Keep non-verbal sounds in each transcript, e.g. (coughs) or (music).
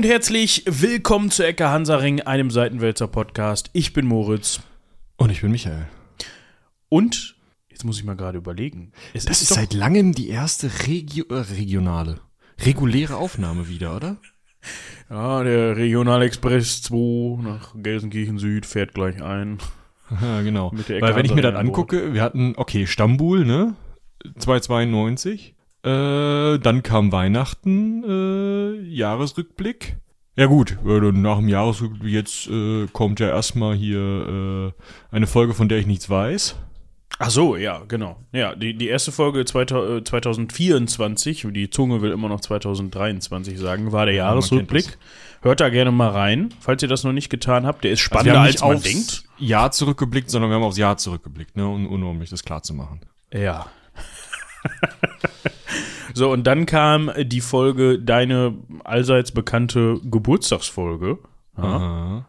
und herzlich willkommen zu Ecke Hansaring, einem Seitenwälzer Podcast. Ich bin Moritz. Und ich bin Michael. Und, jetzt muss ich mal gerade überlegen. Das ist, ist seit langem die erste Regio äh, regionale, reguläre Aufnahme wieder, oder? Ja, der Regionalexpress 2 nach Gelsenkirchen Süd fährt gleich ein. (laughs) Ja, genau. Weil wenn ich mir das angucke, wir hatten, okay, Stambul, ne? 292. Äh, dann kam Weihnachten, äh, Jahresrückblick. Ja gut, nach dem Jahresrückblick jetzt äh, kommt ja erstmal hier äh, eine Folge, von der ich nichts weiß. Ach so, ja, genau. Ja, die, die erste Folge 2024, äh, die Zunge will immer noch 2023 sagen, war der ja, Jahresrückblick. Hört da gerne mal rein, falls ihr das noch nicht getan habt. Der ist also spannender, also als man denkt. Jahr zurückgeblickt, sondern wir haben aufs Jahr zurückgeblickt, ne? Und, nur um euch das klar zu machen. Ja. (laughs) so, und dann kam die Folge, deine allseits bekannte Geburtstagsfolge. Ja.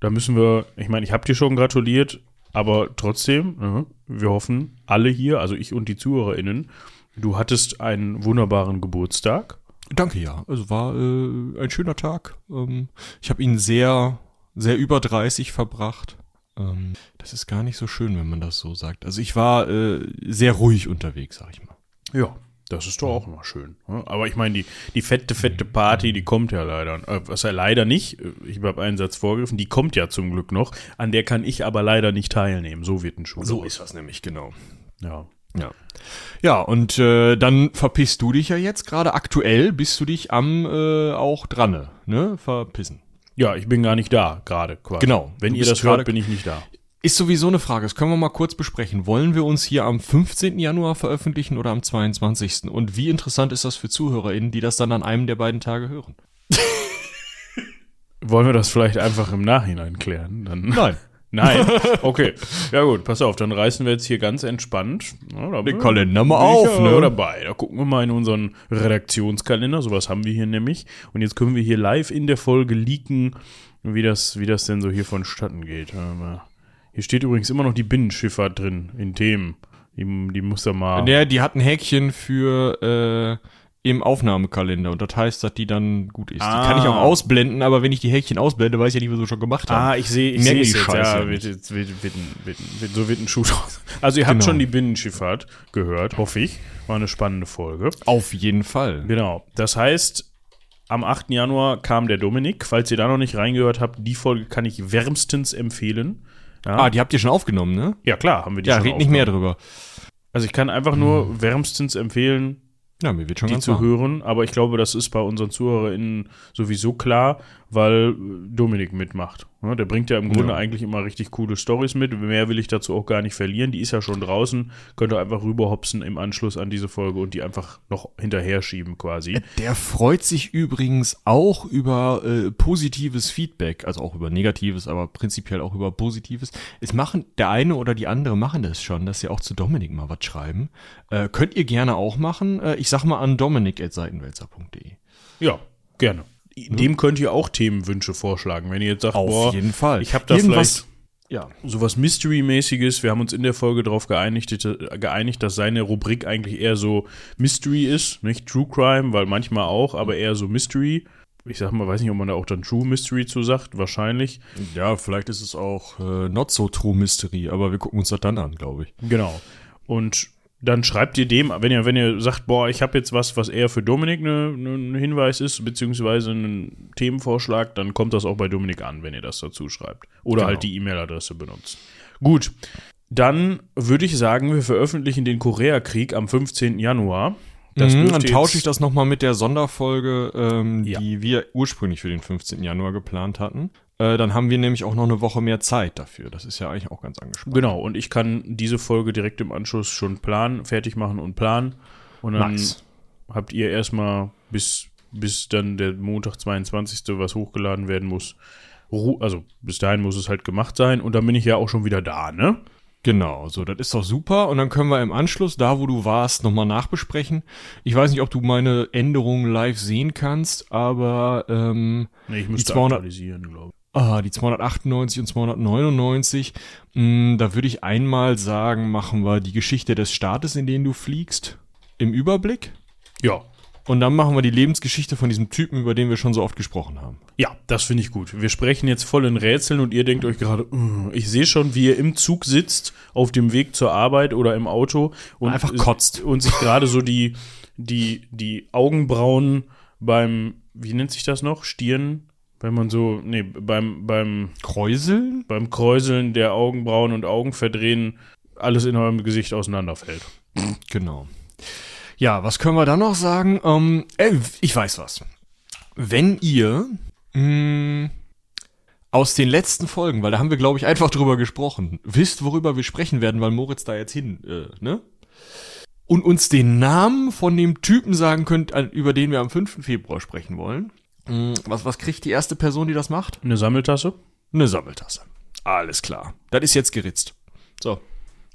Da müssen wir, ich meine, ich habe dir schon gratuliert, aber trotzdem, ja, wir hoffen, alle hier, also ich und die ZuhörerInnen, du hattest einen wunderbaren Geburtstag. Danke, ja. Also war äh, ein schöner Tag. Ähm, ich habe ihn sehr, sehr über 30 verbracht. Ähm, das ist gar nicht so schön, wenn man das so sagt. Also ich war äh, sehr ruhig unterwegs, sag ich mal. Ja, das ist doch auch immer schön. Ne? Aber ich meine, die, die fette, fette Party, die kommt ja leider. Äh, was ja leider nicht, äh, ich habe einen Satz vorgegriffen, die kommt ja zum Glück noch. An der kann ich aber leider nicht teilnehmen. So wird ein Schuh. So ist das nämlich, genau. Ja. Ja. Ja, und äh, dann verpisst du dich ja jetzt gerade. Aktuell bist du dich am äh, auch dran, ne? Verpissen. Ja, ich bin gar nicht da, gerade quasi. Genau. Wenn ihr das hört, bin ich nicht da. Ist sowieso eine Frage, das können wir mal kurz besprechen. Wollen wir uns hier am 15. Januar veröffentlichen oder am 22.? Und wie interessant ist das für ZuhörerInnen, die das dann an einem der beiden Tage hören? (laughs) Wollen wir das vielleicht einfach im Nachhinein klären? Dann (laughs) Nein. Nein. Okay. Ja gut, pass auf, dann reißen wir jetzt hier ganz entspannt ja, den Kalender mal auf, ne? dabei. Da gucken wir mal in unseren Redaktionskalender, sowas haben wir hier nämlich. Und jetzt können wir hier live in der Folge leaken, wie das, wie das denn so hier vonstatten geht. Hier steht übrigens immer noch die Binnenschifffahrt drin in Themen. Die, die muss da mal. Ja, die hat ein Häkchen für äh, im Aufnahmekalender und das heißt, dass die dann gut ist. Ah. Die kann ich auch ausblenden, aber wenn ich die Häkchen ausblende, weiß ich ja nicht, was wir schon gemacht haben. Ah, ich sehe, ich sehe die Scheiße. Ja, wird, wird, wird, wird, so wird ein Schuh draus. Also ihr habt genau. schon die Binnenschifffahrt gehört, hoffe ich. War eine spannende Folge. Auf jeden Fall. Genau. Das heißt, am 8. Januar kam der Dominik. Falls ihr da noch nicht reingehört habt, die Folge kann ich wärmstens empfehlen. Ja. Ah, die habt ihr schon aufgenommen, ne? Ja, klar, haben wir die ja, schon Ja, red nicht mehr drüber. Also ich kann einfach nur hm. wärmstens empfehlen, ja, mir wird schon die zu machen. hören. Aber ich glaube, das ist bei unseren ZuhörerInnen sowieso klar, weil Dominik mitmacht. Der bringt ja im Grunde ja. eigentlich immer richtig coole Stories mit. Mehr will ich dazu auch gar nicht verlieren. Die ist ja schon draußen. Könnt ihr einfach rüberhopsen im Anschluss an diese Folge und die einfach noch hinterher schieben quasi. Der freut sich übrigens auch über äh, positives Feedback, also auch über negatives, aber prinzipiell auch über positives. Es machen, der eine oder die andere machen das schon, dass sie auch zu Dominik mal was schreiben. Äh, könnt ihr gerne auch machen. Äh, ich sag mal an dominik.seitenwälzer.de. Ja, gerne. Mhm. Dem könnt ihr auch Themenwünsche vorschlagen, wenn ihr jetzt sagt, Auf boah, jeden Fall. ich habe da Irgendwas, vielleicht ja. sowas Mystery-mäßiges. Wir haben uns in der Folge darauf geeinigt, geeinigt, dass seine Rubrik eigentlich eher so Mystery ist, nicht True Crime, weil manchmal auch, aber eher so Mystery. Ich sag mal, weiß nicht, ob man da auch dann True Mystery zu sagt, wahrscheinlich. Ja, vielleicht ist es auch äh, not so True Mystery, aber wir gucken uns das dann an, glaube ich. Genau. Und dann schreibt ihr dem, wenn ihr, wenn ihr sagt, boah, ich habe jetzt was, was eher für Dominik ein ne, ne Hinweis ist, beziehungsweise ein Themenvorschlag, dann kommt das auch bei Dominik an, wenn ihr das dazu schreibt. Oder genau. halt die E-Mail-Adresse benutzt. Gut, dann würde ich sagen, wir veröffentlichen den Koreakrieg am 15. Januar. Mhm, dann tausche ich das nochmal mit der Sonderfolge, ähm, ja. die wir ursprünglich für den 15. Januar geplant hatten. Äh, dann haben wir nämlich auch noch eine Woche mehr Zeit dafür. Das ist ja eigentlich auch ganz angespannt. Genau, und ich kann diese Folge direkt im Anschluss schon planen, fertig machen und planen. Und dann nice. habt ihr erstmal bis, bis dann der Montag 22. was hochgeladen werden muss. Also bis dahin muss es halt gemacht sein und dann bin ich ja auch schon wieder da, ne? Genau, so, das ist doch super. Und dann können wir im Anschluss, da wo du warst, nochmal nachbesprechen. Ich weiß nicht, ob du meine Änderungen live sehen kannst, aber ähm, nee, ich müsste die 200, aktualisieren, glaube ich. Ah, die 298 und 299. Mh, hm, da würde ich einmal sagen, machen wir die Geschichte des Staates, in den du fliegst, im Überblick. Ja, Und dann machen wir die Lebensgeschichte von diesem Typen, über den wir schon so oft gesprochen haben. Ja, das finde ich gut. Wir sprechen jetzt voll in Rätseln und ihr denkt euch gerade, ich sehe schon, wie ihr im Zug sitzt, auf dem Weg zur Arbeit oder im Auto und einfach kotzt und sich gerade so die, die, die Augenbrauen beim, wie nennt sich das noch? Stirn? Wenn man so, nee, beim, beim Kräuseln? Beim Kräuseln der Augenbrauen und Augen verdrehen, alles in eurem Gesicht auseinanderfällt. Genau. Ja, was können wir dann noch sagen? Ähm, äh, ich weiß was. Wenn ihr mh, hm, aus den letzten Folgen, weil da haben wir, glaube ich, einfach drüber gesprochen, wisst, worüber wir sprechen werden, weil Moritz da jetzt hin, äh, ne? Und uns den Namen von dem Typen sagen könnt, über den wir am 5. Februar sprechen wollen. Hm, was, was kriegt die erste Person, die das macht? Eine Sammeltasse? Eine Sammeltasse. Alles klar. Das ist jetzt geritzt. So.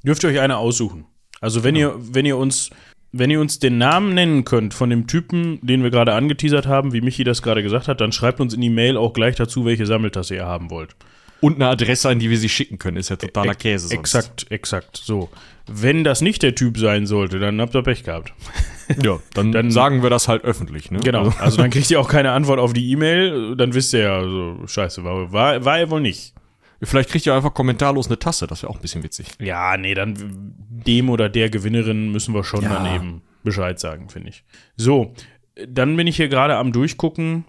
Dürft ihr euch eine aussuchen. Also wenn genau. ihr, wenn ihr uns wenn ihr uns den Namen nennen könnt von dem Typen, den wir gerade angeteasert haben, wie Michi das gerade gesagt hat, dann schreibt uns in die Mail auch gleich dazu, welche Sammeltasse ihr haben wollt. Und eine Adresse, an die wir sie schicken können, ist ja totaler Käse. Sonst. Exakt, exakt. So. Wenn das nicht der Typ sein sollte, dann habt ihr Pech gehabt. (laughs) (laughs) Ja, dann, dann sagen wir das halt öffentlich, ne? Genau. Also, also dann kriegt ihr auch keine Antwort auf die E-Mail, dann wisst ihr ja, so, scheiße, war, war, war er wohl nicht. Vielleicht kriegt ihr einfach kommentarlos eine Tasse, das wäre auch ein bisschen witzig. Ja, nee, dann dem oder der Gewinnerin müssen wir schon ja. dann eben Bescheid sagen, finde ich. So, dann bin ich hier gerade am Durchgucken.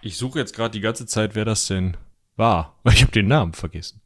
Ich suche jetzt gerade die ganze Zeit, wer das denn war, weil (laughs) ich habe den Namen vergessen.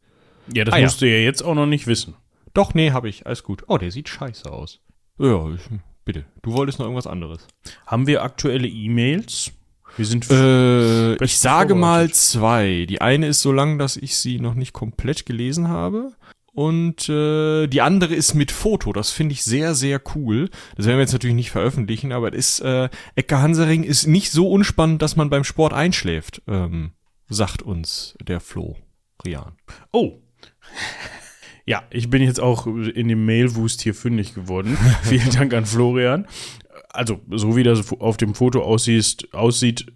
Ja, das ah, musst ja. du ja jetzt auch noch nicht wissen. Doch, nee, habe ich. Alles gut. Oh, der sieht scheiße aus. Ja, ich, bitte. Du wolltest noch irgendwas anderes. Haben wir aktuelle E-Mails? Wir sind äh, ich sage mal zwei. Die eine ist so lang, dass ich sie noch nicht komplett gelesen habe. Und äh, die andere ist mit Foto. Das finde ich sehr, sehr cool. Das werden wir jetzt natürlich nicht veröffentlichen, aber es ist, äh, Ecke Hansering ist nicht so unspannend, dass man beim Sport einschläft, ähm, sagt uns der Flo Rian. Oh. Ja, ich bin jetzt auch in dem Mailwust hier fündig geworden. (laughs) Vielen Dank an Florian also so wie das auf dem Foto aussieht, aussieht,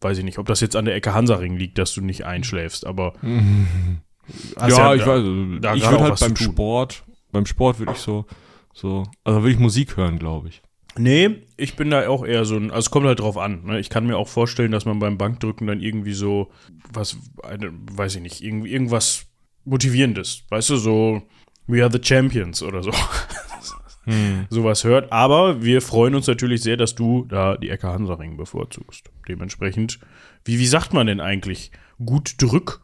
weiß ich nicht, ob das jetzt an der Ecke Hansaring liegt, dass du nicht einschläfst, aber (laughs) ja, ja, ich da, weiß, da ich würde halt beim Sport, beim Sport würde ich so, so, also würde ich Musik hören, glaube ich. Nee, ich bin da auch eher so ein, also es kommt halt drauf an. Ne? Ich kann mir auch vorstellen, dass man beim Bankdrücken dann irgendwie so, was, eine, weiß ich nicht, irgendwie irgendwas Motivierendes, weißt du, so, we are the champions oder so (laughs) hm. sowas hört. Aber wir freuen uns natürlich sehr, dass du da die Ecke Hansaring bevorzugst. Dementsprechend, wie, wie sagt man denn eigentlich? Gut drück?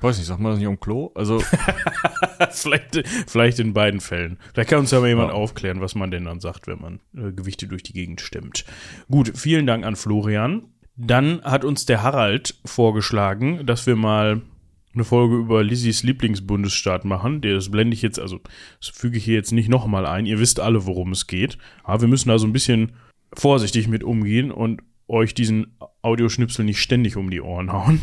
Weiß nicht, sagt man das nicht am Klo? Also. (laughs) vielleicht, vielleicht in beiden Fällen. Vielleicht kann uns ja mal jemand ja. aufklären, was man denn dann sagt, wenn man äh, Gewichte durch die Gegend stemmt. Gut, vielen Dank an Florian. Dann hat uns der Harald vorgeschlagen, dass wir mal eine Folge über Lizzies Lieblingsbundesstaat machen. Das blende ich jetzt, also das füge ich hier jetzt nicht nochmal ein. Ihr wisst alle, worum es geht. Aber wir müssen da so ein bisschen vorsichtig mit umgehen und euch diesen Audioschnipsel nicht ständig um die Ohren hauen.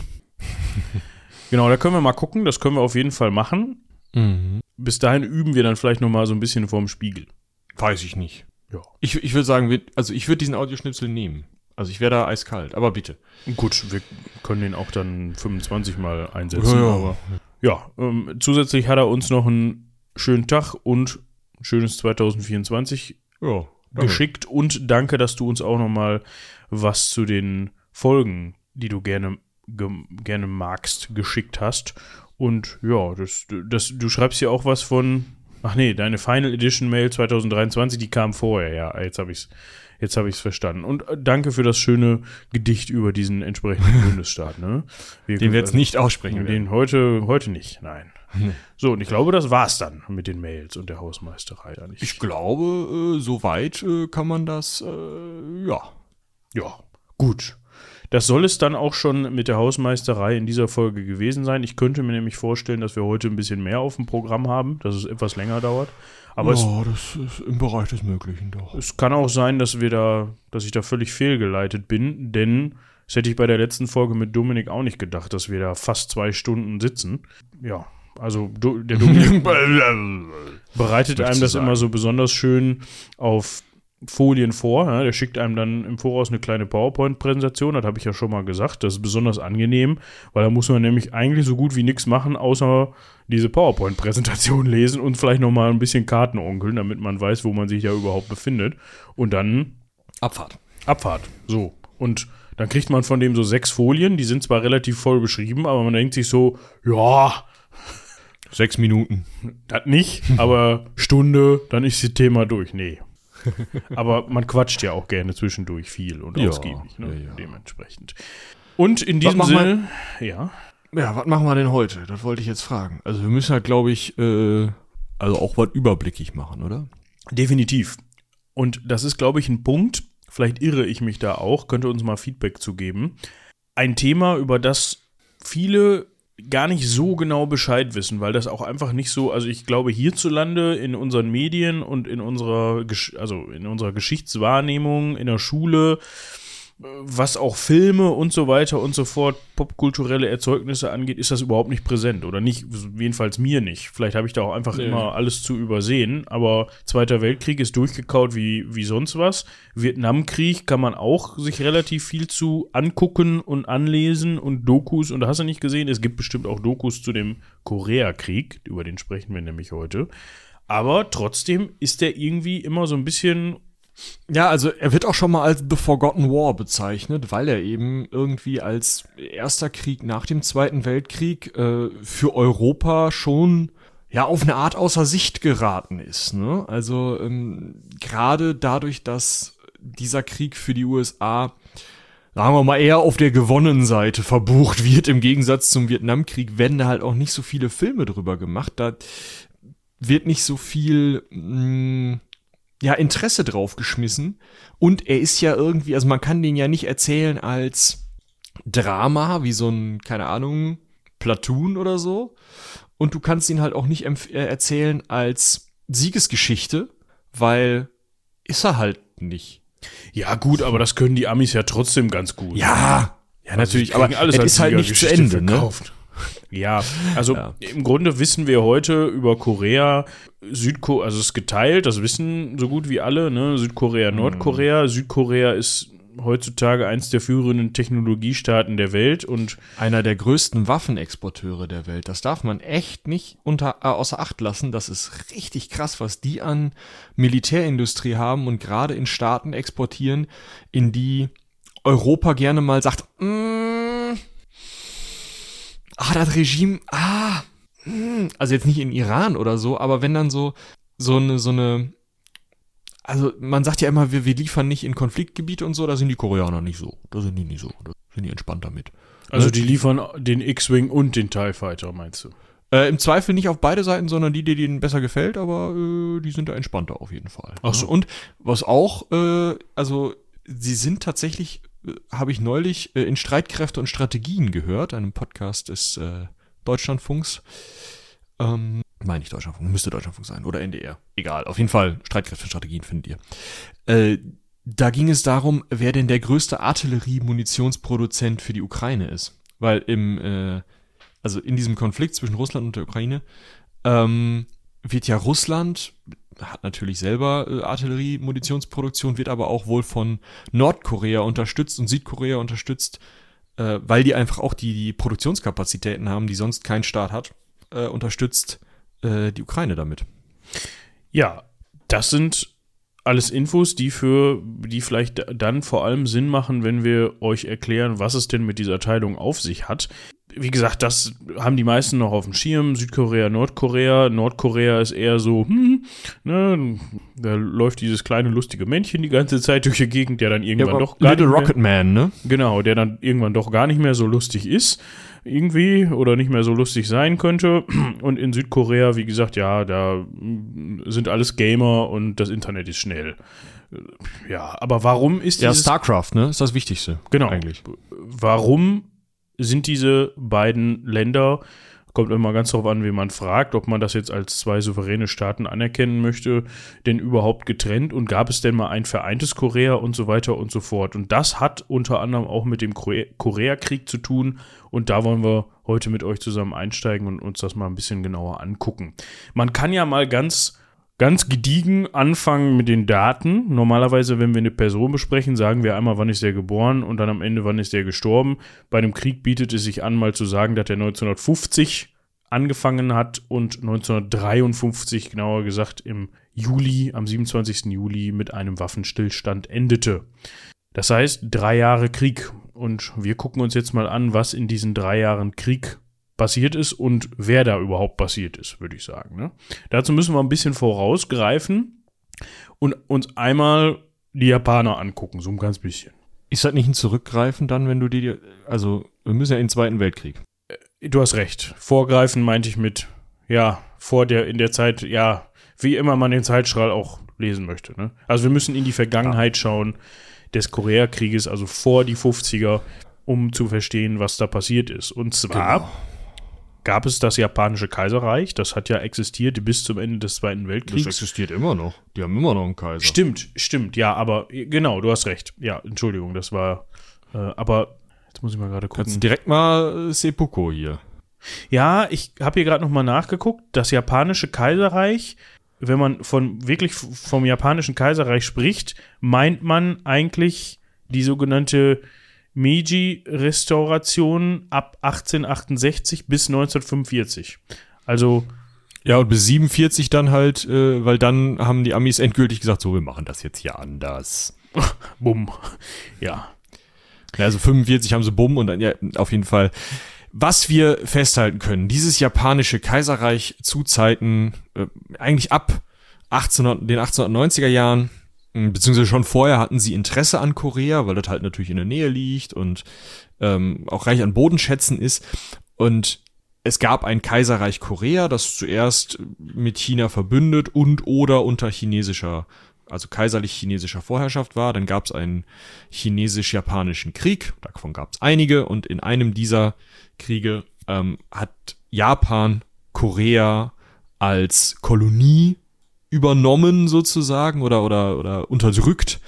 (laughs) genau, da können wir mal gucken. Das können wir auf jeden Fall machen. Mhm. Bis dahin üben wir dann vielleicht nochmal so ein bisschen vorm Spiegel. Weiß ich nicht. Ja. Ich, ich würde sagen, also ich würde diesen Audioschnipsel nehmen. Also ich wäre da eiskalt, aber bitte. Gut, wir können den auch dann 25 Mal einsetzen. Ja, aber ja ähm, zusätzlich hat er uns noch einen schönen Tag und ein schönes 2024 ja, geschickt. Und danke, dass du uns auch noch mal was zu den Folgen, die du gerne, ge, gerne magst, geschickt hast. Und ja, das, das, du schreibst ja auch was von. Ach nee, deine Final Edition Mail 2023, die kam vorher, ja. Jetzt habe ich es Jetzt habe ich es verstanden. Und äh, danke für das schöne Gedicht über diesen entsprechenden (laughs) Bundesstaat. Ne? Wir, den wir jetzt nicht aussprechen. Den heute, heute nicht, nein. Nee. So, und ich glaube, das war's dann mit den Mails und der Hausmeisterei. Ich, ich glaube, äh, soweit äh, kann man das, äh, ja. Ja, gut. Das soll es dann auch schon mit der Hausmeisterei in dieser Folge gewesen sein. Ich könnte mir nämlich vorstellen, dass wir heute ein bisschen mehr auf dem Programm haben, dass es etwas länger dauert. Aber ja, es, das ist im Bereich des Möglichen doch. Es kann auch sein, dass wir da, dass ich da völlig fehlgeleitet bin, denn das hätte ich bei der letzten Folge mit Dominik auch nicht gedacht, dass wir da fast zwei Stunden sitzen. Ja, also der Dominik (laughs) bereitet einem das immer so besonders schön auf Folien vor. Ja, der schickt einem dann im Voraus eine kleine PowerPoint-Präsentation, das habe ich ja schon mal gesagt. Das ist besonders angenehm, weil da muss man nämlich eigentlich so gut wie nichts machen, außer diese PowerPoint-Präsentation (laughs) lesen und vielleicht nochmal ein bisschen Karten onkeln, damit man weiß, wo man sich da überhaupt befindet. Und dann Abfahrt. Abfahrt, so. Und dann kriegt man von dem so sechs Folien, die sind zwar relativ voll beschrieben, aber man denkt sich so, ja. Sechs Minuten. Das nicht, aber (laughs) Stunde, dann ist das Thema durch. Nee. (laughs) aber man quatscht ja auch gerne zwischendurch viel und ja, ausgiebig, ne? ja, ja. dementsprechend. Und in diesem Sinne, wir, ja. Ja, was machen wir denn heute? Das wollte ich jetzt fragen. Also wir müssen halt, glaube ich, äh, also auch was überblickig machen, oder? Definitiv. Und das ist, glaube ich, ein Punkt, vielleicht irre ich mich da auch, könnte uns mal Feedback zu geben. Ein Thema, über das viele gar nicht so genau Bescheid wissen, weil das auch einfach nicht so, also ich glaube hierzulande in unseren Medien und in unserer, also in unserer Geschichtswahrnehmung in der Schule was auch Filme und so weiter und so fort, popkulturelle Erzeugnisse angeht, ist das überhaupt nicht präsent. Oder nicht, jedenfalls mir nicht. Vielleicht habe ich da auch einfach nee. immer alles zu übersehen. Aber Zweiter Weltkrieg ist durchgekaut wie, wie sonst was. Vietnamkrieg kann man auch sich relativ viel zu angucken und anlesen und Dokus. Und da hast du nicht gesehen, es gibt bestimmt auch Dokus zu dem Koreakrieg. Über den sprechen wir nämlich heute. Aber trotzdem ist der irgendwie immer so ein bisschen ja, also er wird auch schon mal als The Forgotten War bezeichnet, weil er eben irgendwie als erster Krieg nach dem Zweiten Weltkrieg äh, für Europa schon ja auf eine Art außer Sicht geraten ist. Ne? Also ähm, gerade dadurch, dass dieser Krieg für die USA sagen wir mal, eher auf der gewonnenen Seite verbucht wird, im Gegensatz zum Vietnamkrieg, werden da halt auch nicht so viele Filme drüber gemacht. Da wird nicht so viel mh, mm, ja, Interesse drauf geschmissen. Und er ist ja irgendwie, also man kann den ja nicht erzählen als Drama, wie so ein, keine Ahnung, Platoon oder so. Und du kannst ihn halt auch nicht äh, erzählen als Siegesgeschichte, weil ist er halt nicht. Ja, gut, aber das können die Amis ja trotzdem ganz gut. Ja, ja, also natürlich, aber alles es ist halt nicht zu Ende, ne? verkauft. ne? Ja, also ja. im Grunde wissen wir heute über Korea, Südkorea, also es ist geteilt, das wissen so gut wie alle, ne? Südkorea, mhm. Nordkorea. Mhm. Südkorea ist heutzutage eins der führenden Technologiestaaten der Welt und einer der größten Waffenexporteure der Welt. Das darf man echt nicht unter, äh, außer Acht lassen. Das ist richtig krass, was die an Militärindustrie haben und gerade in Staaten exportieren, in die Europa gerne mal sagt, mm, ah, das Regime, ah, hm, also jetzt nicht in Iran oder so, aber wenn dann so, so eine, so eine, also man sagt ja immer, wir, wir liefern nicht in Konfliktgebiete und so, da sind die Koreaner nicht so. Da sind die nicht so. Da sind die entspannt damit. Also ne? die liefern den X-Wing und den TIE Fighter, meinst du? Äh, Im Zweifel nicht auf beide Seiten, sondern die, die denen besser gefällt, aber äh, die sind da entspannter auf jeden Fall. Ach so. Und was auch, äh, also sie sind tatsächlich habe ich neulich äh, in Streitkräfte und Strategien gehört, einem Podcast des äh, Deutschlandfunks. Ähm, meine ich Deutschlandfunk, müsste Deutschlandfunk sein oder NDR. Egal, auf jeden Fall Streitkräfte und Strategien findet ihr. Äh, da ging es darum, wer denn der größte Artillerie-Munitionsproduzent für die Ukraine ist. Weil im, äh, also in diesem Konflikt zwischen Russland und der Ukraine, ähm, wird ja Russland hat natürlich selber äh, Artillerie-Munitionsproduktion, wird aber auch wohl von Nordkorea unterstützt und Südkorea unterstützt, äh, weil die einfach auch die, die Produktionskapazitäten haben, die sonst kein Staat hat, äh, unterstützt äh, die Ukraine damit. Ja, das sind alles Infos, die für, die vielleicht dann vor allem Sinn machen, wenn wir euch erklären, was es denn mit dieser Teilung auf sich hat wie gesagt, das haben die meisten noch auf dem Schirm. Südkorea, Nordkorea. Nordkorea ist eher so, hm, ne, da läuft dieses kleine lustige Männchen die ganze Zeit durch die Gegend, der dann irgendwann ja, doch gar Little nicht Rocket mehr, Man, ne? Genau, der dann irgendwann doch gar nicht mehr so lustig ist, irgendwie, oder nicht mehr so lustig sein könnte. Und in Südkorea, wie gesagt, ja, da sind alles Gamer und das Internet ist schnell. Ja, aber warum ist Ja, StarCraft, ne? Ist das Wichtigste. Genau. Eigentlich. Warum sind diese beiden Länder, kommt immer ganz darauf an, wie man fragt, ob man das jetzt als zwei souveräne Staaten anerkennen möchte, denn überhaupt getrennt und gab es denn mal ein vereintes Korea und so weiter und so fort. Und das hat unter anderem auch mit dem Koreakrieg zu tun und da wollen wir heute mit euch zusammen einsteigen und uns das mal ein bisschen genauer angucken. Man kann ja mal ganz ganz gediegen anfangen mit den Daten. Normalerweise, wenn wir eine Person besprechen, sagen wir einmal, wann ist der geboren und dann am Ende, wann ist der gestorben. Bei einem Krieg bietet es sich an, mal zu sagen, dass er 1950 angefangen hat und 1953, genauer gesagt im Juli, am 27. Juli mit einem Waffenstillstand endete. Das heißt, drei Jahre Krieg. Und wir gucken uns jetzt mal an, was in diesen drei Jahren Krieg passiert ist und wer da überhaupt passiert ist, würde ich sagen. Ne? Dazu müssen wir ein bisschen vorausgreifen und uns einmal die Japaner angucken, so ein ganz bisschen. Ist das nicht ein Zurückgreifen dann, wenn du dir, also wir müssen ja in den Zweiten Weltkrieg. Äh, du hast recht. Vorgreifen meinte ich mit, ja, vor der, in der Zeit, ja, wie immer man den Zeitstrahl auch lesen möchte. Ne? Also wir müssen in die Vergangenheit schauen des Koreakrieges, also vor die 50er, um zu verstehen, was da passiert ist. Und zwar genau. Gab es das japanische Kaiserreich, das hat ja existiert bis zum Ende des Zweiten Weltkriegs. Das existiert immer noch. Die haben immer noch einen Kaiser. Stimmt, stimmt, ja, aber genau, du hast recht. Ja, Entschuldigung, das war, äh, aber jetzt muss ich mal gerade gucken. Kannst direkt mal äh, Seppuku hier. Ja, ich habe hier gerade noch mal nachgeguckt. Das japanische Kaiserreich wenn man von wirklich vom japanischen Kaiserreich spricht, meint man eigentlich die sogenannte Meiji-Restauration ab 1868 bis 1945. Also ja, und bis 47 dann halt, äh, weil dann haben die Amis endgültig gesagt, so, wir machen das jetzt hier anders. (laughs) Bumm. Ja. ja. Also 45 haben sie Bumm und dann, ja, auf jeden Fall. Was wir festhalten können, dieses japanische Kaiserreich zu Zeiten, äh, eigentlich ab 1800, den 1890er Jahren, beziehungsweise schon vorher hatten sie Interesse an Korea, weil das halt natürlich in der Nähe liegt und ähm, auch reich an Bodenschätzen ist. Und es gab ein Kaiserreich Korea, das zuerst mit China verbündet und oder unter chinesischer, also kaiserlich chinesischer Vorherrschaft war. Dann gab es einen chinesisch-japanischen Krieg, davon gab es einige, und in einem dieser Kriege ähm, hat Japan Korea als Kolonie übernommen sozusagen oder, oder, oder unterdrückt,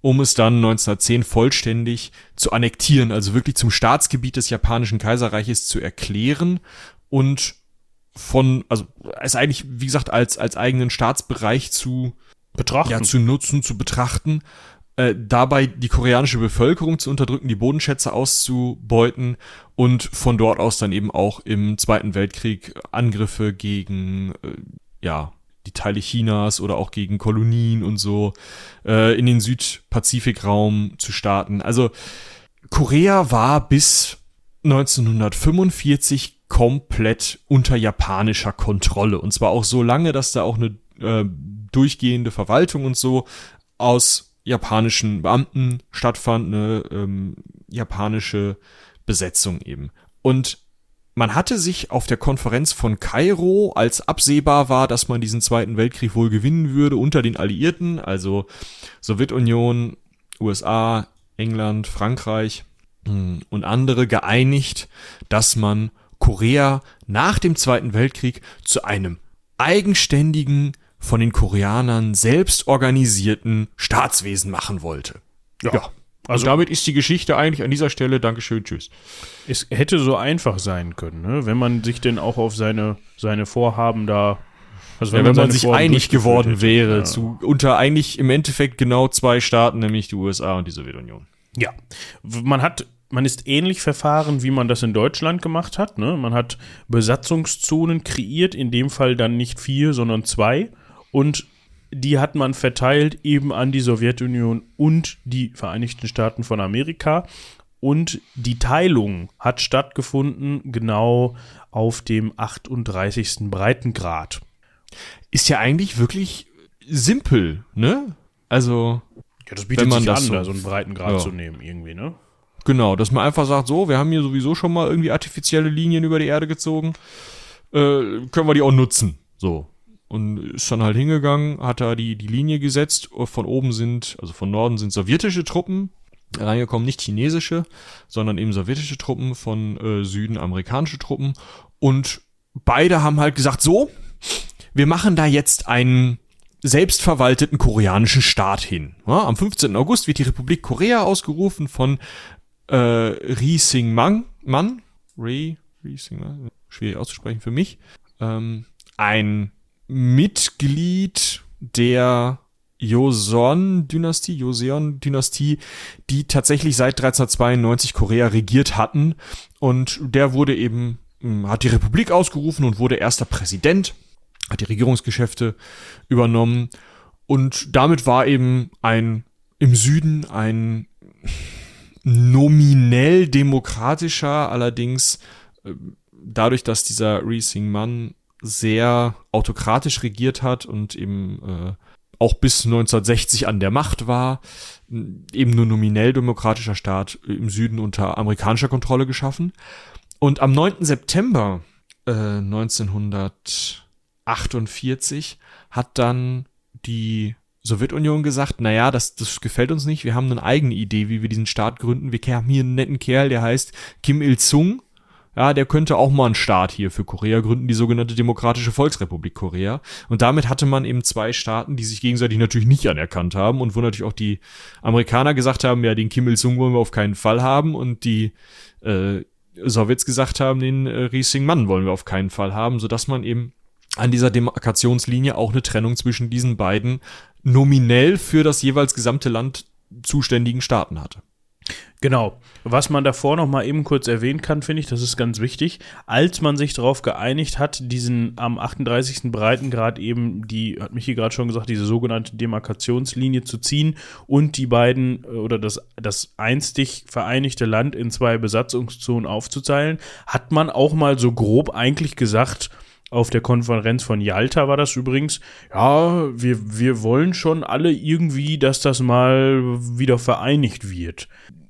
um es dann 1910 vollständig zu annektieren, also wirklich zum Staatsgebiet des japanischen Kaiserreiches zu erklären und von, also es eigentlich, wie gesagt, als, als eigenen Staatsbereich zu betrachten, ja, zu nutzen, zu betrachten äh, dabei die koreanische Bevölkerung zu unterdrücken, die Bodenschätze auszubeuten und von dort aus dann eben auch im Zweiten Weltkrieg Angriffe gegen äh, ja die Teile Chinas oder auch gegen Kolonien und so äh, in den Südpazifikraum zu starten. Also Korea war bis 1945 komplett unter japanischer Kontrolle und zwar auch so lange, dass da auch eine äh, durchgehende Verwaltung und so aus japanischen Beamten stattfand, eine ähm, japanische Besetzung eben. Und man hatte sich auf der Konferenz von Kairo, als absehbar war, dass man diesen Zweiten Weltkrieg wohl gewinnen würde, unter den Alliierten, also Sowjetunion, USA, England, Frankreich hm, und andere geeinigt, dass man Korea nach dem Zweiten Weltkrieg zu einem eigenständigen von den Koreanern selbst organisierten Staatswesen machen wollte. Ja. ja. Also damit ist die Geschichte eigentlich an dieser Stelle. Dankeschön, tschüss. Es hätte so einfach sein können, ne? wenn man sich denn auch auf seine, seine Vorhaben da also wenn, ja, wenn man, man sich Vorhaben einig geworden wäre, ja. zu, unter eigentlich im Endeffekt genau zwei Staaten, nämlich die USA und die Sowjetunion. Ja, man hat, man ist ähnlich verfahren, wie man das in Deutschland gemacht hat. Ne? Man hat Besatzungszonen kreiert, in dem Fall dann nicht vier, sondern zwei und die hat man verteilt eben an die Sowjetunion und die Vereinigten Staaten von Amerika. Und die Teilung hat stattgefunden genau auf dem 38. Breitengrad. Ist ja eigentlich wirklich simpel, ne? Also. Ja, das bietet sich an, so, da so einen Breitengrad ja. zu nehmen, irgendwie, ne? Genau, dass man einfach sagt, so, wir haben hier sowieso schon mal irgendwie artifizielle Linien über die Erde gezogen, äh, können wir die auch nutzen. So und ist dann halt hingegangen, hat da die, die Linie gesetzt. Von oben sind, also von Norden sind sowjetische Truppen reingekommen, nicht chinesische, sondern eben sowjetische Truppen, von äh, Süden amerikanische Truppen. Und beide haben halt gesagt, so, wir machen da jetzt einen selbstverwalteten koreanischen Staat hin. Ja, am 15. August wird die Republik Korea ausgerufen von äh, Ri Sing Mang, Mann, Ri, Ri Sing Man, schwierig auszusprechen für mich, ähm, ein Mitglied der Joseon-Dynastie, Joseon-Dynastie, die tatsächlich seit 1392 Korea regiert hatten. Und der wurde eben hm, hat die Republik ausgerufen und wurde erster Präsident, hat die Regierungsgeschäfte übernommen und damit war eben ein im Süden ein nominell demokratischer, allerdings äh, dadurch, dass dieser Racing Mann sehr autokratisch regiert hat und eben äh, auch bis 1960 an der Macht war, eben nur nominell demokratischer Staat im Süden unter amerikanischer Kontrolle geschaffen. Und am 9. September äh, 1948 hat dann die Sowjetunion gesagt, naja, das, das gefällt uns nicht, wir haben eine eigene Idee, wie wir diesen Staat gründen. Wir haben hier einen netten Kerl, der heißt Kim Il-sung. Ja, der könnte auch mal einen Staat hier für Korea gründen, die sogenannte Demokratische Volksrepublik Korea. Und damit hatte man eben zwei Staaten, die sich gegenseitig natürlich nicht anerkannt haben und wo natürlich auch die Amerikaner gesagt haben, ja, den Kim Il-sung wollen wir auf keinen Fall haben und die äh, Sowjets gesagt haben, den äh, Riesing Mann wollen wir auf keinen Fall haben, sodass man eben an dieser Demarkationslinie auch eine Trennung zwischen diesen beiden nominell für das jeweils gesamte Land zuständigen Staaten hatte. Genau. Was man davor noch mal eben kurz erwähnen kann, finde ich, das ist ganz wichtig. Als man sich darauf geeinigt hat, diesen am 38. Breitengrad eben die, hat Michi gerade schon gesagt, diese sogenannte Demarkationslinie zu ziehen und die beiden äh, oder das, das einstig vereinigte Land in zwei Besatzungszonen aufzuteilen, hat man auch mal so grob eigentlich gesagt, auf der Konferenz von Yalta war das übrigens, ja, wir, wir wollen schon alle irgendwie, dass das mal wieder vereinigt wird.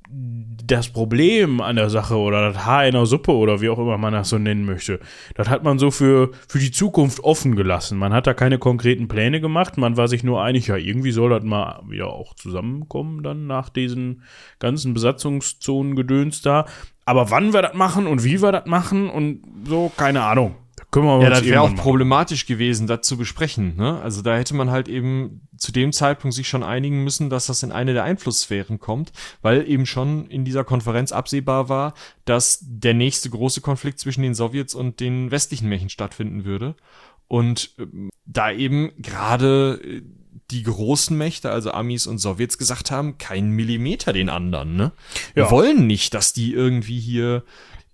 Das Problem an der Sache oder das Haar in der Suppe oder wie auch immer man das so nennen möchte, das hat man so für, für die Zukunft offen gelassen. Man hat da keine konkreten Pläne gemacht, man war sich nur einig, ja, irgendwie soll das mal wieder auch zusammenkommen dann nach diesen ganzen Besatzungszonen gedöns da. Aber wann wir das machen und wie wir das machen und so, keine Ahnung. Können wir ja, das wäre auch problematisch gewesen, das zu besprechen. Ne? Also da hätte man halt eben zu dem Zeitpunkt sich schon einigen müssen, dass das in eine der Einflusssphären kommt, weil eben schon in dieser Konferenz absehbar war, dass der nächste große Konflikt zwischen den Sowjets und den westlichen Mächten stattfinden würde. Und ähm, da eben gerade äh, die großen Mächte, also Amis und Sowjets, gesagt haben, kein Millimeter den anderen. Ne? Ja. Wir wollen nicht, dass die irgendwie hier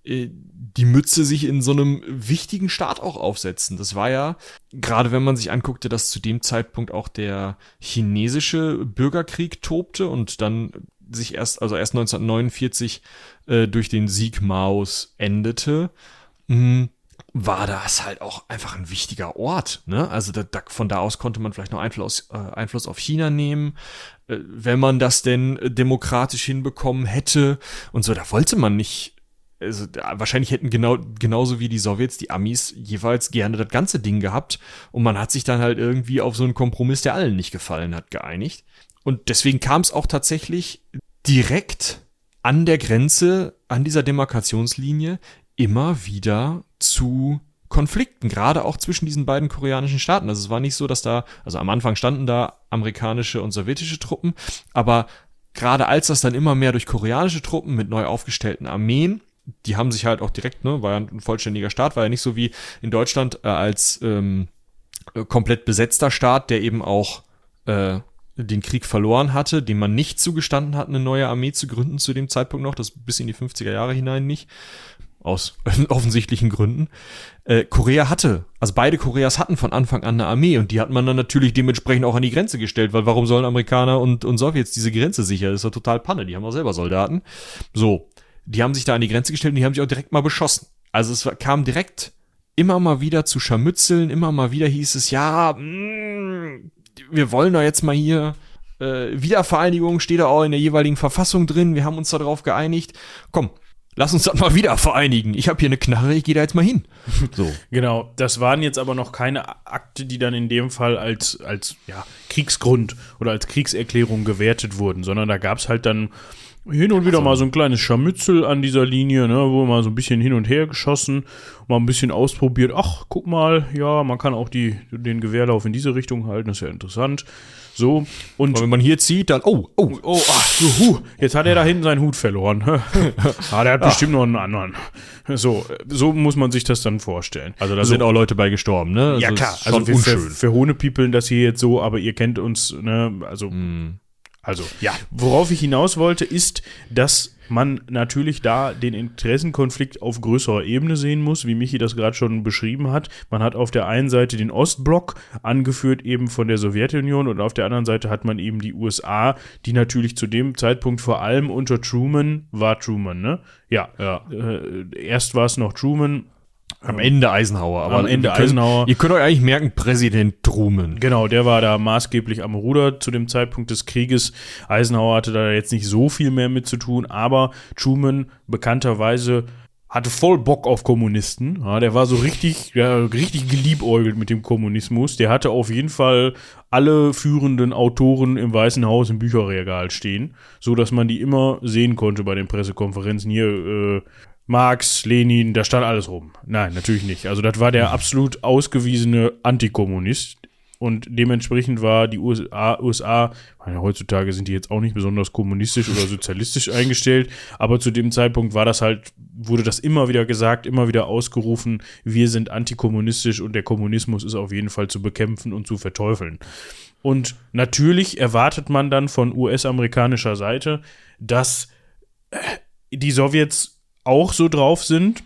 die Mütze sich in so einem wichtigen Staat auch aufsetzen. Das war ja, gerade wenn man sich anguckte, dass zu dem Zeitpunkt auch der chinesische Bürgerkrieg tobte und dann sich erst, also erst 1949 äh, durch den Sieg Maos endete, mh, hm, war das halt auch einfach ein wichtiger Ort. Ne? Also da, da, von da aus konnte man vielleicht noch Einfluss, äh, Einfluss auf China nehmen, äh, wenn man das denn demokratisch hinbekommen hätte. Und so, da wollte man nicht also wahrscheinlich hätten genau genauso wie die Sowjets die Amis jeweils gerne das ganze Ding gehabt und man hat sich dann halt irgendwie auf so einen Kompromiss, der allen nicht gefallen hat, geeinigt. Und deswegen kam es auch tatsächlich direkt an der Grenze, an dieser Demarkationslinie immer wieder zu Konflikten, gerade auch zwischen diesen beiden koreanischen Staaten. Also es war nicht so, dass da, also am Anfang standen da amerikanische und sowjetische Truppen, aber gerade als das dann immer mehr durch koreanische Truppen mit neu aufgestellten Armeen die haben sich halt auch direkt, ne, war ja ein vollständiger Staat, war ja nicht so wie in Deutschland äh, als ähm, äh, komplett besetzter Staat, der eben auch äh, den Krieg verloren hatte, dem man nicht zugestanden hat, eine neue Armee zu gründen zu dem Zeitpunkt noch, das bis in die 50er Jahre hinein nicht, aus (laughs) offensichtlichen Gründen. Äh, Korea hatte, also beide Koreas hatten von Anfang an eine Armee und die hat man dann natürlich dementsprechend auch an die Grenze gestellt, weil warum sollen Amerikaner und, und Sowjets diese Grenze sichern? Das ist doch total Panne, die haben auch selber Soldaten. So, die haben sich da an die Grenze gestellt und die haben sich auch direkt mal beschossen. Also es kam direkt immer mal wieder zu Scharmützeln, immer mal wieder hieß es, ja, mh, mm, wir wollen da jetzt mal hier äh, Wiedervereinigung, steht da auch in der jeweiligen Verfassung drin, wir haben uns darauf geeinigt. Komm, lass uns das mal wieder vereinigen. Ich habe hier eine Knarre, ich gehe da jetzt mal hin. (laughs) So. Genau, das waren jetzt aber noch keine Akte, die dann in dem Fall als, als ja, Kriegsgrund oder als Kriegserklärung gewertet wurden, sondern da gab es halt dann hin und wieder also. mal so ein kleines Scharmützel an dieser Linie, ne, wo mal so ein bisschen hin und her geschossen, mal ein bisschen ausprobiert. Ach, guck mal, ja, man kann auch die, den Gewehrlauf in diese Richtung halten, ist ja interessant. So, und Aber wenn man hier zieht, dann, oh, oh, oh, ach, so, hu, jetzt hat er da hinten seinen Hut verloren. (laughs) ah, der hat ach. bestimmt noch einen anderen. So, so muss man sich das dann vorstellen. Also da so. sind auch Leute bei gestorben, ne? Also ja, klar. Also wir unschön. ver, verhohne People das hier jetzt so, aber ihr kennt uns, ne, also. Mm Also, ja. Worauf ich hinaus wollte, ist, dass man natürlich da den Interessenkonflikt auf größerer Ebene sehen muss, wie Michi das gerade schon beschrieben hat. Man hat auf der einen Seite den Ostblock, angeführt eben von der Sowjetunion, und auf der anderen Seite hat man eben die USA, die natürlich zu dem Zeitpunkt vor allem unter Truman war Truman, ne? Ja. ja. Äh, erst war es noch Truman, am Ende Eisenhower. Aber am Ende können, Eisenhower. Ihr könnt euch eigentlich merken, Präsident Truman. Genau, der war da maßgeblich am Ruder zu dem Zeitpunkt des Krieges. Eisenhower hatte da jetzt nicht so viel mehr mit zu tun, aber Truman bekannterweise hatte voll Bock auf Kommunisten. Ja, der war so richtig, ja, richtig geliebäugelt mit dem Kommunismus. Der hatte auf jeden Fall alle führenden Autoren im Weißen Haus im Bücherregal stehen, so dass man die immer sehen konnte bei den Pressekonferenzen. Hier äh, Marx, Lenin, da stand alles rum. Nein, natürlich nicht. Also das war der absolut ausgewiesene Antikommunist. Und dementsprechend war die USA, USA meine, heutzutage sind die jetzt auch nicht besonders kommunistisch oder (laughs) sozialistisch eingestellt, aber zu dem Zeitpunkt war das halt, wurde das immer wieder gesagt, immer wieder ausgerufen, wir sind antikommunistisch und der Kommunismus ist auf jeden Fall zu bekämpfen und zu verteufeln. Und natürlich erwartet man dann von US-amerikanischer Seite, dass äh, die Sowjets auch so drauf sind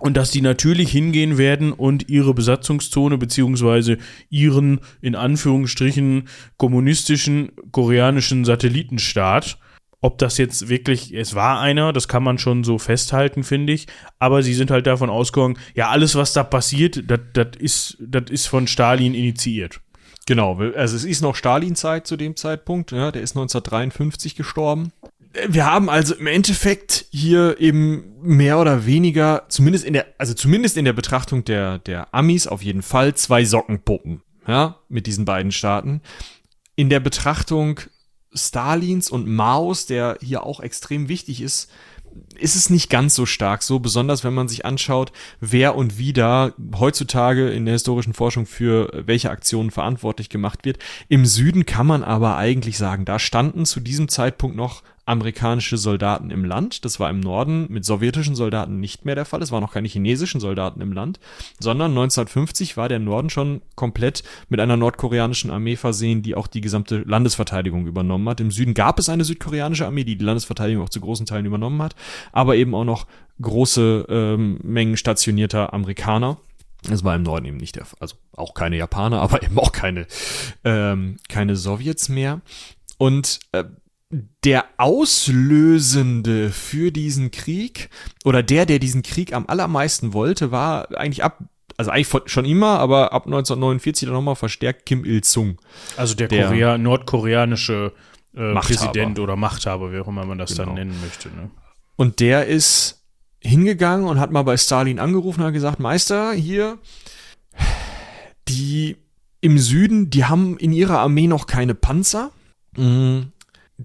und dass die natürlich hingehen werden und ihre Besatzungszone beziehungsweise ihren in Anführungsstrichen kommunistischen koreanischen Satellitenstaat ob das jetzt wirklich, es war einer, das kann man schon so festhalten, finde ich. Aber sie sind halt davon ausgegangen, ja, alles, was da passiert, das ist, ist von Stalin initiiert. Genau, also es ist noch Stalin-Zeit zu dem Zeitpunkt, ja, der ist 1953 gestorben wir haben also im Endeffekt hier eben mehr oder weniger, zumindest in der, also zumindest in der Betrachtung der, der Amis auf jeden Fall zwei Sockenpuppen, ja, mit diesen beiden Staaten. In der Betrachtung Stalins und Maos, der hier auch extrem wichtig ist, ist es nicht ganz so stark so, besonders wenn man sich anschaut, wer und wie da heutzutage in der historischen Forschung für welche Aktionen verantwortlich gemacht wird. Im Süden kann man aber eigentlich sagen, da standen zu diesem Zeitpunkt noch amerikanische Soldaten im Land. Das war im Norden mit sowjetischen Soldaten nicht mehr der Fall. Es waren noch keine chinesischen Soldaten im Land, sondern 1950 war der Norden schon komplett mit einer nordkoreanischen Armee versehen, die auch die gesamte Landesverteidigung übernommen hat. Im Süden gab es eine südkoreanische Armee, die die Landesverteidigung auch zu großen Teilen übernommen hat, aber eben auch noch große ähm, Mengen stationierter Amerikaner. Das war im Norden eben nicht der Fall. Also auch keine Japaner, (laughs) aber eben auch keine, ähm, keine Sowjets mehr. Und äh, der Auslösende für diesen Krieg oder der, der diesen Krieg am allermeisten wollte, war eigentlich ab, also eigentlich schon immer, aber ab 1949 dann nochmal verstärkt Kim Il-sung. Also der, der Korea nordkoreanische äh, Präsident oder Machthaber, wie auch immer man das genau. dann nennen möchte. Ne? Und der ist hingegangen und hat mal bei Stalin angerufen und hat gesagt, Meister, hier, die im Süden, die haben in ihrer Armee noch keine Panzer. Mhm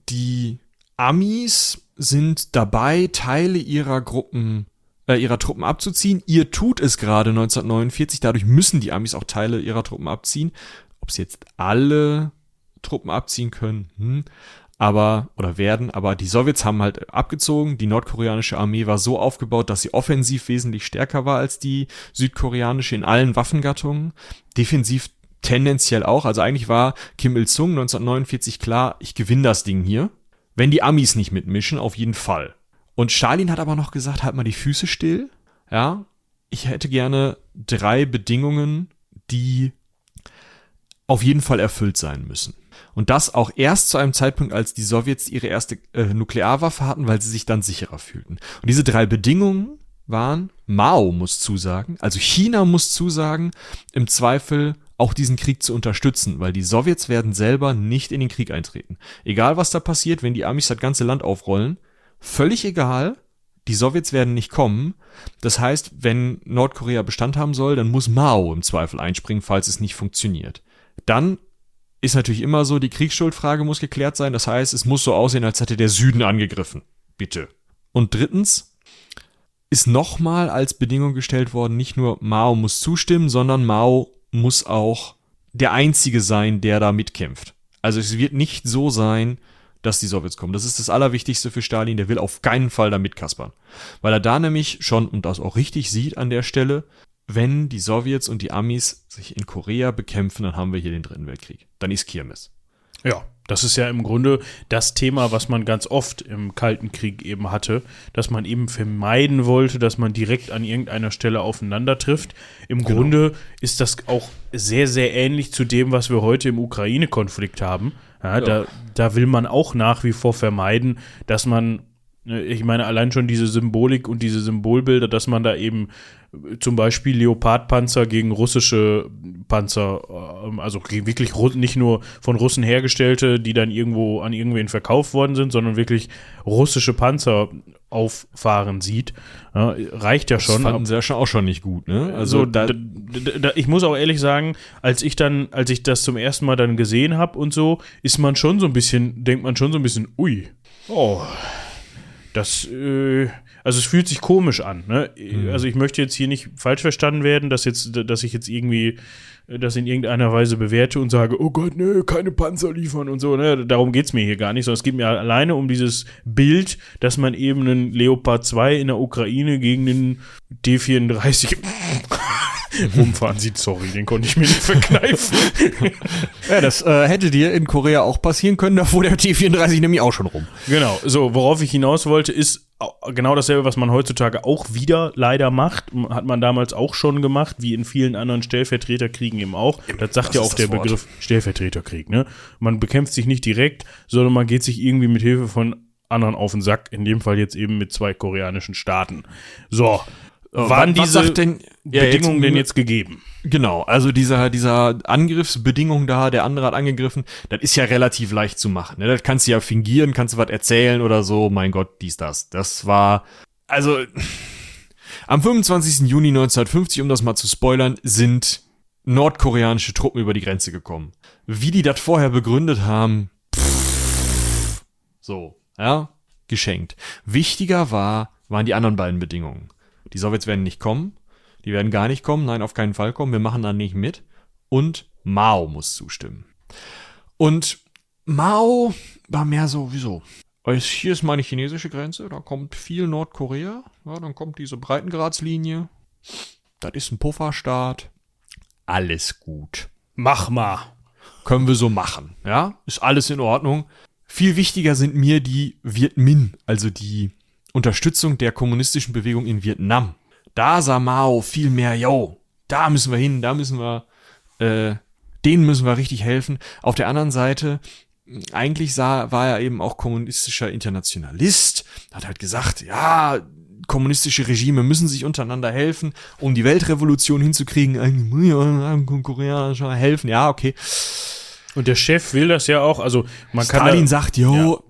die Amis sind dabei, Teile ihrer Gruppen, äh, ihrer Truppen abzuziehen. Ihr tut es gerade 1949, dadurch müssen die Amis auch Teile ihrer Truppen abziehen. Ob sie jetzt alle Truppen abziehen können, hm, aber oder werden, aber die Sowjets haben halt abgezogen. Die nordkoreanische Armee war so aufgebaut, dass sie offensiv wesentlich stärker war als die südkoreanische in allen Waffengattungen. Defensiv tendenziell auch. Also eigentlich war Kim Il-sung 1949 klar, ich gewinne das Ding hier. Wenn die Amis nicht mitmischen, auf jeden Fall. Und Stalin hat aber noch gesagt, halt mal die Füße still. Ja, ich hätte gerne drei Bedingungen, die auf jeden Fall erfüllt sein müssen. Und das auch erst zu einem Zeitpunkt, als die Sowjets ihre erste äh, Nuklearwaffe hatten, weil sie sich dann sicherer fühlten. Und diese drei Bedingungen waren, Mao muss zusagen, also China muss zusagen, im Zweifel auch diesen Krieg zu unterstützen, weil die Sowjets werden selber nicht in den Krieg eintreten. Egal was da passiert, wenn die Amis das ganze Land aufrollen, völlig egal, die Sowjets werden nicht kommen. Das heißt, wenn Nordkorea Bestand haben soll, dann muss Mao im Zweifel einspringen, falls es nicht funktioniert. Dann ist natürlich immer so, die Kriegsschuldfrage muss geklärt sein. Das heißt, es muss so aussehen, als hätte der Süden angegriffen. Bitte. Und drittens ist nochmal als Bedingung gestellt worden, nicht nur Mao muss zustimmen, sondern Mao muss auch der Einzige sein, der da mitkämpft. Also es wird nicht so sein, dass die Sowjets kommen. Das ist das Allerwichtigste für Stalin. Der will auf keinen Fall da mitkaspern. Weil er da nämlich schon, und das auch richtig sieht an der Stelle, wenn die Sowjets und die Amis sich in Korea bekämpfen, dann haben wir hier den Dritten Weltkrieg. Dann ist Kirmes. Ja, das ist ja im Grunde das Thema, was man ganz oft im Kalten Krieg eben hatte, dass man eben vermeiden wollte, dass man direkt an irgendeiner Stelle aufeinander trifft. Im genau. Grunde ist das auch sehr, sehr ähnlich zu dem, was wir heute im Ukraine-Konflikt haben. Ja, ja. Da, da will man auch nach wie vor vermeiden, dass man ich meine, allein schon diese Symbolik und diese Symbolbilder, dass man da eben äh, zum Beispiel Leopardpanzer gegen russische Panzer, ähm, also wirklich nicht nur von Russen hergestellte, die dann irgendwo an irgendwen verkauft worden sind, sondern wirklich russische Panzer auffahren sieht, ja, reicht ja schon. Das fanden sie ja schon auch schon nicht gut, ne? Also, also da, da, ich muss auch ehrlich sagen, als ich dann, als ich das zum ersten Mal dann gesehen habe und so, ist man schon so ein bisschen, denkt man schon so ein bisschen, ui, oh, das, äh, also es fühlt sich komisch an. Ne? Mhm. Also ich möchte jetzt hier nicht falsch verstanden werden, dass jetzt, dass ich jetzt irgendwie das in irgendeiner Weise bewerte und sage, oh Gott, ne, keine Panzer liefern und so. Ne? Darum geht es mir hier gar nicht, sondern es geht mir alleine um dieses Bild, dass man eben einen Leopard 2 in der Ukraine gegen den D34 (laughs) rumfahren sieht. Sorry, den konnte ich mir nicht verkneifen. (laughs) ja, das äh, hätte dir in Korea auch passieren können, da fuhr der T34 nämlich auch schon rum. Genau, so, worauf ich hinaus wollte, ist genau dasselbe, was man heutzutage auch wieder leider macht. Hat man damals auch schon gemacht, wie in vielen anderen Stellvertreterkriegen eben auch. Das sagt das ja auch der Wort. Begriff Stellvertreterkrieg, ne? Man bekämpft sich nicht direkt, sondern man geht sich irgendwie mit Hilfe von anderen auf den Sack, in dem Fall jetzt eben mit zwei koreanischen Staaten. So, waren was, diese denn, ja, Bedingungen jetzt, denn jetzt gegeben? Genau, also dieser, dieser Angriffsbedingung da, der andere hat angegriffen, das ist ja relativ leicht zu machen. Ne? Das kannst du ja fingieren, kannst du was erzählen oder so, mein Gott, dies, das. Das war, also, (laughs) am 25. Juni 1950, um das mal zu spoilern, sind nordkoreanische Truppen über die Grenze gekommen. Wie die das vorher begründet haben, pff, so, ja, geschenkt. Wichtiger war, waren die anderen beiden Bedingungen. Die Sowjets werden nicht kommen. Die werden gar nicht kommen. Nein, auf keinen Fall kommen. Wir machen da nicht mit. Und Mao muss zustimmen. Und Mao war mehr so, wieso? Hier ist meine chinesische Grenze, da kommt viel Nordkorea, ja, dann kommt diese Breitengradslinie. Das ist ein Pufferstaat. Alles gut. Mach mal. Können wir so machen, ja? Ist alles in Ordnung. Viel wichtiger sind mir die Viet Minh, also die Unterstützung der kommunistischen Bewegung in Vietnam. Da sah Mao viel mehr, yo, da müssen wir hin, da müssen wir, äh, denen müssen wir richtig helfen. Auf der anderen Seite, eigentlich sah, war er eben auch kommunistischer Internationalist, hat halt gesagt, ja, kommunistische Regime müssen sich untereinander helfen, um die Weltrevolution hinzukriegen. Eigentlich Korea helfen, ja, okay. Und der Chef will das ja auch, also man Stalin kann. Stalin sagt, jo,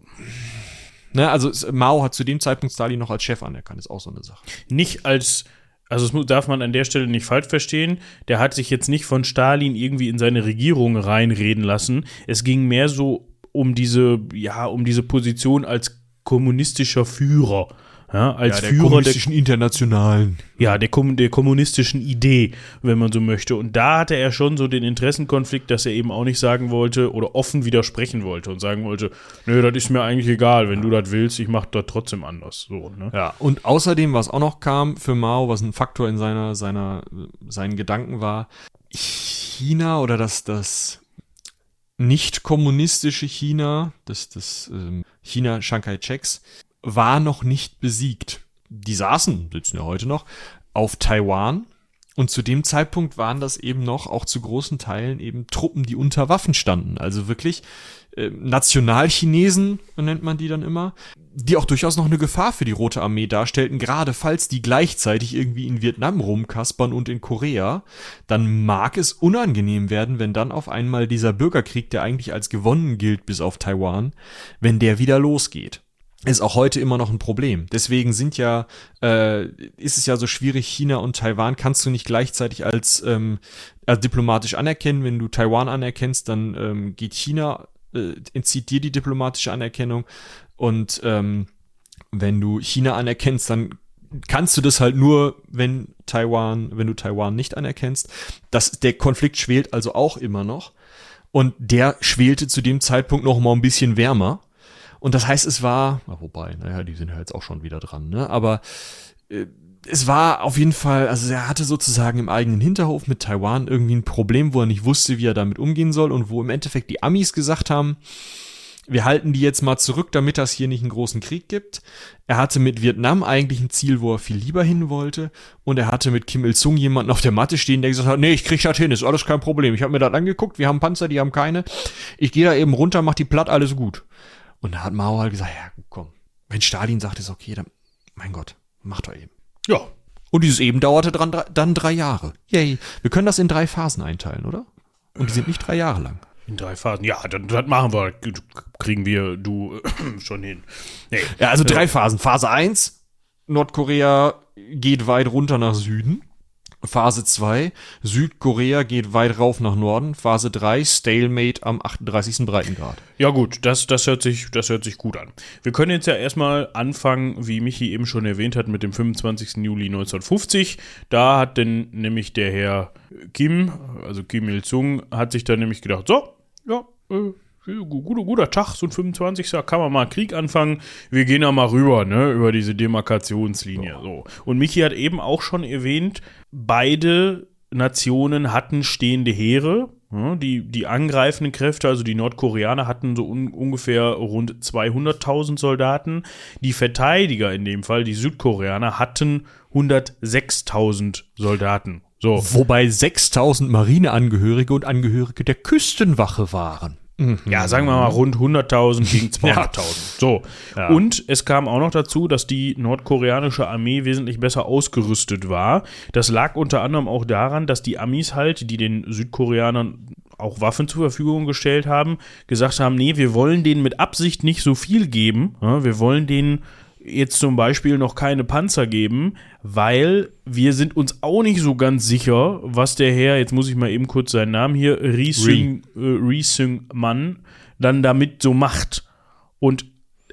Ne, also Mao hat zu dem Zeitpunkt Stalin noch als Chef anerkannt, ist auch so eine Sache. Nicht als, also das darf man an der Stelle nicht falsch verstehen. Der hat sich jetzt nicht von Stalin irgendwie in seine Regierung reinreden lassen. Es ging mehr so um diese, ja, um diese Position als kommunistischer Führer. Ja, als ja, der Führer kommunistischen der Internationalen. Ja, der, der kommunistischen Idee, wenn man so möchte. Und da hatte er schon so den Interessenkonflikt, dass er eben auch nicht sagen wollte oder offen widersprechen wollte und sagen wollte, nö, das ist mir eigentlich egal, wenn du das willst, ich mache das trotzdem anders. So, ne? Ja, und außerdem, was auch noch kam für Mao, was ein Faktor in seiner, seiner, seinen Gedanken war, China oder das, das nicht kommunistische China, das, das ähm, China Chiang Checks, war noch nicht besiegt. Die saßen, sitzen ja heute noch, auf Taiwan. Und zu dem Zeitpunkt waren das eben noch auch zu großen Teilen eben Truppen, die unter Waffen standen. Also wirklich äh, Nationalchinesen, nennt man die dann immer, die auch durchaus noch eine Gefahr für die Rote Armee darstellten, gerade falls die gleichzeitig irgendwie in Vietnam rumkaspern und in Korea, dann mag es unangenehm werden, wenn dann auf einmal dieser Bürgerkrieg, der eigentlich als gewonnen gilt bis auf Taiwan, wenn der wieder losgeht ist auch heute immer noch ein Problem. Deswegen sind ja, äh, ist es ja so schwierig, China und Taiwan kannst du nicht gleichzeitig als, ähm, als diplomatisch anerkennen. Wenn du Taiwan anerkennst, dann ähm, geht China, äh, entzieht dir die diplomatische Anerkennung. Und ähm, wenn du China anerkennst, dann kannst du das halt nur, wenn Taiwan, wenn du Taiwan nicht anerkennst. Das, der Konflikt schwelt also auch immer noch. Und der schwelte zu dem Zeitpunkt noch mal ein bisschen wärmer. Und das heißt, es war, na, wobei, naja, die sind ja jetzt auch schon wieder dran, ne? Aber äh, es war auf jeden Fall, also er hatte sozusagen im eigenen Hinterhof mit Taiwan irgendwie ein Problem, wo er nicht wusste, wie er damit umgehen soll und wo im Endeffekt die Amis gesagt haben, wir halten die jetzt mal zurück, damit das hier nicht einen großen Krieg gibt. Er hatte mit Vietnam eigentlich ein Ziel, wo er viel lieber hin wollte. Und er hatte mit Kim Il-sung jemanden auf der Matte stehen, der gesagt hat, nee, ich krieg das hin, ist alles kein Problem. Ich habe mir das angeguckt, wir haben Panzer, die haben keine. Ich gehe da eben runter, mach die platt, alles gut. Und da hat Mao halt gesagt, ja, komm. Wenn Stalin sagt, ist okay, dann, mein Gott, mach doch eben. Ja. Und dieses eben dauerte dran, dann drei Jahre. Yay. Wir können das in drei Phasen einteilen, oder? Und die sind nicht drei Jahre lang. In drei Phasen. Ja, dann, das machen wir. Kriegen wir, du, (clears throat) schon hin. Nee. Ja, also drei Phasen. Phase 1, Nordkorea geht weit runter nach Süden. Phase 2, Südkorea geht weit rauf nach Norden. Phase 3, Stalemate am 38. Breitengrad. Ja gut, das, das, hört sich, das hört sich gut an. Wir können jetzt ja erstmal anfangen, wie Michi eben schon erwähnt hat, mit dem 25. Juli 1950. Da hat denn nämlich der Herr Kim, also Kim Il-sung, hat sich dann nämlich gedacht, so, ja, äh, guter, guter Tag, so ein 25. kann man mal Krieg anfangen. Wir gehen da mal rüber, ne, über diese Demarkationslinie. So. Und Michi hat eben auch schon erwähnt, beide Nationen hatten stehende Heere. die, die angreifenden Kräfte, also die Nordkoreaner, hatten so un, ungefähr rund 200.000 Soldaten. Die Verteidiger in dem Fall, die Südkoreaner, hatten 106.000 Soldaten. So. Wobei 6000 Marineangehörige und Angehörige der Küstenwache waren. Mhm. Ja, sagen wir mal rund 100.000 gegen (laughs) 200.000. ja. So. Ja. Und es kam auch noch dazu, dass die nordkoreanische Armee wesentlich besser ausgerüstet war. Das lag unter anderem auch daran, dass die Amis halt, die den Südkoreanern auch Waffen zur Verfügung gestellt haben, gesagt haben, nee, wir wollen denen mit Absicht nicht so viel geben. Wir wollen denen jetzt zum Beispiel noch keine Panzer geben, weil wir sind uns auch nicht so ganz sicher, was der Herr, jetzt muss ich mal eben kurz seinen Namen hier, Rising, äh, Mann, dann damit so macht. Und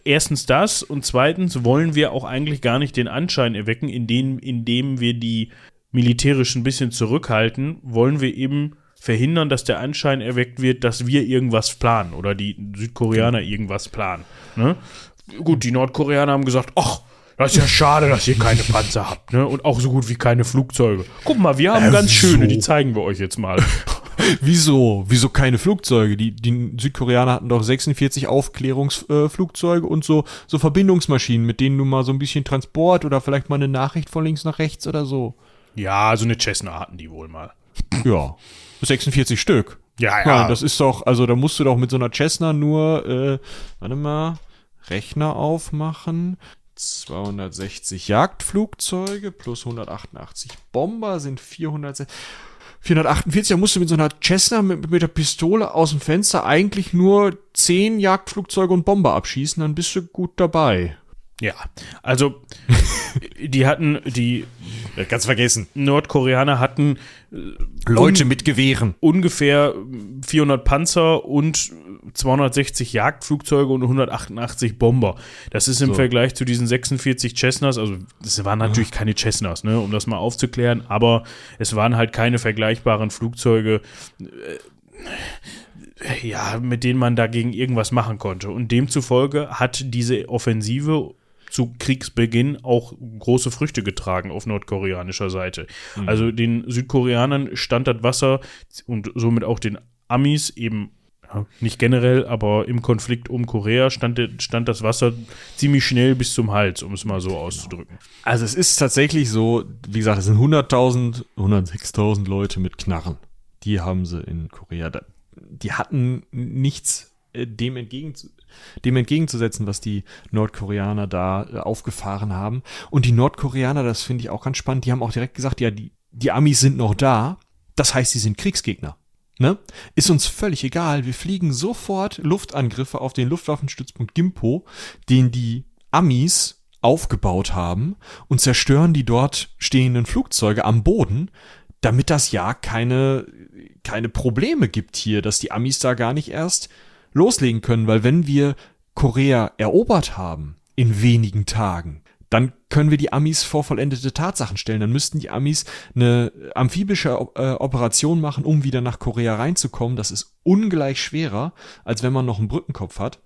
erstens das und zweitens wollen wir auch eigentlich gar nicht den Anschein erwecken, indem, indem wir die militärisch ein bisschen zurückhalten, wollen wir eben verhindern, dass der Anschein erweckt wird, dass wir irgendwas planen oder die Südkoreaner irgendwas planen. Ne? Gut, die Nordkoreaner haben gesagt, ach, das ist ja schade, dass ihr keine Panzer habt, ne? Und auch so gut wie keine Flugzeuge. Guck mal, wir haben äh, ganz wieso? schöne, die zeigen wir euch jetzt mal. (laughs) wieso? Wieso keine Flugzeuge? Die, die Südkoreaner hatten doch 46 Aufklärungsflugzeuge äh, und so, so Verbindungsmaschinen, mit denen du mal so ein bisschen Transport oder vielleicht mal eine Nachricht von links nach rechts oder so. Ja, so eine Cessna hatten die wohl mal. (laughs) Ja. 46 Stück. Ja, ja. ja das ist doch, also da musst du doch mit so einer Cessna nur, äh, warte mal, Rechner aufmachen. 260 Jagdflugzeuge plus 188 Bomber sind 400. 448, da musst du mit so einer Cessna mit, mit der Pistole aus dem Fenster eigentlich nur 10 Jagdflugzeuge und Bomber abschießen, dann bist du gut dabei. Ja, also (laughs) die hatten die ganz vergessen. Nordkoreaner hatten äh, Leute mit Gewehren. Ungefähr 400 Panzer und 260 Jagdflugzeuge und 188 Bomber. Das ist im so. Vergleich zu diesen 46 Cessnas, also das waren natürlich keine Cessnas, ne, um das mal aufzuklären, aber es waren halt keine vergleichbaren Flugzeuge. Äh, ja, mit denen man dagegen irgendwas machen konnte. Und demzufolge hat diese Offensive zu Kriegsbeginn auch große Früchte getragen auf nordkoreanischer Seite. Mhm. Also den Südkoreanern stand das Wasser und somit auch den Amis eben nicht generell, aber im Konflikt um Korea stand, stand das Wasser ziemlich schnell bis zum Hals, um es mal so auszudrücken. Also es ist tatsächlich so, wie gesagt, es sind 100.000, 106.000 Leute mit Knarren. Die haben sie in Korea. Die hatten nichts äh, dem, entgegen, dem entgegenzusetzen, was die Nordkoreaner da äh, aufgefahren haben. Und die Nordkoreaner, das finde ich auch ganz spannend, die haben auch direkt gesagt, ja, die, die Amis sind noch da. Das heißt, sie sind Kriegsgegner. Ne? Ist uns völlig egal. Wir fliegen sofort Luftangriffe auf den Luftwaffenstützpunkt Gimpo, den die Amis aufgebaut haben und zerstören die dort stehenden Flugzeuge am Boden, damit das ja keine, keine Probleme gibt hier, dass die Amis da gar nicht erst loslegen können, weil wenn wir Korea erobert haben in wenigen Tagen, dann können wir die Amis vor vollendete Tatsachen stellen. Dann müssten die Amis eine amphibische äh, Operation machen, um wieder nach Korea reinzukommen. Das ist ungleich schwerer, als wenn man noch einen Brückenkopf hat.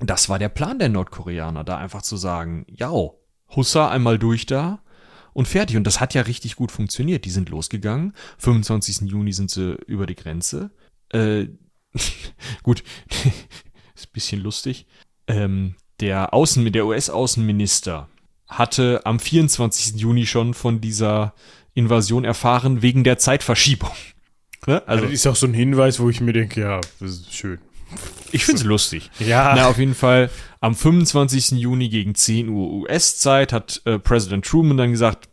Das war der Plan der Nordkoreaner, da einfach zu sagen, ja, Hussa einmal durch da und fertig. Und das hat ja richtig gut funktioniert. Die sind losgegangen. 25. Juni sind sie über die Grenze. Äh, (laughs) gut, (laughs) ist ein bisschen lustig. Ähm, der Außen, der US-Außenminister hatte am 24. Juni schon von dieser Invasion erfahren wegen der Zeitverschiebung. (laughs) Ne? Also, das ist auch so ein Hinweis, wo ich mir denke, ja, das ist schön. Ich finde es lustig. Ja. Na, auf jeden Fall, am 25. Juni gegen 10 Uhr US-Zeit hat äh, Präsident Truman dann gesagt,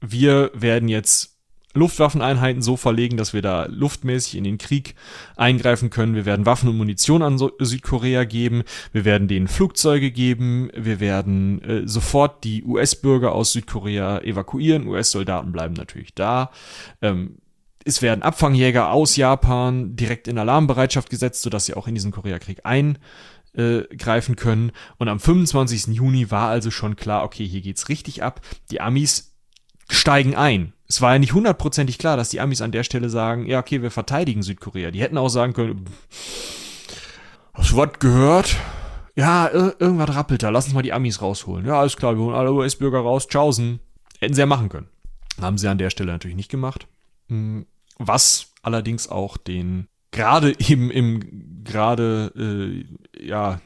wir werden jetzt Luftwaffeneinheiten so verlegen, dass wir da luftmäßig in den Krieg eingreifen können. Wir werden Waffen und Munition an Südkorea geben. Wir werden denen Flugzeuge geben. Wir werden äh, sofort die US-Bürger aus Südkorea evakuieren. US-Soldaten bleiben natürlich da. Ähm, es werden Abfangjäger aus Japan direkt in Alarmbereitschaft gesetzt, sodass sie auch in diesen Koreakrieg eingreifen können. Und am 25. Juni war also schon klar, okay, hier geht's richtig ab. Die Amis steigen ein. Es war ja nicht hundertprozentig klar, dass die Amis an der Stelle sagen, ja, okay, wir verteidigen Südkorea. Die hätten auch sagen können, hast du was gehört? Ja, irgendwas rappelt da, lass uns mal die Amis rausholen. Ja, alles klar, wir holen alle US-Bürger raus, tschaußen. Hätten sie ja machen können. Haben sie an der Stelle natürlich nicht gemacht. Hm, was allerdings auch den gerade eben im gerade äh, ja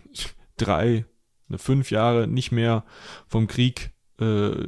drei, ne, fünf Jahre nicht mehr vom Krieg, äh,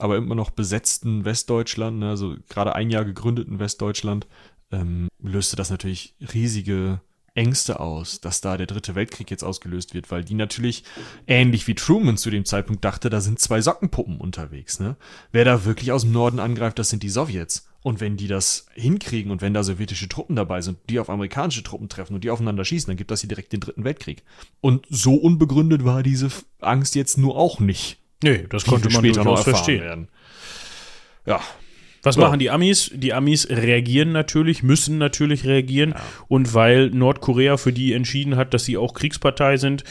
aber immer noch besetzten Westdeutschland, ne, also gerade ein Jahr gegründeten Westdeutschland, ähm, löste das natürlich riesige Ängste aus, dass da der dritte Weltkrieg jetzt ausgelöst wird, weil die natürlich ähnlich wie Truman zu dem Zeitpunkt dachte, da sind zwei Sockenpuppen unterwegs. Ne? Wer da wirklich aus dem Norden angreift, das sind die Sowjets. Und wenn die das hinkriegen und wenn da sowjetische Truppen dabei sind, die auf amerikanische Truppen treffen und die aufeinander schießen, dann gibt das hier direkt den dritten Weltkrieg. Und so unbegründet war diese Angst jetzt nur auch nicht. Nee, das konnte man später noch verstehen. Werden. Ja, was ja. machen die Amis? Die Amis reagieren natürlich, müssen natürlich reagieren. Ja. Und weil Nordkorea für die entschieden hat, dass sie auch Kriegspartei sind,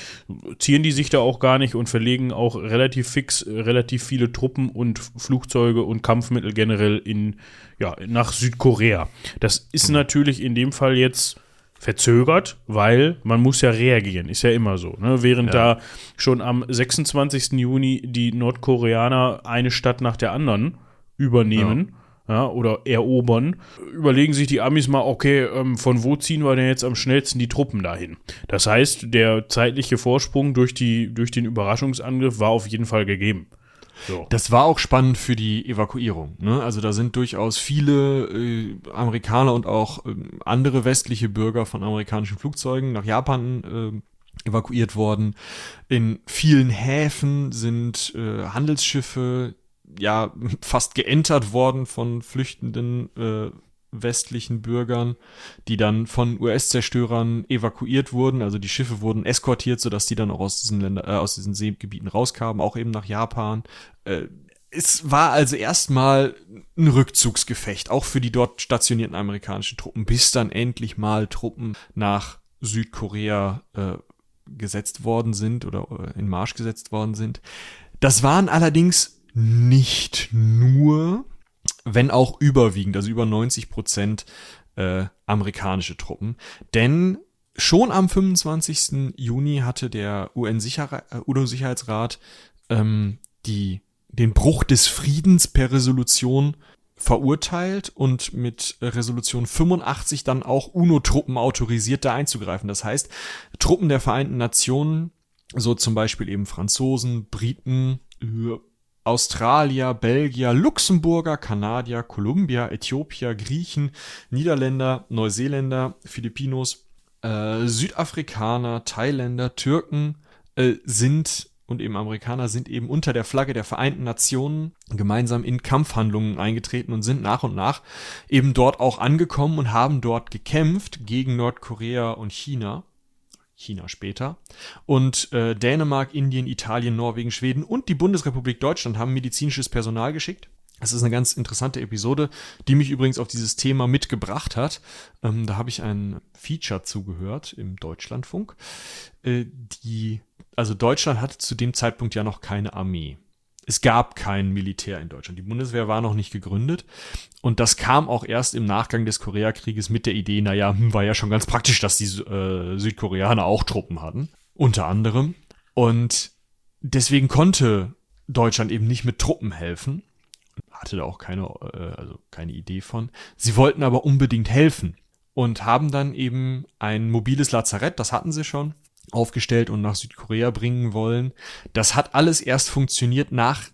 ziehen die sich da auch gar nicht und verlegen auch relativ fix relativ viele Truppen und Flugzeuge und Kampfmittel generell in, ja, nach Südkorea. Das ist mhm. natürlich in dem Fall jetzt verzögert, weil man muss ja reagieren, ist ja immer so. Ne? Während ja. da schon am 26. Juni die Nordkoreaner eine Stadt nach der anderen übernehmen, ja, oder erobern, überlegen sich die Amis mal, okay, ähm, von wo ziehen wir denn jetzt am schnellsten die Truppen dahin? Das heißt, der zeitliche Vorsprung durch, die, durch den Überraschungsangriff war auf jeden Fall gegeben. So. Das war auch spannend für die Evakuierung. Ne? Also da sind durchaus viele äh, Amerikaner und auch äh, andere westliche Bürger von amerikanischen Flugzeugen nach Japan äh, evakuiert worden. In vielen Häfen sind äh, Handelsschiffe ja (laughs) fast geentert worden von flüchtenden äh, westlichen Bürgern, die dann von US-Zerstörern evakuiert wurden. Also die Schiffe wurden eskortiert, sodass die dann auch aus diesen Ländern, äh, aus diesen Seegebieten rauskamen, auch eben nach Japan. Äh, es war also erstmal ein Rückzugsgefecht, auch für die dort stationierten amerikanischen Truppen, bis dann endlich mal Truppen nach Südkorea äh, gesetzt worden sind oder äh, in Marsch gesetzt worden sind. Das waren allerdings nicht nur, wenn auch überwiegend, also über 90 Prozent äh, amerikanische Truppen. Denn schon am 25. Juni hatte der UN-Sicherheitsrat äh, ähm, die, den Bruch des Friedens per Resolution verurteilt und mit Resolution 85 dann auch UNO-Truppen autorisiert, da einzugreifen. Das heißt, Truppen der Vereinten Nationen, so zum Beispiel eben Franzosen, Briten, Australier, Belgier, Luxemburger, Kanadier, Kolumbier, Äthiopier, Griechen, Niederländer, Neuseeländer, Filipinos, äh, Südafrikaner, Thailänder, Türken äh, sind und eben Amerikaner sind eben unter der Flagge der Vereinten Nationen gemeinsam in Kampfhandlungen eingetreten und sind nach und nach eben dort auch angekommen und haben dort gekämpft gegen Nordkorea und China. China später. Und äh, Dänemark, Indien, Italien, Norwegen, Schweden und die Bundesrepublik Deutschland haben medizinisches Personal geschickt. Das ist eine ganz interessante Episode, die mich übrigens auf dieses Thema mitgebracht hat. Ähm, da habe ich ein Feature zugehört im Deutschlandfunk. Äh, die, also Deutschland hatte zu dem Zeitpunkt ja noch keine Armee es gab kein Militär in Deutschland. Die Bundeswehr war noch nicht gegründet. Und das kam auch erst im Nachgang des Koreakrieges mit der Idee, naja, hm, war ja schon ganz praktisch, dass die äh, Südkoreaner auch Truppen hatten. Unter anderem. Und deswegen konnte Deutschland eben nicht mit Truppen helfen. hatte da auch keine, äh, also keine Idee von. Sie wollten aber unbedingt helfen und haben dann eben ein mobiles Lazarett, das hatten sie schon, aufgestellt und nach Südkorea bringen wollen. Das hat alles erst funktioniert nach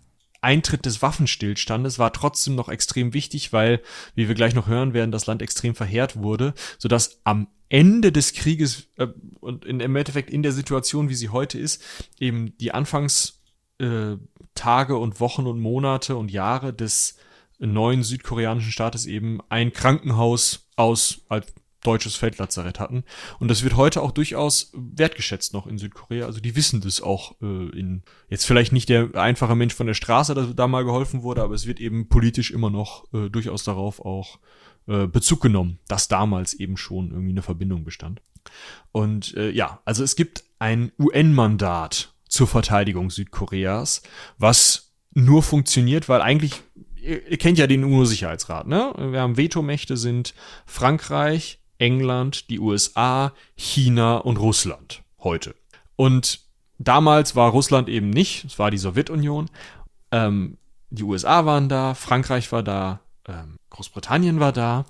Eintritt des Waffenstillstandes war trotzdem noch extrem wichtig, weil, wie wir gleich noch hören werden, das Land extrem verheert wurde, sodass am Ende des Krieges äh, und in, im Endeffekt in der Situation, wie sie heute ist, eben die Anfangstage äh, und Wochen und Monate und Jahre des neuen südkoreanischen Staates eben ein Krankenhaus aus als deutsches Feldlazarett hatten. Und das wird heute auch durchaus wertgeschätzt noch in Südkorea. Also die wissen das auch äh, in, jetzt vielleicht nicht der einfache Mensch von der Straße, dass da mal geholfen wurde, aber es wird eben politisch immer noch äh, durchaus darauf auch äh, Bezug genommen, dass damals eben schon irgendwie eine Verbindung bestand. Und äh, ja, also es gibt ein UN-Mandat zur Verteidigung Südkoreas, was nur funktioniert, weil eigentlich ihr, kennt ja den UNO-Sicherheitsrat, ne? Wir haben Vetomächte sind Frankreich, England, die USA, China und Russland heute. Und damals war Russland eben nicht, es war die Sowjetunion. Ähm, die USA waren da, Frankreich war da, ähm, Großbritannien war da.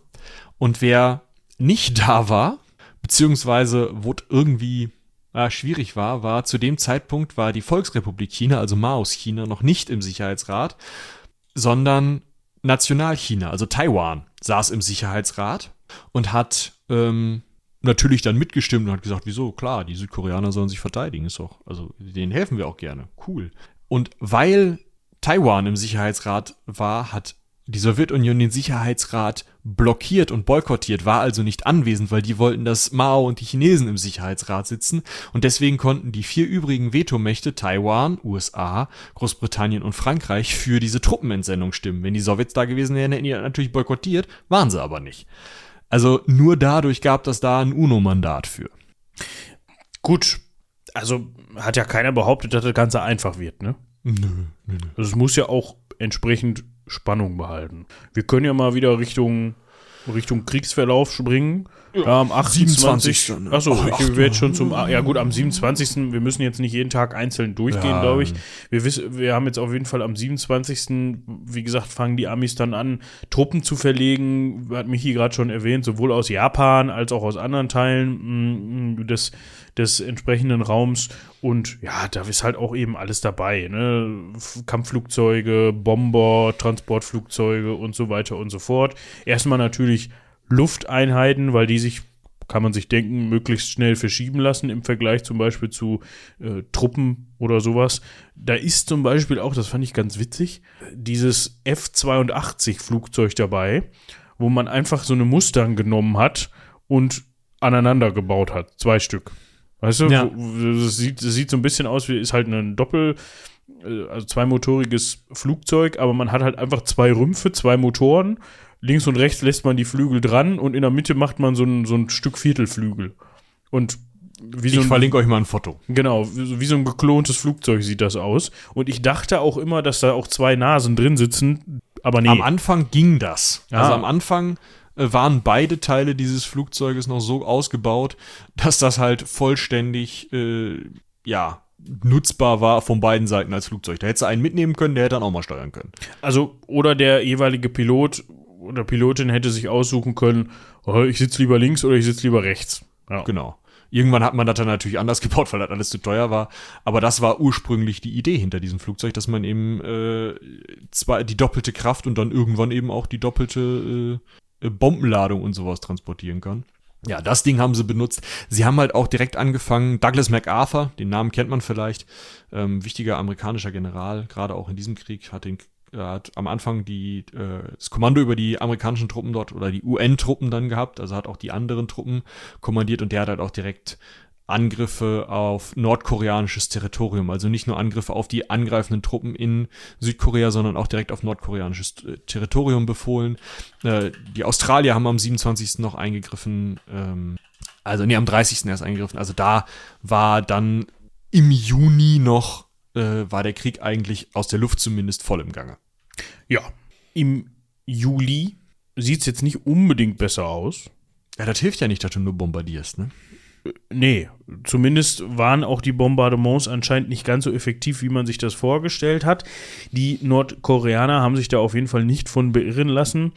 Und wer nicht (laughs) da war, beziehungsweise wo irgendwie äh, schwierig war, war zu dem Zeitpunkt war die Volksrepublik China, also Maos China, noch nicht im Sicherheitsrat, sondern Nationalchina, also Taiwan, saß im Sicherheitsrat und hat ähm, natürlich dann mitgestimmt und hat gesagt, wieso, klar, die Südkoreaner sollen sich verteidigen, ist doch, also denen helfen wir auch gerne, cool. Und weil Taiwan im Sicherheitsrat war, hat die Sowjetunion den Sicherheitsrat blockiert und boykottiert, war also nicht anwesend, weil die wollten, dass Mao und die Chinesen im Sicherheitsrat sitzen und deswegen konnten die vier übrigen Vetomächte Taiwan, USA, Großbritannien und Frankreich für diese Truppenentsendung stimmen. Wenn die Sowjets da gewesen wären, hätten die natürlich boykottiert, waren sie aber nicht. Also nur dadurch gab das da ein UNO-Mandat für. Gut, also hat ja keiner behauptet, dass das Ganze einfach wird, ne? Nö, nö, nö. Also es muss ja auch entsprechend Spannung behalten. Wir können ja mal wieder Richtung, Richtung Kriegsverlauf springen. Ja, am 28. 27. Achso, Ach, ich werde schon zum. Ja, gut, am 27. Wir müssen jetzt nicht jeden Tag einzeln durchgehen, ja. glaube ich. Wir, wissen, wir haben jetzt auf jeden Fall am 27. Wie gesagt, fangen die Amis dann an, Truppen zu verlegen. Hat Michi gerade schon erwähnt, sowohl aus Japan als auch aus anderen Teilen mm, des, des entsprechenden Raums. Und ja, da ist halt auch eben alles dabei. Ne? Kampfflugzeuge, Bomber, Transportflugzeuge und so weiter und so fort. Erstmal natürlich Lufteinheiten, weil die sich, kann man sich denken, möglichst schnell verschieben lassen im Vergleich zum Beispiel zu äh, Truppen oder sowas. Da ist zum Beispiel auch, das fand ich ganz witzig, dieses F-82 Flugzeug dabei, wo man einfach so eine Mustang genommen hat und aneinander gebaut hat. Zwei Stück. Weißt du, ja. das, sieht, das sieht so ein bisschen aus wie, ist halt ein Doppel, äh, also zweimotoriges Flugzeug, aber man hat halt einfach zwei Rümpfe, zwei Motoren links und rechts lässt man die Flügel dran und in der Mitte macht man so ein, so ein Stück Viertelflügel. Und wie so ich ein, verlinke euch mal ein Foto. Genau, wie, wie, so ein geklontes Flugzeug sieht das aus. Und ich dachte auch immer, dass da auch zwei Nasen drin sitzen, aber nee. Am Anfang ging das. Ah. Also am Anfang äh, waren beide Teile dieses Flugzeuges noch so ausgebaut, dass das halt vollständig, äh, ja, nutzbar war von beiden Seiten als Flugzeug. Da hätte du einen mitnehmen können, der hätte dann auch mal steuern können. Also, oder der jeweilige Pilot oder Pilotin hätte sich aussuchen können, oh, ich sitze lieber links oder ich sitze lieber rechts. Ja. Genau. Irgendwann hat man das dann natürlich anders (laughs) gebaut, weil das alles zu teuer war. Aber das war ursprünglich die Idee hinter diesem Flugzeug, dass man eben äh, zwar die doppelte Kraft und dann irgendwann eben auch die doppelte äh, Bombenladung und sowas transportieren kann. Ja, das Ding haben sie benutzt. Sie haben halt auch direkt angefangen, Douglas MacArthur, den Namen kennt man vielleicht, ähm, wichtiger amerikanischer General, gerade auch in diesem Krieg, hat den hat am Anfang die, äh, das Kommando über die amerikanischen Truppen dort oder die UN-Truppen dann gehabt, also hat auch die anderen Truppen kommandiert und der hat halt auch direkt Angriffe auf nordkoreanisches Territorium, also nicht nur Angriffe auf die angreifenden Truppen in Südkorea, sondern auch direkt auf nordkoreanisches äh, Territorium befohlen. Äh, die Australier haben am 27. noch eingegriffen, ähm, also nee, am 30. erst eingegriffen. Also da war dann im Juni noch, äh, war der Krieg eigentlich aus der Luft zumindest voll im Gange. Ja, im Juli sieht es jetzt nicht unbedingt besser aus. Ja, das hilft ja nicht, dass du nur bombardierst, ne? nee, zumindest waren auch die Bombardements anscheinend nicht ganz so effektiv, wie man sich das vorgestellt hat. Die Nordkoreaner haben sich da auf jeden Fall nicht von beirren lassen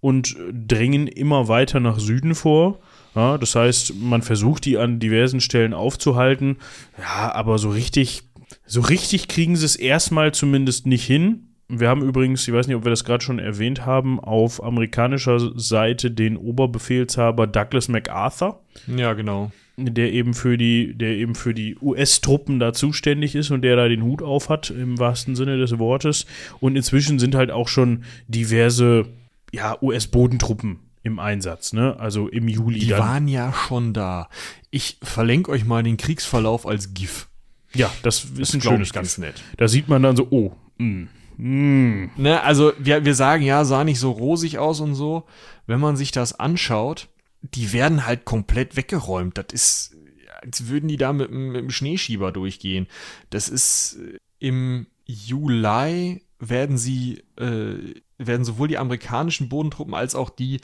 und drängen immer weiter nach Süden vor. Ja, das heißt, man versucht die an diversen Stellen aufzuhalten. Ja, aber so richtig, so richtig kriegen sie es erstmal zumindest nicht hin. Wir haben übrigens, ich weiß nicht, ob wir das gerade schon erwähnt haben, auf amerikanischer Seite den Oberbefehlshaber Douglas MacArthur. Ja, genau. Der eben für die, der eben für die US-Truppen da zuständig ist und der da den Hut auf hat, im wahrsten Sinne des Wortes. Und inzwischen sind halt auch schon diverse ja, US-Bodentruppen im Einsatz, ne? Also im Juli. Die dann. waren ja schon da. Ich verlinke euch mal den Kriegsverlauf als GIF. Ja, das, das ist ein schönes ganz nett. Da sieht man dann so, oh, mh, mh. Ne, also wir, wir sagen ja, sah nicht so rosig aus und so. Wenn man sich das anschaut, die werden halt komplett weggeräumt. Das ist, als würden die da mit, mit dem Schneeschieber durchgehen. Das ist äh, im Juli werden sie, äh, werden sowohl die amerikanischen Bodentruppen als auch die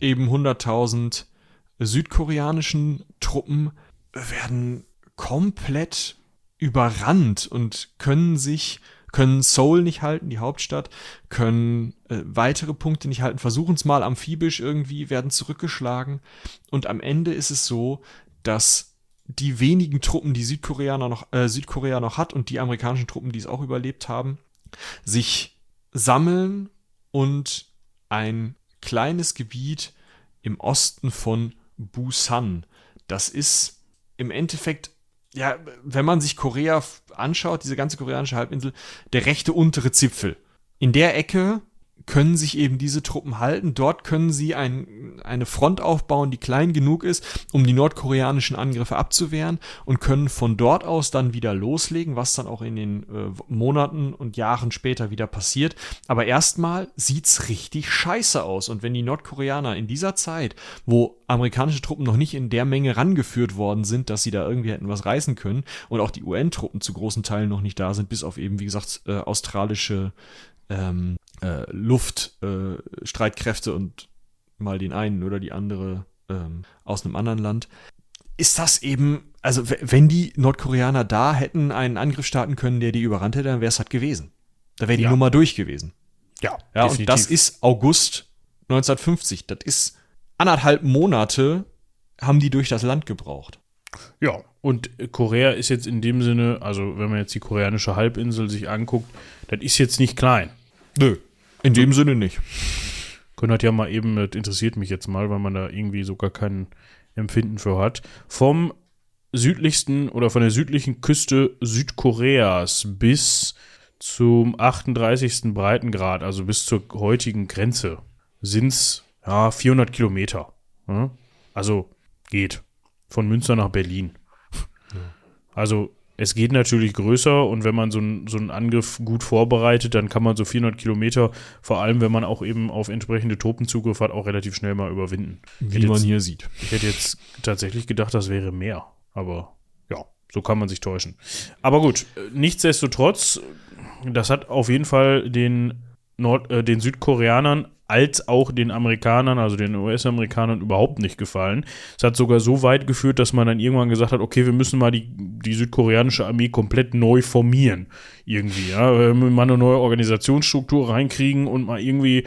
eben 100.000 südkoreanischen Truppen werden komplett überrannt und können sich können Seoul nicht halten, die Hauptstadt, können äh, weitere Punkte nicht halten, versuchen es mal amphibisch irgendwie, werden zurückgeschlagen. Und am Ende ist es so, dass die wenigen Truppen, die Südkoreaner noch, äh, Südkorea noch hat und die amerikanischen Truppen, die es auch überlebt haben, sich sammeln und ein kleines Gebiet im Osten von Busan. Das ist im Endeffekt, ja, wenn man sich Korea anschaut, diese ganze koreanische Halbinsel, der rechte untere Zipfel. In der Ecke können sich eben diese Truppen halten. Dort können sie ein, eine Front aufbauen, die klein genug ist, um die nordkoreanischen Angriffe abzuwehren und können von dort aus dann wieder loslegen, was dann auch in den äh, Monaten und Jahren später wieder passiert. Aber erstmal sieht's richtig scheiße aus. Und wenn die Nordkoreaner in dieser Zeit, wo amerikanische Truppen noch nicht in der Menge rangeführt worden sind, dass sie da irgendwie hätten was reißen können und auch die UN-Truppen zu großen Teilen noch nicht da sind, bis auf eben, wie gesagt, äh, australische ähm, äh, Luftstreitkräfte äh, und mal den einen oder die andere ähm, aus einem anderen Land, ist das eben, also wenn die Nordkoreaner da hätten einen Angriff starten können, der die überrannt hätte, dann wäre es halt gewesen. Da wäre die ja. Nummer durch gewesen. Ja, ja definitiv. und das ist August 1950. Das ist anderthalb Monate haben die durch das Land gebraucht. Ja, und Korea ist jetzt in dem Sinne, also wenn man jetzt die koreanische Halbinsel sich anguckt, das ist jetzt nicht klein. Nö, in dem Sinne nicht. Können halt ja mal eben, das interessiert mich jetzt mal, weil man da irgendwie sogar kein Empfinden für hat. Vom südlichsten oder von der südlichen Küste Südkoreas bis zum 38. Breitengrad, also bis zur heutigen Grenze, sind es ja, 400 Kilometer. Also geht. Von Münster nach Berlin. Also es geht natürlich größer und wenn man so, ein, so einen Angriff gut vorbereitet, dann kann man so 400 Kilometer, vor allem wenn man auch eben auf entsprechende Truppen Zugriff hat, auch relativ schnell mal überwinden. Wie man jetzt, hier sieht. Ich hätte jetzt tatsächlich gedacht, das wäre mehr, aber ja, so kann man sich täuschen. Aber gut, nichtsdestotrotz, das hat auf jeden Fall den, Nord, äh, den Südkoreanern als auch den Amerikanern, also den US-Amerikanern, überhaupt nicht gefallen. Es hat sogar so weit geführt, dass man dann irgendwann gesagt hat, okay, wir müssen mal die, die südkoreanische Armee komplett neu formieren. Irgendwie, ja. Mal eine neue Organisationsstruktur reinkriegen und mal irgendwie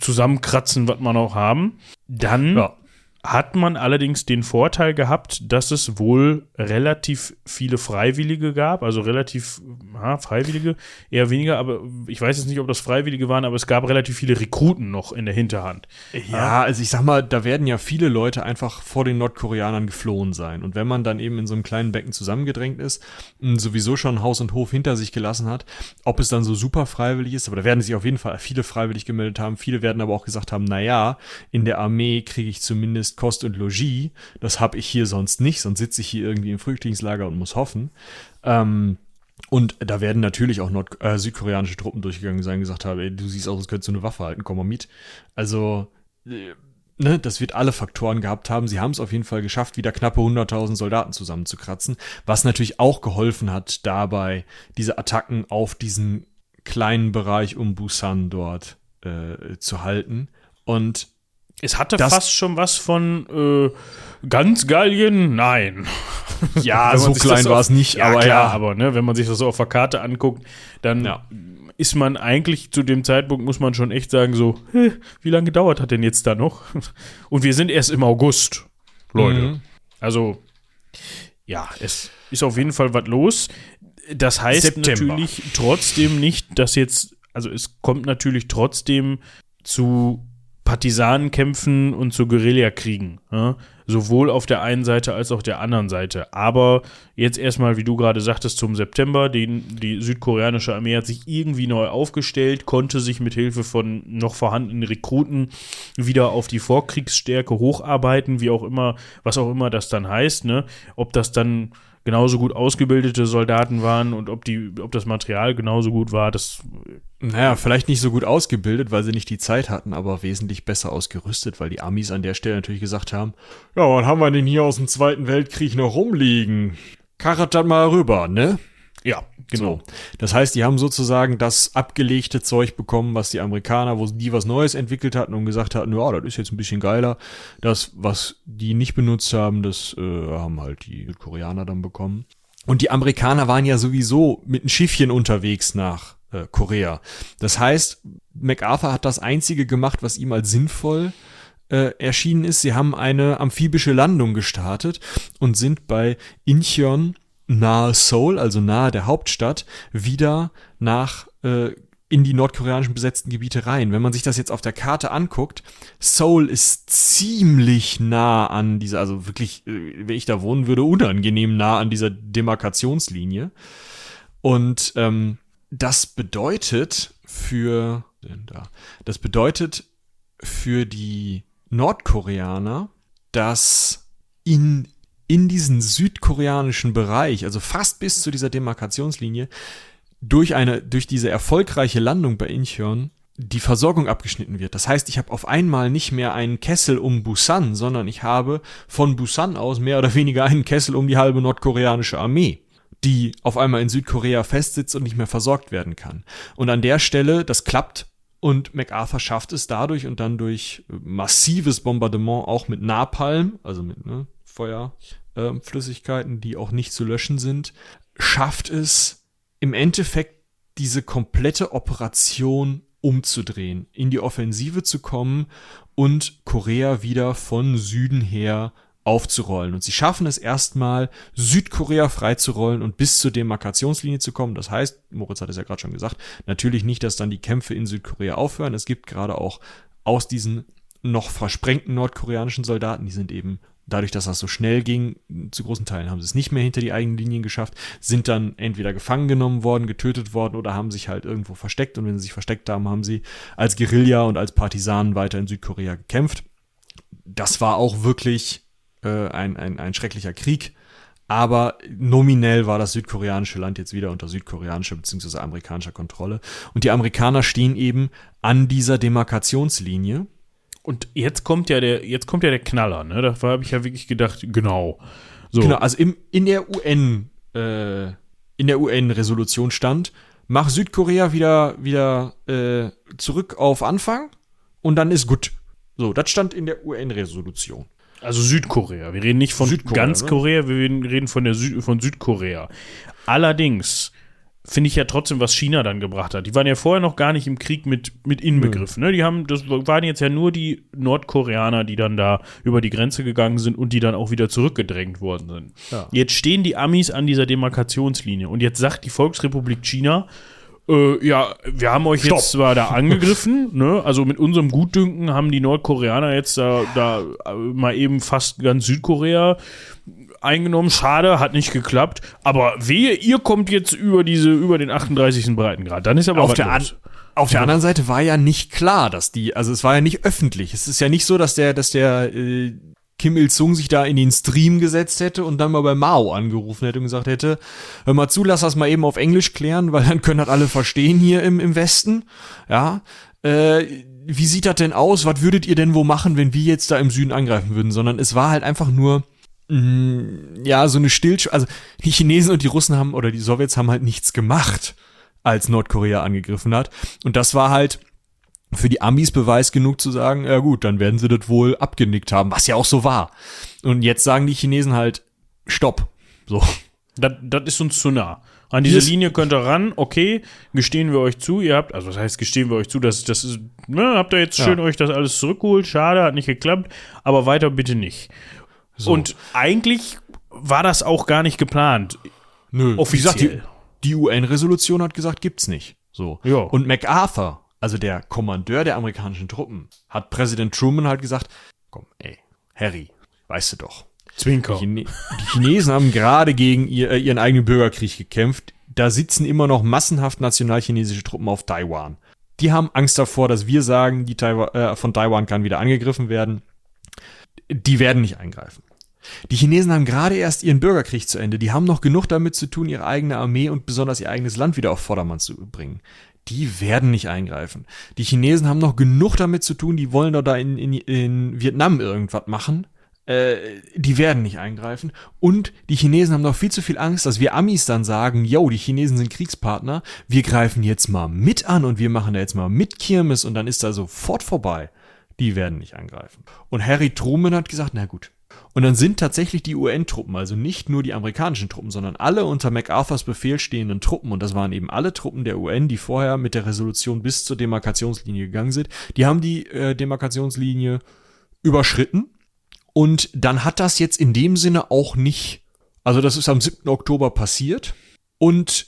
zusammenkratzen, was wir noch haben. Dann ja hat man allerdings den Vorteil gehabt, dass es wohl relativ viele Freiwillige gab, also relativ ja, Freiwillige, eher weniger, aber ich weiß jetzt nicht, ob das Freiwillige waren, aber es gab relativ viele Rekruten noch in der Hinterhand. Ja, also ich sag mal, da werden ja viele Leute einfach vor den Nordkoreanern geflohen sein. Und wenn man dann eben in so einem kleinen Becken zusammengedrängt ist, sowieso schon Haus und Hof hinter sich gelassen hat, ob es dann so super freiwillig ist, aber da werden sich auf jeden Fall viele freiwillig gemeldet haben. Viele werden aber auch gesagt haben, naja, in der Armee kriege ich zumindest Kost und Logis. Das habe ich hier sonst nicht, sonst sitze ich hier irgendwie im Flüchtlingslager und muss hoffen. Ähm, und da werden natürlich auch Nord äh, südkoreanische Truppen durchgegangen sein und gesagt haben, du siehst aus, als könntest du eine Waffe halten, komm mal mit. Also, äh, ne, das wird alle Faktoren gehabt haben. Sie haben es auf jeden Fall geschafft, wieder knappe 100.000 Soldaten zusammenzukratzen, was natürlich auch geholfen hat, dabei diese Attacken auf diesen kleinen Bereich um Busan dort äh, zu halten. Und Es hatte fast schon was von äh, ganz Gallien, nein. (laughs) Ja, so klein war es nicht, ja, aber klar, ja. aber ne, wenn man sich das so auf der Karte anguckt, dann ja. ist man eigentlich zu dem Zeitpunkt, muss man schon echt sagen, so, wie lange gedauert hat denn jetzt da noch? (laughs) Und wir sind erst im August, Leute. Mhm. Also, ja, es ist auf jeden Fall was los. Das heißt September. natürlich trotzdem nicht, dass jetzt, also es kommt natürlich trotzdem zu Partisanenkämpfen und zu Guerillakriegen. Ja? Sowohl auf der einen Seite als auch der anderen Seite. Aber jetzt erstmal, wie du gerade sagtest, zum September, den, die südkoreanische Armee hat sich irgendwie neu aufgestellt, konnte sich mit Hilfe von noch vorhandenen Rekruten wieder auf die Vorkriegsstärke hocharbeiten, wie auch immer, was auch immer das dann heißt, ne? Ob das dann genauso gut ausgebildete Soldaten waren und ob die, ob das Material genauso gut war, das. Naja, vielleicht nicht so gut ausgebildet, weil sie nicht die Zeit hatten, aber wesentlich besser ausgerüstet, weil die Amis an der Stelle natürlich gesagt haben, ja, was haben wir denn hier aus dem Zweiten Weltkrieg noch rumliegen? Karret das mal rüber, ne? Ja, genau. So. Das heißt, die haben sozusagen das abgelegte Zeug bekommen, was die Amerikaner, wo die was Neues entwickelt hatten und gesagt hatten, ja, das ist jetzt ein bisschen geiler. Das, was die nicht benutzt haben, das äh, haben halt die Koreaner dann bekommen. Und die Amerikaner waren ja sowieso mit einem Schiffchen unterwegs nach äh, Korea. Das heißt, MacArthur hat das Einzige gemacht, was ihm als sinnvoll äh, erschienen ist. Sie haben eine amphibische Landung gestartet und sind bei Incheon nahe Seoul, also nahe der Hauptstadt, wieder nach äh, in die nordkoreanischen besetzten Gebiete rein. Wenn man sich das jetzt auf der Karte anguckt, Seoul ist ziemlich nah an dieser, also wirklich, äh, wenn ich da wohnen würde, unangenehm nah an dieser Demarkationslinie. Und ähm, das bedeutet für, da, das bedeutet für die Nordkoreaner, dass in in diesen südkoreanischen Bereich, also fast bis zu dieser Demarkationslinie, durch eine, durch diese erfolgreiche Landung bei Incheon die Versorgung abgeschnitten wird. Das heißt, ich habe auf einmal nicht mehr einen Kessel um Busan, sondern ich habe von Busan aus mehr oder weniger einen Kessel um die halbe nordkoreanische Armee, die auf einmal in Südkorea festsitzt und nicht mehr versorgt werden kann. Und an der Stelle, das klappt und MacArthur schafft es dadurch und dann durch massives Bombardement auch mit Napalm, also mit ne, Feuerflüssigkeiten, äh, die auch nicht zu löschen sind, schafft es im Endeffekt diese komplette Operation umzudrehen, in die Offensive zu kommen und Korea wieder von Süden her aufzurollen. Und sie schaffen es erstmal, Südkorea freizurollen und bis zur Demarkationslinie zu kommen. Das heißt, Moritz hat es ja gerade schon gesagt, natürlich nicht, dass dann die Kämpfe in Südkorea aufhören. Es gibt gerade auch aus diesen noch versprengten nordkoreanischen Soldaten, die sind eben dadurch, dass das so schnell ging, zu großen Teilen haben sie es nicht mehr hinter die eigenen Linien geschafft, sind dann entweder gefangen genommen worden, getötet worden oder haben sich halt irgendwo versteckt. Und wenn sie sich versteckt haben, haben sie als Guerilla und als Partisanen weiter in Südkorea gekämpft. Das war auch wirklich äh, ein, ein, ein schrecklicher Krieg. Aber nominell war das südkoreanische Land jetzt wieder unter südkoreanischer bzw. amerikanischer Kontrolle. Und die Amerikaner stehen eben an dieser Demarkationslinie und jetzt kommt ja der, jetzt kommt ja der Knaller, ne? Da habe ich ja wirklich gedacht, genau. So. Genau, also im, in der UN, äh, in der UN-Resolution stand, mach Südkorea wieder, wieder äh, zurück auf Anfang und dann ist gut. So, das stand in der UN-Resolution. Also Südkorea. Wir reden nicht von Südkorea, ganz ne? Korea, wir reden von, der Süd von Südkorea. Allerdings finde ich ja trotzdem, was China dann gebracht hat. Die waren ja vorher noch gar nicht im Krieg mit, mit inbegriffen. Ne? Die haben, das waren jetzt ja nur die Nordkoreaner, die dann da über die Grenze gegangen sind und die dann auch wieder zurückgedrängt worden sind. Ja. Jetzt stehen die Amis an dieser Demarkationslinie und jetzt sagt die Volksrepublik China, äh, ja, wir haben euch Stopp. jetzt zwar da (laughs) angegriffen, ne? Also mit unserem Gutdünken haben die Nordkoreaner jetzt da, da äh, mal eben fast ganz Südkorea eingenommen. Schade, hat nicht geklappt. Aber wehe, ihr kommt jetzt über diese, über den 38. Breitengrad. Dann ist aber auf der, an, auf der anderen Seite war ja nicht klar, dass die, also es war ja nicht öffentlich. Es ist ja nicht so, dass der, dass der äh, Kim Il-sung sich da in den Stream gesetzt hätte und dann mal bei Mao angerufen hätte und gesagt hätte, hör mal zu, lass das mal eben auf Englisch klären, weil dann können das alle verstehen hier im, im Westen. Ja. Äh, wie sieht das denn aus? Was würdet ihr denn wo machen, wenn wir jetzt da im Süden angreifen würden? Sondern es war halt einfach nur ja, so eine Stillsch also die Chinesen und die Russen haben oder die Sowjets haben halt nichts gemacht, als Nordkorea angegriffen hat. Und das war halt für die Amis Beweis genug zu sagen, ja gut, dann werden sie das wohl abgenickt haben, was ja auch so war. Und jetzt sagen die Chinesen halt, stopp. So. Das, das ist uns zu nah. An diese yes. Linie könnt ihr ran, okay, gestehen wir euch zu, ihr habt, also das heißt, gestehen wir euch zu, dass das ist, ne, habt ihr jetzt schön ja. euch das alles zurückgeholt, schade, hat nicht geklappt, aber weiter bitte nicht. So. Und eigentlich war das auch gar nicht geplant. Nö, offiziell. Wie gesagt, die, die UN-Resolution hat gesagt, gibt's nicht. So. Ja. Und MacArthur, also der Kommandeur der amerikanischen Truppen, hat Präsident Truman halt gesagt, komm, ey, Harry, weißt du doch, Zwinker. Die, Chine die Chinesen haben gerade gegen ihr, äh, ihren eigenen Bürgerkrieg gekämpft. Da sitzen immer noch massenhaft nationalchinesische Truppen auf Taiwan. Die haben Angst davor, dass wir sagen, die Taiwan, äh, von Taiwan kann wieder angegriffen werden. Die werden nicht eingreifen. Die Chinesen haben gerade erst ihren Bürgerkrieg zu Ende. Die haben noch genug damit zu tun, ihre eigene Armee und besonders ihr eigenes Land wieder auf Vordermann zu bringen. Die werden nicht eingreifen. Die Chinesen haben noch genug damit zu tun, die wollen doch da in, in, in Vietnam irgendwas machen äh, die werden nicht eingreifen. Und die Chinesen haben noch viel zu viel Angst, dass wir Amis dann sagen, yo, die Chinesen sind Kriegspartner, wir greifen jetzt mal mit an und wir machen da jetzt mal mit Kirmes und dann ist da sofort vorbei. Die werden nicht eingreifen. Und Harry Truman hat gesagt, na gut. Und dann sind tatsächlich die UN-Truppen, also nicht nur die amerikanischen Truppen, sondern alle unter MacArthurs Befehl stehenden Truppen, und das waren eben alle Truppen der UN, die vorher mit der Resolution bis zur Demarkationslinie gegangen sind, die haben die äh, Demarkationslinie überschritten und dann hat das jetzt in dem Sinne auch nicht, also das ist am 7. Oktober passiert und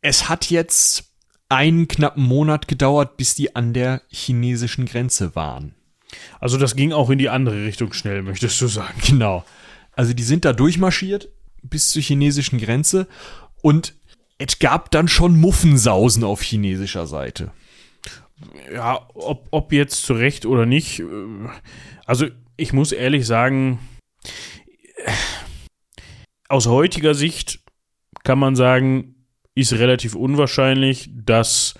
es hat jetzt einen knappen Monat gedauert, bis die an der chinesischen Grenze waren. Also das ging auch in die andere Richtung schnell, möchtest du sagen. Genau. Also die sind da durchmarschiert bis zur chinesischen Grenze und es gab dann schon Muffensausen auf chinesischer Seite. Ja, ob, ob jetzt zu Recht oder nicht. Äh, also ich muss ehrlich sagen, aus heutiger Sicht kann man sagen, ist relativ unwahrscheinlich, dass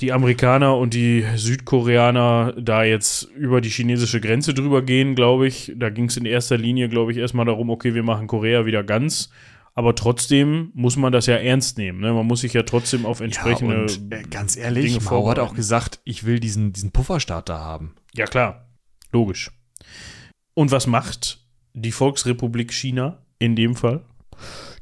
die Amerikaner und die Südkoreaner da jetzt über die chinesische Grenze drüber gehen, glaube ich. Da ging es in erster Linie, glaube ich, erstmal darum, okay, wir machen Korea wieder ganz. Aber trotzdem muss man das ja ernst nehmen. Ne? Man muss sich ja trotzdem auf entsprechende. Ja, und, äh, ganz ehrlich, Dinge Mao hat auch gesagt, ich will diesen, diesen Pufferstaat da haben. Ja, klar. Logisch. Und was macht die Volksrepublik China in dem Fall?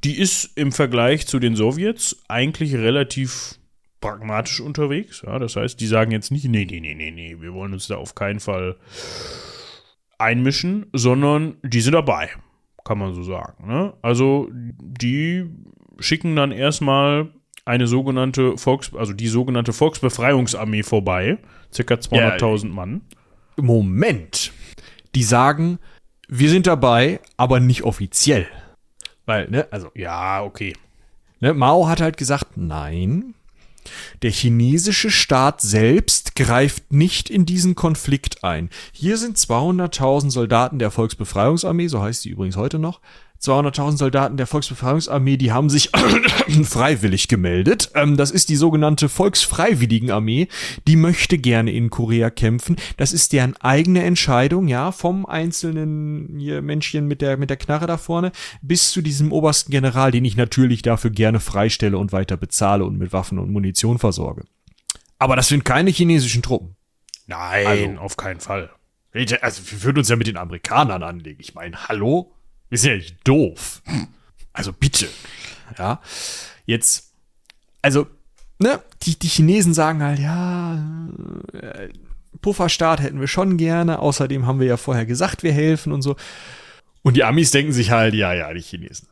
Die ist im Vergleich zu den Sowjets eigentlich relativ pragmatisch unterwegs. Ja, das heißt, die sagen jetzt nicht, nee, nee, nee, nee, nee, wir wollen uns da auf keinen Fall einmischen, sondern die sind dabei, kann man so sagen. Ne? Also die schicken dann erstmal eine sogenannte Volks, also die sogenannte Volksbefreiungsarmee vorbei, circa 200.000 ja, Mann. Moment. Die sagen, wir sind dabei, aber nicht offiziell. Weil, ne, also. Ja, okay. Ne, Mao hat halt gesagt, nein, der chinesische Staat selbst greift nicht in diesen Konflikt ein. Hier sind 200.000 Soldaten der Volksbefreiungsarmee, so heißt sie übrigens heute noch, 200.000 Soldaten der Volksbefreiungsarmee, die haben sich (coughs) freiwillig gemeldet. Ähm, das ist die sogenannte Volksfreiwilligenarmee. Die möchte gerne in Korea kämpfen. Das ist deren eigene Entscheidung, ja, vom einzelnen hier Männchen mit der, mit der Knarre da vorne bis zu diesem obersten General, den ich natürlich dafür gerne freistelle und weiter bezahle und mit Waffen und Munition versorge. Aber das sind keine chinesischen Truppen. Nein, also, auf keinen Fall. Also, wir würden uns ja mit den Amerikanern anlegen. Ich meine, hallo? Wir sind ja nicht doof. Also bitte. Ja. Jetzt, also, ne, die, die Chinesen sagen halt, ja, äh, Pufferstaat hätten wir schon gerne. Außerdem haben wir ja vorher gesagt, wir helfen und so. Und die Amis denken sich halt, ja, ja, die Chinesen.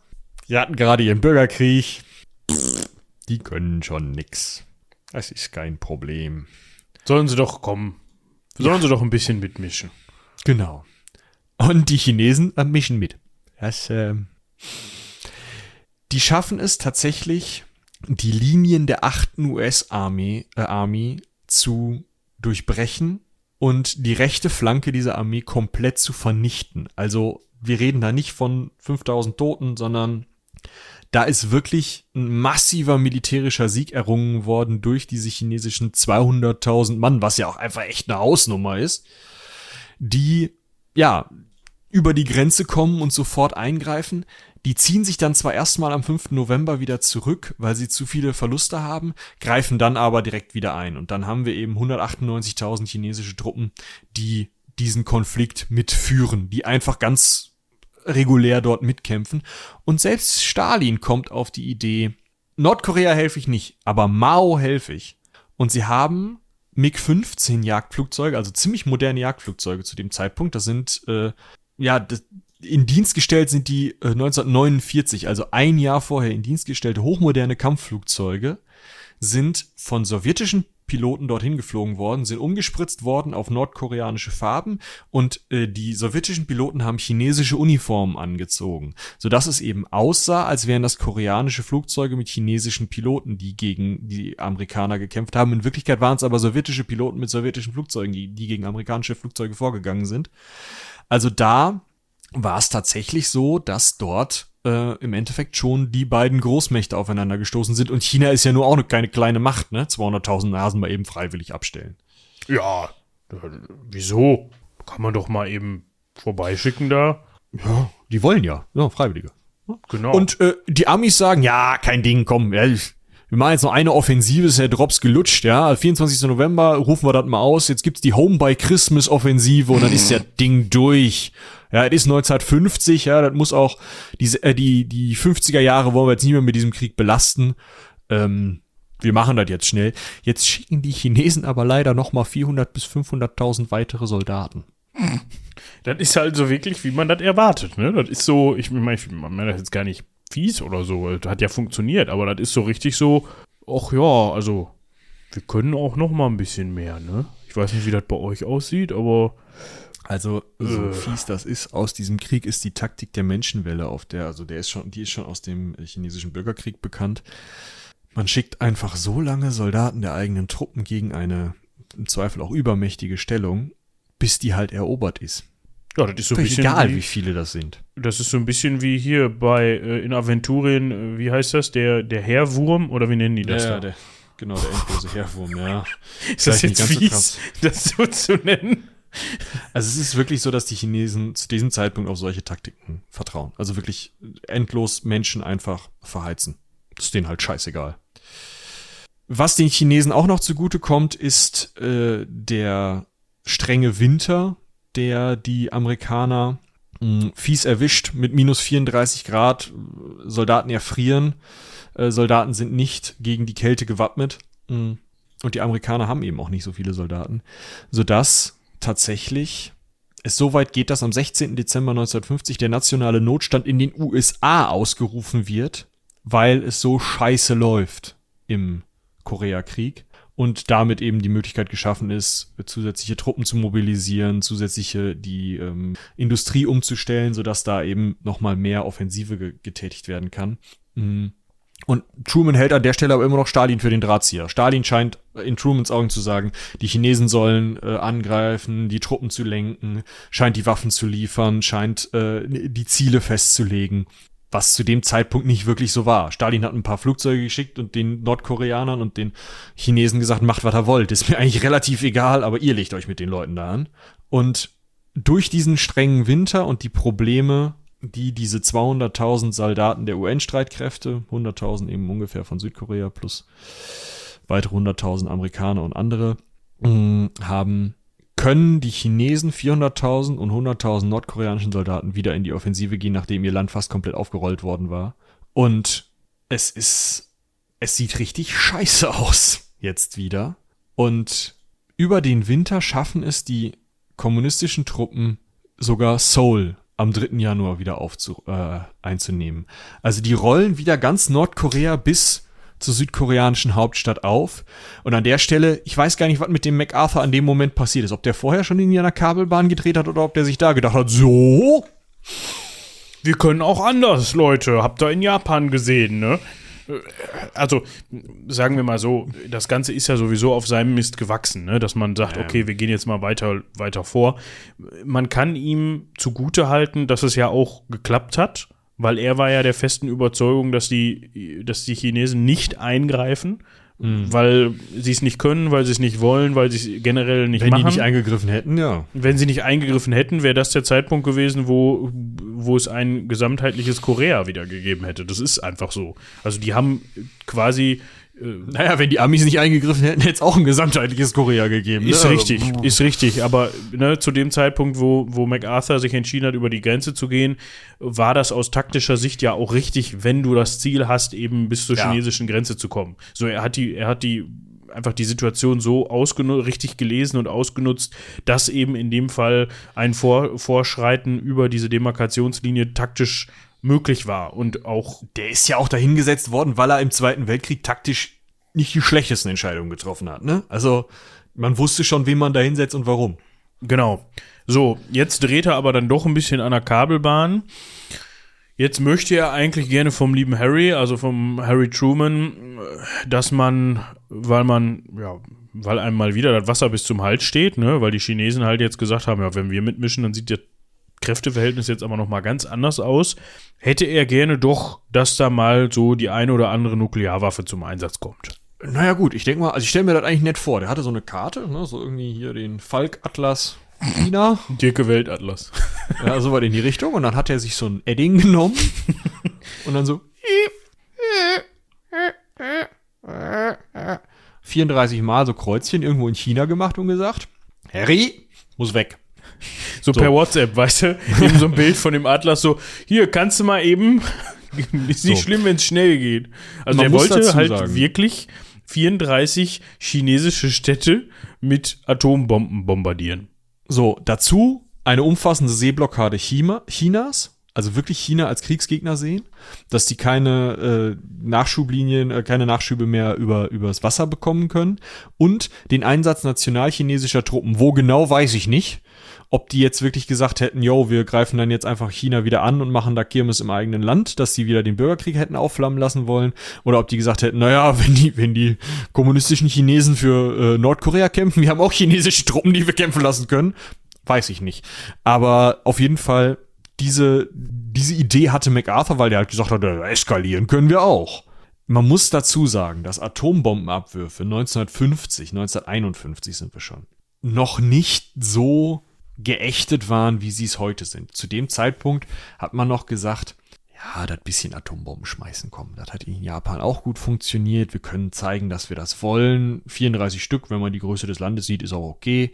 Die hatten gerade ihren Bürgerkrieg. Die können schon nix. Das ist kein Problem. Sollen sie doch kommen. Sollen ja. sie doch ein bisschen mitmischen. Genau. Und die Chinesen äh, mischen mit. Das, äh, die schaffen es tatsächlich, die Linien der achten US-Armee äh, Army zu durchbrechen und die rechte Flanke dieser Armee komplett zu vernichten. Also wir reden da nicht von 5000 Toten, sondern da ist wirklich ein massiver militärischer Sieg errungen worden durch diese chinesischen 200.000 Mann, was ja auch einfach echt eine Hausnummer ist, die ja über die Grenze kommen und sofort eingreifen. Die ziehen sich dann zwar erstmal am 5. November wieder zurück, weil sie zu viele Verluste haben, greifen dann aber direkt wieder ein. Und dann haben wir eben 198.000 chinesische Truppen, die diesen Konflikt mitführen, die einfach ganz regulär dort mitkämpfen. Und selbst Stalin kommt auf die Idee, Nordkorea helfe ich nicht, aber Mao helfe ich. Und sie haben MiG-15 Jagdflugzeuge, also ziemlich moderne Jagdflugzeuge zu dem Zeitpunkt. Das sind, äh, ja, das, in Dienst gestellt sind die äh, 1949, also ein Jahr vorher in Dienst gestellte hochmoderne Kampfflugzeuge, sind von sowjetischen Piloten dorthin geflogen worden, sind umgespritzt worden auf nordkoreanische Farben und äh, die sowjetischen Piloten haben chinesische Uniformen angezogen, sodass es eben aussah, als wären das koreanische Flugzeuge mit chinesischen Piloten, die gegen die Amerikaner gekämpft haben. In Wirklichkeit waren es aber sowjetische Piloten mit sowjetischen Flugzeugen, die, die gegen amerikanische Flugzeuge vorgegangen sind. Also da war es tatsächlich so, dass dort äh, im Endeffekt schon die beiden Großmächte aufeinander gestoßen sind. Und China ist ja nur auch keine kleine Macht, ne? 200.000 Nasen mal eben freiwillig abstellen. Ja, wieso? Kann man doch mal eben vorbeischicken da. Ja, die wollen ja, ja, Freiwillige. Genau. Und äh, die Amis sagen, ja, kein Ding, komm, ja, wir machen jetzt noch eine Offensive, ist der Drops gelutscht, ja. 24. November rufen wir das mal aus. Jetzt gibt's die Home by Christmas Offensive und dann ist der Ding durch. Ja, es ist 1950, ja, das muss auch diese äh, die die 50er Jahre wollen wir jetzt nicht mehr mit diesem Krieg belasten. Ähm, wir machen das jetzt schnell. Jetzt schicken die Chinesen aber leider noch mal 400 bis 500.000 weitere Soldaten. Das ist halt so wirklich, wie man das erwartet, ne? Das ist so, ich meine, ich meine das jetzt gar nicht fies oder so. Das hat ja funktioniert, aber das ist so richtig so, ach ja, also wir können auch noch mal ein bisschen mehr, ne? Ich weiß nicht, wie das bei euch aussieht, aber also so äh. fies das ist, aus diesem Krieg ist die Taktik der Menschenwelle auf der, also der ist schon, die ist schon aus dem chinesischen Bürgerkrieg bekannt. Man schickt einfach so lange Soldaten der eigenen Truppen gegen eine im Zweifel auch übermächtige Stellung, bis die halt erobert ist. Ja, das ist so ein bisschen. Egal, wie, wie, viele das sind. Das ist so ein bisschen wie hier bei äh, in Aventurien, äh, wie heißt das? Der, der Heerwurm oder wie nennen die das? Ja, da? Der, genau, der endlose Heerwurm, ja. (laughs) ist das jetzt fies, so (laughs) das so zu nennen? Also es ist wirklich so, dass die Chinesen zu diesem Zeitpunkt auf solche Taktiken vertrauen. Also wirklich endlos Menschen einfach verheizen. Das ist denen halt scheißegal. Was den Chinesen auch noch zugute kommt, ist äh, der strenge Winter, der die Amerikaner mh, hm, fies erwischt mit minus 34 Grad. Soldaten erfrieren. Äh, Soldaten sind nicht gegen die Kälte gewappnet. Mh. Hm, und die Amerikaner haben eben auch nicht so viele Soldaten. Sodass tatsächlich es so weit geht, dass am 16. Dezember 1950 der nationale Notstand in den USA ausgerufen wird, weil es so scheiße läuft im Koreakrieg und damit eben die Möglichkeit geschaffen ist, zusätzliche Truppen zu mobilisieren, zusätzliche die ähm, Industrie umzustellen, sodass da eben nochmal mehr Offensive ge getätigt werden kann. Mhm. Und Truman hält an der Stelle aber immer noch Stalin für den Drahtzieher. Stalin scheint in Trumans Augen zu sagen, die Chinesen sollen äh, angreifen, die Truppen zu lenken, scheint die Waffen zu liefern, scheint äh, die Ziele festzulegen was zu dem Zeitpunkt nicht wirklich so war. Stalin hat ein paar Flugzeuge geschickt und den Nordkoreanern und den Chinesen gesagt, macht, was ihr wollt. Ist mir eigentlich relativ egal, aber ihr legt euch mit den Leuten da an. Und durch diesen strengen Winter und die Probleme, die diese 200.000 Soldaten der UN-Streitkräfte, 100.000 eben ungefähr von Südkorea plus weitere 100.000 Amerikaner und andere, mm, haben können die Chinesen 400.000 und 100.000 nordkoreanischen Soldaten wieder in die Offensive gehen, nachdem ihr Land fast komplett aufgerollt worden war. Und es ist, es sieht richtig scheiße aus jetzt wieder. Und über den Winter schaffen es die kommunistischen Truppen sogar Seoul am 3. Januar wieder aufzu, äh, einzunehmen. Also die rollen wieder ganz Nordkorea bis zur südkoreanischen Hauptstadt auf. Und an der Stelle, ich weiß gar nicht, was mit dem MacArthur an dem Moment passiert ist. Ob der vorher schon in einer Kabelbahn gedreht hat oder ob der sich da gedacht hat, so. Wir können auch anders, Leute. Habt ihr in Japan gesehen, ne? Also, sagen wir mal so, das Ganze ist ja sowieso auf seinem Mist gewachsen, ne? dass man sagt, okay, wir gehen jetzt mal weiter, weiter vor. Man kann ihm zugute halten, dass es ja auch geklappt hat weil er war ja der festen Überzeugung, dass die, dass die Chinesen nicht eingreifen, mhm. weil sie es nicht können, weil sie es nicht wollen, weil sie es generell nicht Wenn machen. Wenn die nicht eingegriffen hätten, ja. Wenn sie nicht eingegriffen hätten, wäre das der Zeitpunkt gewesen, wo, wo es ein gesamtheitliches Korea wieder gegeben hätte. Das ist einfach so. Also die haben quasi naja, wenn die Amis nicht eingegriffen hätten, hätte es auch ein gesamtheitliches Korea gegeben. Ist ne? richtig, also, ist richtig. Aber ne, zu dem Zeitpunkt, wo, wo MacArthur sich entschieden hat, über die Grenze zu gehen, war das aus taktischer Sicht ja auch richtig, wenn du das Ziel hast, eben bis zur ja. chinesischen Grenze zu kommen. So, er hat die, er hat die einfach die Situation so richtig gelesen und ausgenutzt, dass eben in dem Fall ein Vor Vorschreiten über diese Demarkationslinie taktisch möglich war und auch. Der ist ja auch dahingesetzt worden, weil er im Zweiten Weltkrieg taktisch nicht die schlechtesten Entscheidungen getroffen hat, ne? Also, man wusste schon, wen man da hinsetzt und warum. Genau. So, jetzt dreht er aber dann doch ein bisschen an der Kabelbahn. Jetzt möchte er eigentlich gerne vom lieben Harry, also vom Harry Truman, dass man, weil man, ja, weil einem mal wieder das Wasser bis zum Hals steht, ne, weil die Chinesen halt jetzt gesagt haben, ja, wenn wir mitmischen, dann sieht der Kräfteverhältnis jetzt aber noch mal ganz anders aus. Hätte er gerne doch, dass da mal so die eine oder andere Nuklearwaffe zum Einsatz kommt. Naja gut, ich denke mal, also ich stelle mir das eigentlich nett vor. Der hatte so eine Karte, ne, so irgendwie hier den Falk-Atlas China. (laughs) Dirke Weltatlas. (laughs) Ja, so war in die Richtung. Und dann hat er sich so ein Edding genommen. (laughs) und dann so. 34 Mal so Kreuzchen irgendwo in China gemacht und gesagt: Harry, muss weg. So, so, per WhatsApp, weißt du? (laughs) Eben so ein Bild von dem Atlas, so, hier, kannst du mal eben. (laughs) Ist nicht so. schlimm, wenn es schnell geht. Also Man der wollte halt sagen. wirklich 34 chinesische Städte mit Atombomben bombardieren. So, dazu eine umfassende Seeblockade China, Chinas, also wirklich China als Kriegsgegner sehen, dass die keine äh, Nachschublinien, äh, keine Nachschübe mehr über übers Wasser bekommen können und den Einsatz nationalchinesischer Truppen. Wo genau, weiß ich nicht ob die jetzt wirklich gesagt hätten, yo, wir greifen dann jetzt einfach China wieder an und machen da Kirmes im eigenen Land, dass sie wieder den Bürgerkrieg hätten aufflammen lassen wollen, oder ob die gesagt hätten, naja, wenn die, wenn die kommunistischen Chinesen für äh, Nordkorea kämpfen, wir haben auch chinesische Truppen, die wir kämpfen lassen können, weiß ich nicht. Aber auf jeden Fall, diese, diese Idee hatte MacArthur, weil der halt gesagt hat, eskalieren können wir auch. Man muss dazu sagen, dass Atombombenabwürfe 1950, 1951 sind wir schon, noch nicht so geächtet waren, wie sie es heute sind. Zu dem Zeitpunkt hat man noch gesagt, ja, das bisschen Atombomben schmeißen kommen. Das hat in Japan auch gut funktioniert. Wir können zeigen, dass wir das wollen. 34 Stück, wenn man die Größe des Landes sieht, ist auch okay.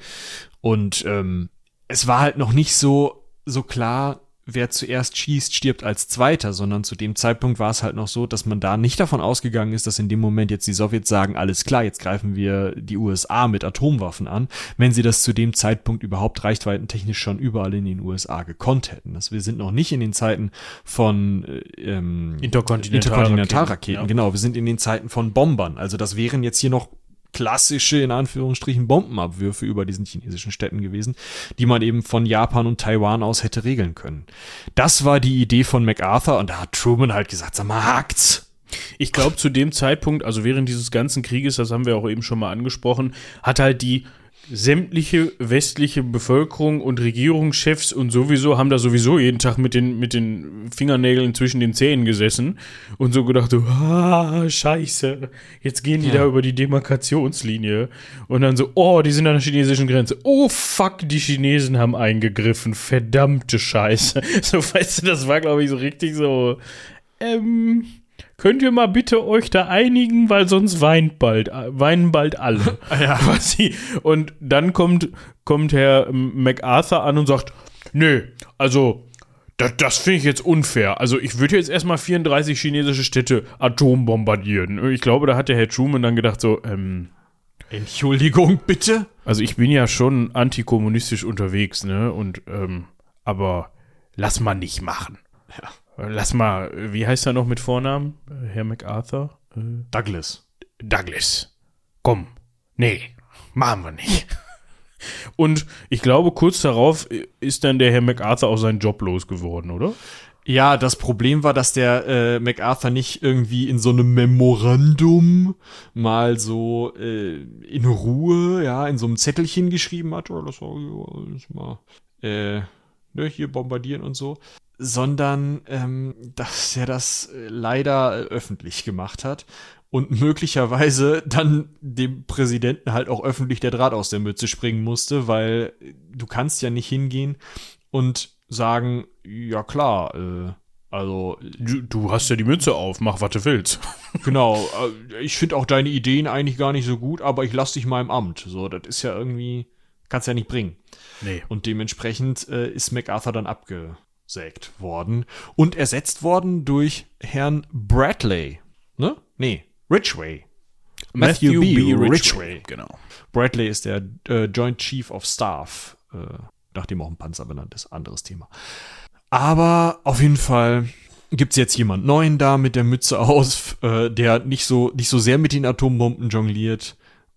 Und ähm, es war halt noch nicht so, so klar, wer zuerst schießt, stirbt als Zweiter, sondern zu dem Zeitpunkt war es halt noch so, dass man da nicht davon ausgegangen ist, dass in dem Moment jetzt die Sowjets sagen, alles klar, jetzt greifen wir die USA mit Atomwaffen an, wenn sie das zu dem Zeitpunkt überhaupt reichweitentechnisch schon überall in den USA gekonnt hätten. Das, wir sind noch nicht in den Zeiten von äh, ähm, Interkontinentalraketen, Interkontinental ja. genau, wir sind in den Zeiten von Bombern. Also das wären jetzt hier noch klassische, in Anführungsstrichen, Bombenabwürfe über diesen chinesischen Städten gewesen, die man eben von Japan und Taiwan aus hätte regeln können. Das war die Idee von MacArthur und da hat Truman halt gesagt, sag mal, hakt's. Ich glaube, zu dem Zeitpunkt, also während dieses ganzen Krieges, das haben wir auch eben schon mal angesprochen, hat halt die sämtliche westliche Bevölkerung und Regierungschefs und sowieso haben da sowieso jeden Tag mit den, mit den Fingernägeln zwischen den Zähnen gesessen und so gedacht, ah, scheiße, jetzt gehen die ja. da über die Demarkationslinie und dann so, oh, die sind an der chinesischen Grenze. Oh, fuck, die Chinesen haben eingegriffen, verdammte Scheiße. (laughs) So, weißt du, das war, glaube ich, so richtig so, ähm, könnt ihr mal bitte euch da einigen, weil sonst weint bald, weinen bald alle. (laughs) ja. Quasi. Und dann kommt, kommt Herr MacArthur an und sagt, nö, also das, das finde ich jetzt unfair. Also ich würde jetzt erstmal 34 chinesische Städte atombombardieren. Ich glaube, da hat der Herr Truman dann gedacht so, ähm, Entschuldigung, bitte? Also ich bin ja schon antikommunistisch unterwegs, ne? Und, ähm, aber lass mal nicht machen. Ja. Lass mal, wie heißt er noch mit Vornamen? Herr MacArthur? Douglas. Douglas. Komm. Nee, machen wir nicht. (laughs) Und ich glaube, kurz darauf ist dann der Herr MacArthur auch seinen Job losgeworden, oder? Ja, das Problem war, dass der äh, MacArthur nicht irgendwie in so einem Memorandum mal so äh, in Ruhe, ja, in so einem Zettelchen geschrieben hat, oder das war das mal äh, ne, hier bombardieren und so, sondern ähm, dass er das äh, leider äh, öffentlich gemacht hat und möglicherweise dann dem Präsidenten halt auch öffentlich der Draht aus der Mütze springen musste, weil du kannst ja nicht hingehen und sagen, ja klar, äh, also. Du, du, hast ja die Mütze auf, mach, was du willst. (laughs) Genau, äh, ich finde auch deine Ideen eigentlich gar nicht so gut, aber ich lass dich mal im Amt. So, das ist ja irgendwie, kannst ja nicht bringen. Nee. Und dementsprechend äh, ist MacArthur dann abgesägt worden und ersetzt worden durch Herrn Bradley. Ne? Nee, Ridgway. Matthew, Matthew B. B. Ridgway. Ridgway. Genau. Bradley ist der äh, Joint Chief of Staff, äh, nachdem auch ein Panzer benannt ist. Anderes Thema. Aber auf jeden Fall gibt es jetzt jemand neuen da mit der Mütze aus, äh, der nicht so, nicht so sehr mit den Atombomben jongliert.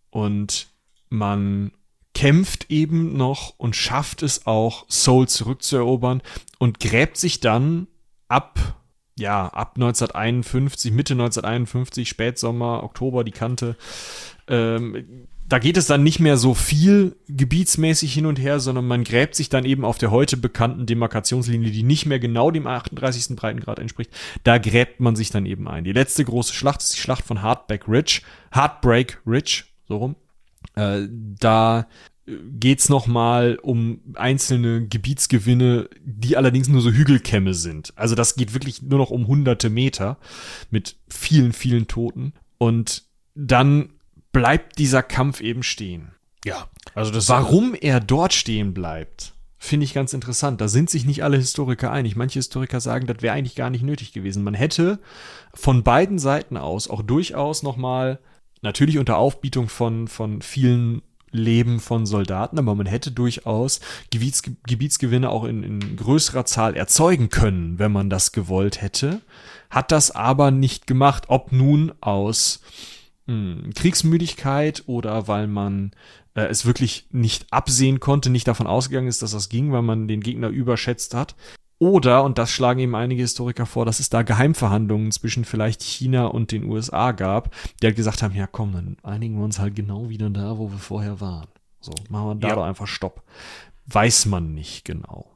Und man kämpft eben noch und schafft es auch, Seoul zurückzuerobern und gräbt sich dann ab, ja, ab 1951, Mitte 1951, Spätsommer, Oktober die Kante, ähm, da geht es dann nicht mehr so viel gebietsmäßig hin und her, sondern man gräbt sich dann eben auf der heute bekannten Demarkationslinie, die nicht mehr genau dem 38. Breitengrad entspricht. Da gräbt man sich dann eben ein. Die letzte große Schlacht ist die Schlacht von Heartbreak Ridge. Heartbreak Ridge, so rum. Äh, da geht's noch mal um einzelne Gebietsgewinne, die allerdings nur so Hügelkämme sind. Also das geht wirklich nur noch um hunderte Meter mit vielen, vielen Toten. Und dann bleibt dieser Kampf eben stehen. Ja, also das. Warum er dort stehen bleibt, finde ich ganz interessant. Da sind sich nicht alle Historiker einig. Manche Historiker sagen, das wäre eigentlich gar nicht nötig gewesen. Man hätte von beiden Seiten aus auch durchaus noch mal natürlich unter Aufbietung von von vielen Leben von Soldaten, aber man hätte durchaus Gebiets, Gebietsgewinne auch in, in größerer Zahl erzeugen können, wenn man das gewollt hätte. Hat das aber nicht gemacht, ob nun aus hm, Kriegsmüdigkeit oder weil man äh, es wirklich nicht absehen konnte, nicht davon ausgegangen ist, dass das ging, weil man den Gegner überschätzt hat. Oder, und das schlagen eben einige Historiker vor, dass es da Geheimverhandlungen zwischen vielleicht China und den USA gab, die halt gesagt haben, ja komm, dann einigen wir uns halt genau wieder da, wo wir vorher waren. So, machen wir da ja. doch einfach Stopp. Weiß man nicht genau.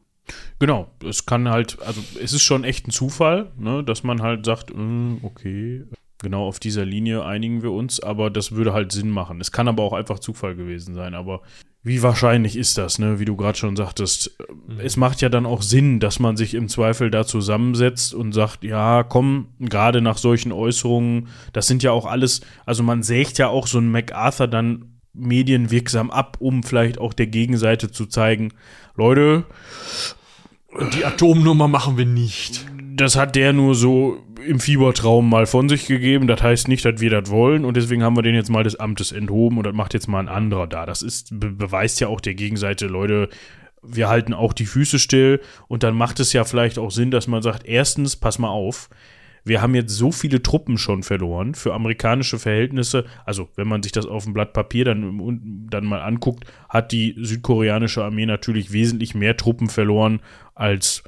Genau, es kann halt, also es ist schon echt ein Zufall, ne, dass man halt sagt, mm, okay, genau auf dieser Linie einigen wir uns, aber das würde halt Sinn machen. Es kann aber auch einfach Zufall gewesen sein, aber wie wahrscheinlich ist das, ne? Wie du gerade schon sagtest. Mhm. Es macht ja dann auch Sinn, dass man sich im Zweifel da zusammensetzt und sagt, ja, komm, gerade nach solchen Äußerungen, das sind ja auch alles, also man sägt ja auch so einen MacArthur dann medienwirksam ab, um vielleicht auch der Gegenseite zu zeigen, Leute, die Atomnummer machen wir nicht. Das hat der nur so im Fiebertraum mal von sich gegeben. Das heißt nicht, dass wir das wollen und deswegen haben wir den jetzt mal des Amtes enthoben und das macht jetzt mal ein anderer da. Das ist, be beweist ja auch der Gegenseite, Leute, wir halten auch die Füße still und dann macht es ja vielleicht auch Sinn, dass man sagt, erstens, pass mal auf, wir haben jetzt so viele Truppen schon verloren für amerikanische Verhältnisse. Also, wenn man sich das auf dem Blatt Papier dann, dann mal anguckt, hat die südkoreanische Armee natürlich wesentlich mehr Truppen verloren als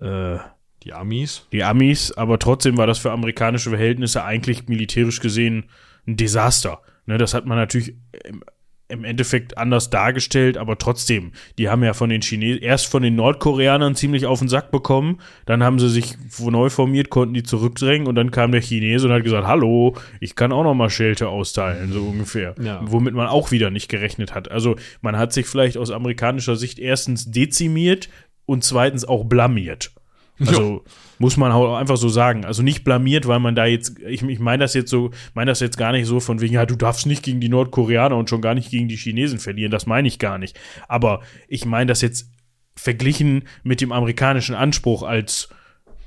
äh, die Amis? Die Amis, aber trotzdem war das für amerikanische Verhältnisse eigentlich militärisch gesehen ein Desaster. Ne, das hat man natürlich im, im, Endeffekt anders dargestellt, aber trotzdem, die haben ja von den Chinesen, erst von den Nordkoreanern ziemlich auf den Sack bekommen, dann haben sie sich neu formiert, konnten die zurückdrängen und dann kam der Chinese und hat gesagt, hallo, ich kann auch noch mal Schelte austeilen, so ungefähr. Ja. Womit man auch wieder nicht gerechnet hat. Also man hat sich vielleicht aus amerikanischer Sicht erstens dezimiert und zweitens auch blamiert. Also ja. muss man auch einfach so sagen. Also nicht blamiert, weil man da jetzt, ich, ich meine das jetzt so, meine das jetzt gar nicht so von wegen, ja, du darfst nicht gegen die Nordkoreaner und schon gar nicht gegen die Chinesen verlieren. Das meine ich gar nicht. Aber ich meine das jetzt verglichen mit dem amerikanischen Anspruch als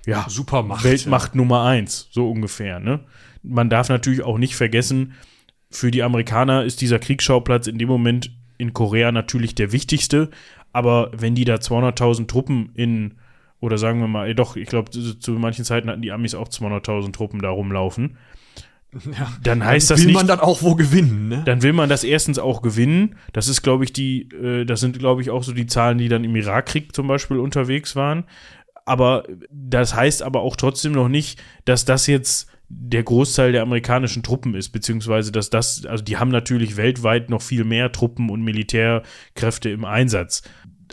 ja, Supermacht, Weltmacht ja. Nummer eins, so ungefähr. Ne? Man darf natürlich auch nicht vergessen, für die Amerikaner ist dieser Kriegsschauplatz in dem Moment in Korea natürlich der wichtigste. Aber wenn die da 200.000 Truppen in oder sagen wir mal, doch, ich glaube, zu, zu, manchen Zeiten hatten die Amis auch 200.000 Truppen da rumlaufen. Ja, dann heißt das will nicht. Will man dann auch wo gewinnen, ne? Dann will man das erstens auch gewinnen. Das ist, glaube ich, die, äh, das sind, glaube ich, auch so die Zahlen, die dann im Irakkrieg zum Beispiel unterwegs waren. Aber das heißt aber auch trotzdem noch nicht, dass das jetzt der Großteil der amerikanischen Truppen ist, beziehungsweise dass das, also die haben natürlich weltweit noch viel mehr Truppen und Militärkräfte im Einsatz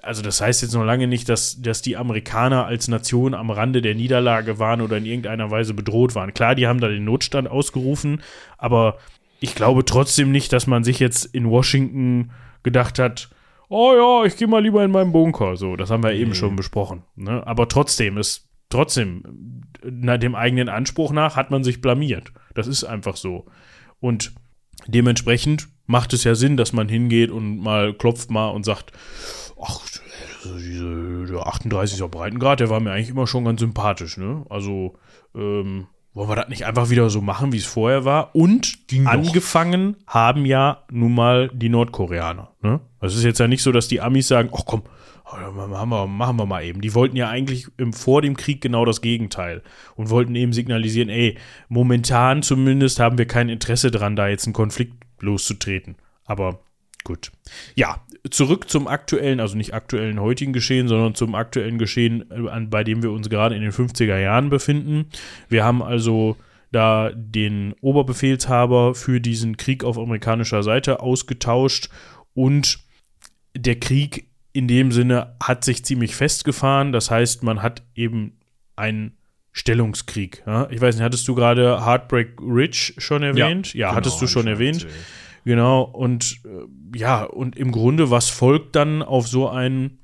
also das heißt jetzt noch lange nicht, dass, dass die Amerikaner als Nation am Rande der Niederlage waren oder in irgendeiner Weise bedroht waren. Klar, die haben da den Notstand ausgerufen, aber ich glaube trotzdem nicht, dass man sich jetzt in Washington gedacht hat, oh ja, ich gehe mal lieber in meinen Bunker. So, das haben wir eben schon besprochen. Ne? Aber trotzdem ist, trotzdem, na, dem eigenen Anspruch nach hat man sich blamiert. Das ist einfach so. Und dementsprechend macht es ja Sinn, dass man hingeht und mal klopft mal und sagt, ach, der 38er Breitengrad, der war mir eigentlich immer schon ganz sympathisch, ne? Also, ähm, wollen wir das nicht einfach wieder so machen, wie es vorher war? Und Ging angefangen doch. haben ja nun mal die Nordkoreaner. Ne? Es ist jetzt ja nicht so, dass die Amis sagen, ach komm, machen wir, machen wir mal eben. Die wollten ja eigentlich im, vor dem Krieg genau das Gegenteil und wollten eben signalisieren, ey, momentan zumindest haben wir kein Interesse dran, da jetzt einen Konflikt loszutreten. Aber gut. Ja, zurück zum aktuellen, also nicht aktuellen heutigen Geschehen, sondern zum aktuellen Geschehen, äh, bei dem wir uns gerade in den 50er Jahren befinden. Wir haben also da den Oberbefehlshaber für diesen Krieg auf amerikanischer Seite ausgetauscht und der Krieg in dem Sinne hat sich ziemlich festgefahren. Das heißt, man hat eben einen Stellungskrieg. Ja? Ich weiß nicht, hattest du gerade Heartbreak Ridge schon erwähnt? Ja, ja genau, hattest du schon erwähnt. Erzählt. Genau, und äh, ja, und im Grunde, was folgt dann auf so einen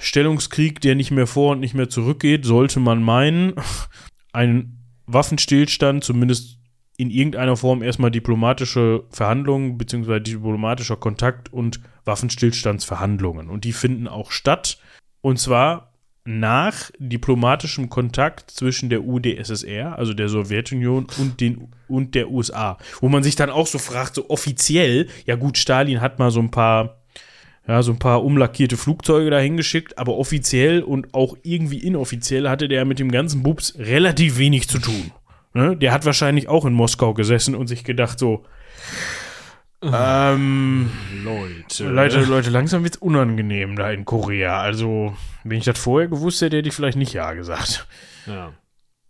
Stellungskrieg, der nicht mehr vor und nicht mehr zurückgeht, sollte man meinen, (laughs) ein Waffenstillstand, zumindest in irgendeiner Form erstmal diplomatische Verhandlungen beziehungsweise diplomatischer Kontakt und Waffenstillstandsverhandlungen. Und die finden auch statt. Und zwar nach diplomatischem Kontakt zwischen der UdSSR, also der Sowjetunion und, den, und der USA. Wo man sich dann auch so fragt, so offiziell, ja gut, Stalin hat mal so ein paar, ja, so ein paar umlackierte Flugzeuge dahin geschickt, aber offiziell und auch irgendwie inoffiziell hatte der mit dem ganzen Bubs relativ wenig zu tun. Ne? Der hat wahrscheinlich auch in Moskau gesessen und sich gedacht so, ähm, Leute. Leute, Leute, langsam wird's unangenehm da in Korea. Also, wenn ich das vorher gewusst hätte, hätte ich vielleicht nicht Ja gesagt. Ja.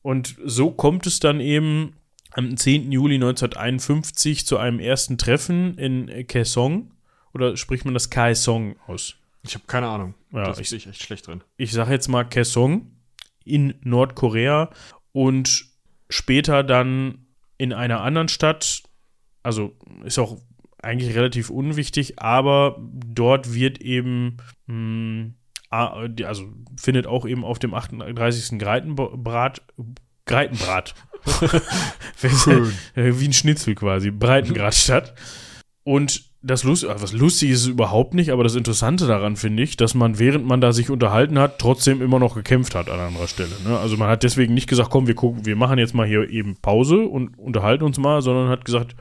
Und so kommt es dann eben am 10. Juli 1951 zu einem ersten Treffen in Kaesong. Oder spricht man das Kaesong aus? Ich habe keine Ahnung. Ja, da ich, ich echt schlecht drin. Ich sage jetzt mal Kaesong in Nordkorea und später dann in einer anderen Stadt. Also ist auch eigentlich relativ unwichtig, aber dort wird eben, mh, hm, also findet auch eben auf dem 38. Greitenbrat, (laughs) Greitenbrat, wie ein Schnitzel quasi, Breitengrad statt. Und das Lust, äh, was lustig ist es überhaupt nicht, aber das Interessante daran finde ich, dass man, während man da sich unterhalten hat, trotzdem immer noch gekämpft hat an anderer Stelle. Ne? Also man hat deswegen nicht gesagt, komm, wir gucken, wir machen jetzt mal hier eben Pause und unterhalten uns mal, sondern hat gesagt,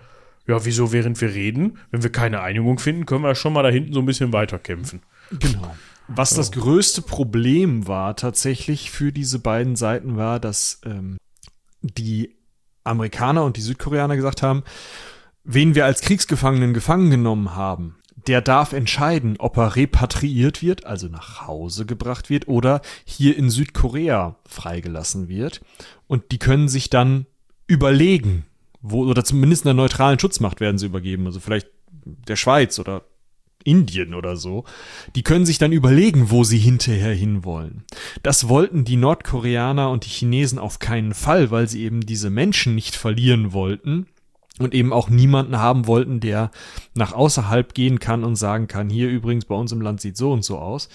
ja, wieso, während wir reden, wenn wir keine Einigung finden, können wir schon mal da hinten so ein bisschen weiterkämpfen. Genau. Was ja. das größte Problem war tatsächlich für diese beiden Seiten war, dass ähm, die Amerikaner und die Südkoreaner gesagt haben, wen wir als Kriegsgefangenen gefangen genommen haben, der darf entscheiden, ob er repatriiert wird, also nach Hause gebracht wird, oder hier in Südkorea freigelassen wird. Und die können sich dann überlegen, wo, oder zumindest einer neutralen Schutzmacht werden sie übergeben, also vielleicht der Schweiz oder Indien oder so, die können sich dann überlegen, wo sie hinterher hinwollen. Das wollten die Nordkoreaner und die Chinesen auf keinen Fall, weil sie eben diese Menschen nicht verlieren wollten und eben auch niemanden haben wollten, der nach außerhalb gehen kann und sagen kann, hier übrigens bei uns im Land sieht so und so aus.